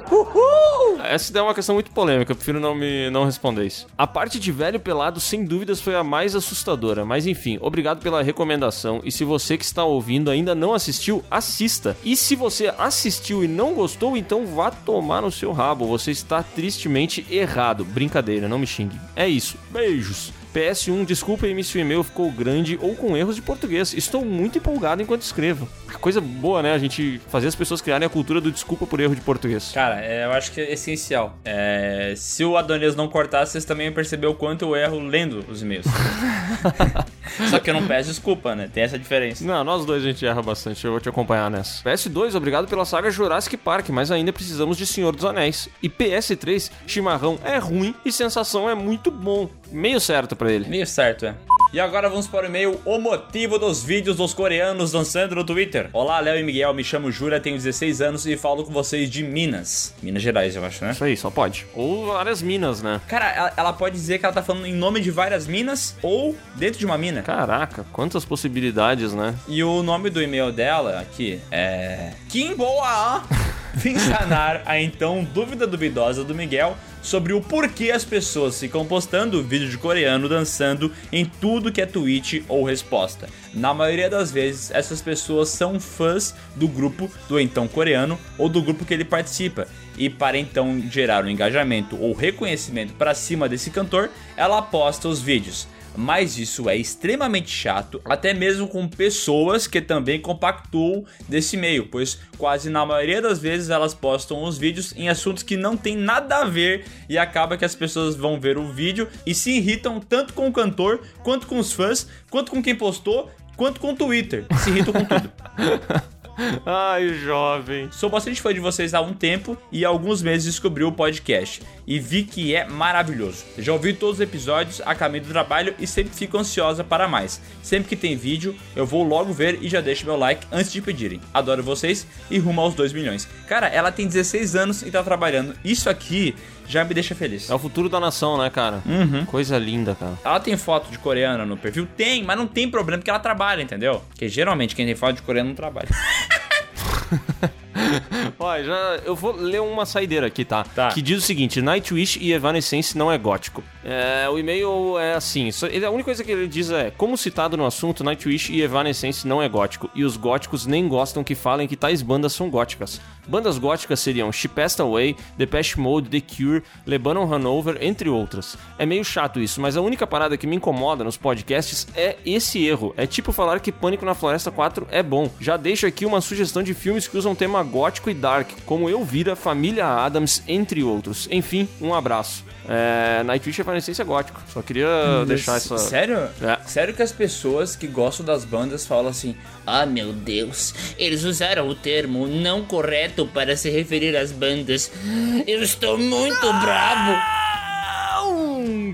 S1: Essa ideia é uma questão muito polêmica, eu prefiro não me não responder isso. A parte de velho pelado, sem dúvidas, foi a mais assustadora. Mas enfim, obrigado pela recomendação. E se você que está ouvindo ainda não assistiu, assista. E se você assistiu e não gostou, então vá tomar no seu rabo. Você está tristemente errado. Brincadeira, não me xingue. É isso. Beijos. PS1, desculpa aí se o e-mail ficou grande ou com erros de português. Estou muito empolgado enquanto escrevo. Coisa boa, né? A gente fazer as pessoas criarem a cultura do desculpa por erro de português.
S3: Cara, é, eu acho que é essencial. É, se o Adonias não cortasse, vocês também iam perceber o quanto eu erro lendo os e-mails. Só que eu não peço desculpa, né? Tem essa diferença.
S1: Não, nós dois a gente erra bastante, eu vou te acompanhar nessa. PS2, obrigado pela saga Jurassic Park, mas ainda precisamos de Senhor dos Anéis. E PS3, chimarrão é ruim e sensação é muito bom. Meio certo pra ele.
S3: Meio certo, é. E agora vamos para o e-mail O motivo dos vídeos dos coreanos dançando no Twitter. Olá, Léo e Miguel, me chamo Jura, tenho 16 anos e falo com vocês de Minas. Minas Gerais, eu acho, né?
S1: Isso aí, só pode. Ou várias minas, né?
S3: Cara, ela, ela pode dizer que ela tá falando em nome de várias minas ou dentro de uma mina.
S1: Caraca, quantas possibilidades, né?
S3: E o nome do e-mail dela aqui é. Kim Boa! Vim sanar a então dúvida duvidosa do Miguel sobre o porquê as pessoas ficam postando vídeo de coreano dançando em tudo que é tweet ou resposta. Na maioria das vezes, essas pessoas são fãs do grupo do então coreano ou do grupo que ele participa. E para então gerar um engajamento ou reconhecimento para cima desse cantor, ela posta os vídeos mas isso é extremamente chato, até mesmo com pessoas que também compactuam desse meio, pois quase na maioria das vezes elas postam os vídeos em assuntos que não tem nada a ver e acaba que as pessoas vão ver o vídeo e se irritam tanto com o cantor, quanto com os fãs, quanto com quem postou, quanto com o Twitter. Se irritam com tudo.
S1: Ai, jovem.
S3: Sou bastante fã de vocês há um tempo e há alguns meses descobri o podcast e vi que é maravilhoso. Já ouvi todos os episódios a caminho do trabalho e sempre fico ansiosa para mais. Sempre que tem vídeo, eu vou logo ver e já deixo meu like antes de pedirem. Adoro vocês e rumo aos 2 milhões. Cara, ela tem 16 anos e tá trabalhando. Isso aqui já me deixa feliz.
S1: É o futuro da nação, né, cara?
S3: Uhum.
S1: Coisa linda, cara.
S3: Ela tem foto de coreana no perfil? Tem, mas não tem problema porque ela trabalha, entendeu? Porque geralmente quem tem foto de coreano não trabalha.
S1: Olha, já, eu vou ler uma saideira aqui, tá?
S3: Tá.
S1: Que diz o seguinte: Nightwish e Evanescence não é gótico. É, o e-mail é assim: ele- a única coisa que ele diz é: como citado no assunto, Nightwish e Evanescence não é gótico. E os góticos nem gostam que falem que tais bandas são góticas. Bandas góticas seriam She Passed Away, Depeche Mode, The Cure, Lebanon Hanover, entre outras. É meio chato isso, mas a única parada que me incomoda nos podcasts é esse erro. É tipo falar que Pânico na Floresta 4 é bom. Já deixo aqui uma sugestão de filmes que usam tema gótico e dark, como Eu Vira, Família Adams, entre outros. Enfim, um abraço. É, Nightwish é Evanescence gótico. Só queria deixar essa...
S3: Sério?
S1: É.
S3: Sério que as pessoas que gostam das bandas falam assim:
S12: Ah, meu Deus, eles usaram o termo não correto para se referir às bandas. Eu estou muito bravo.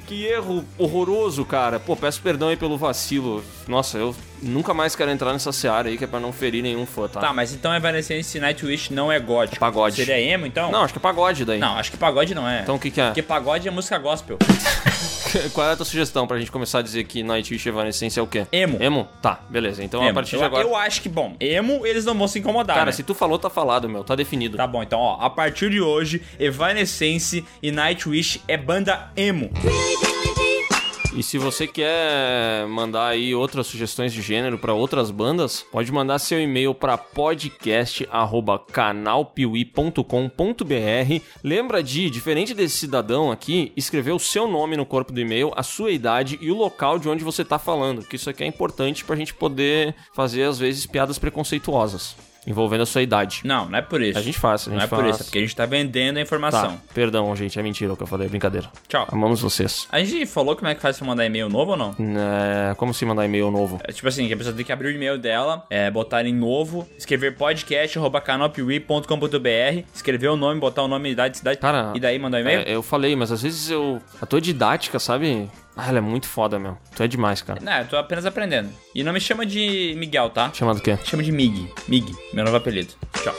S1: Que erro horroroso, cara. Pô, peço perdão aí pelo vacilo. Nossa, eu nunca mais quero entrar nessa seara aí, que é pra não ferir nenhum fã, tá?
S3: Tá, mas então Evanescence e Nightwish não é gótico.
S1: Pagode.
S3: Seria emo, então?
S1: Não, acho que é pagode daí.
S3: Não, acho que pagode não é.
S1: Então o que que é?
S3: Porque pagode é música gospel.
S1: Qual é a tua sugestão pra gente começar a dizer que Nightwish e Evanescence é o quê?
S3: Emo.
S1: Emo? Tá, beleza. Então a
S3: Emo.
S1: partir
S3: eu,
S1: de agora...
S3: eu acho que, bom, emo eles não vão se incomodar,
S1: Cara,
S3: né?
S1: se tu falou, tá falado, meu. Tá definido.
S3: Tá bom, então, ó, a partir de hoje, Evanescence e Nightwish é banda emo.
S1: E se você quer mandar aí outras sugestões de gênero pra outras bandas, pode mandar seu e-mail para podcast@canalpiuí.com.br. Lembra de, diferente desse cidadão aqui, escrever o seu nome no corpo do e-mail, a sua idade e o local de onde você tá falando, que isso aqui é importante pra gente poder fazer às vezes piadas preconceituosas. Envolvendo a sua idade.
S3: Não, não é por isso.
S1: A gente faz, a gente
S3: Não é
S1: faz.
S3: por isso, é porque a gente tá vendendo a informação.
S1: Tá, perdão, gente, é mentira o que eu falei, é brincadeira.
S3: Tchau.
S1: Amamos vocês.
S3: A gente falou como é que faz pra mandar e-mail novo ou não?
S1: É, como se mandar e-mail novo?
S3: É tipo assim, que a pessoa tem que abrir o e-mail dela, é, botar em novo, escrever podcast.canalpiwi.com.br, escrever o nome, botar o nome, idade, cidade,
S1: Cara,
S3: e daí mandar e-mail?
S1: É, eu falei, mas às vezes eu. A tua didática, sabe? Ah, ela é muito foda, meu. Tu é demais, cara.
S3: Não, eu tô apenas aprendendo. E não me chama de Miguel, tá?
S1: Chama do quê?
S3: Chama de Mig. Mig, meu novo apelido. Tchau.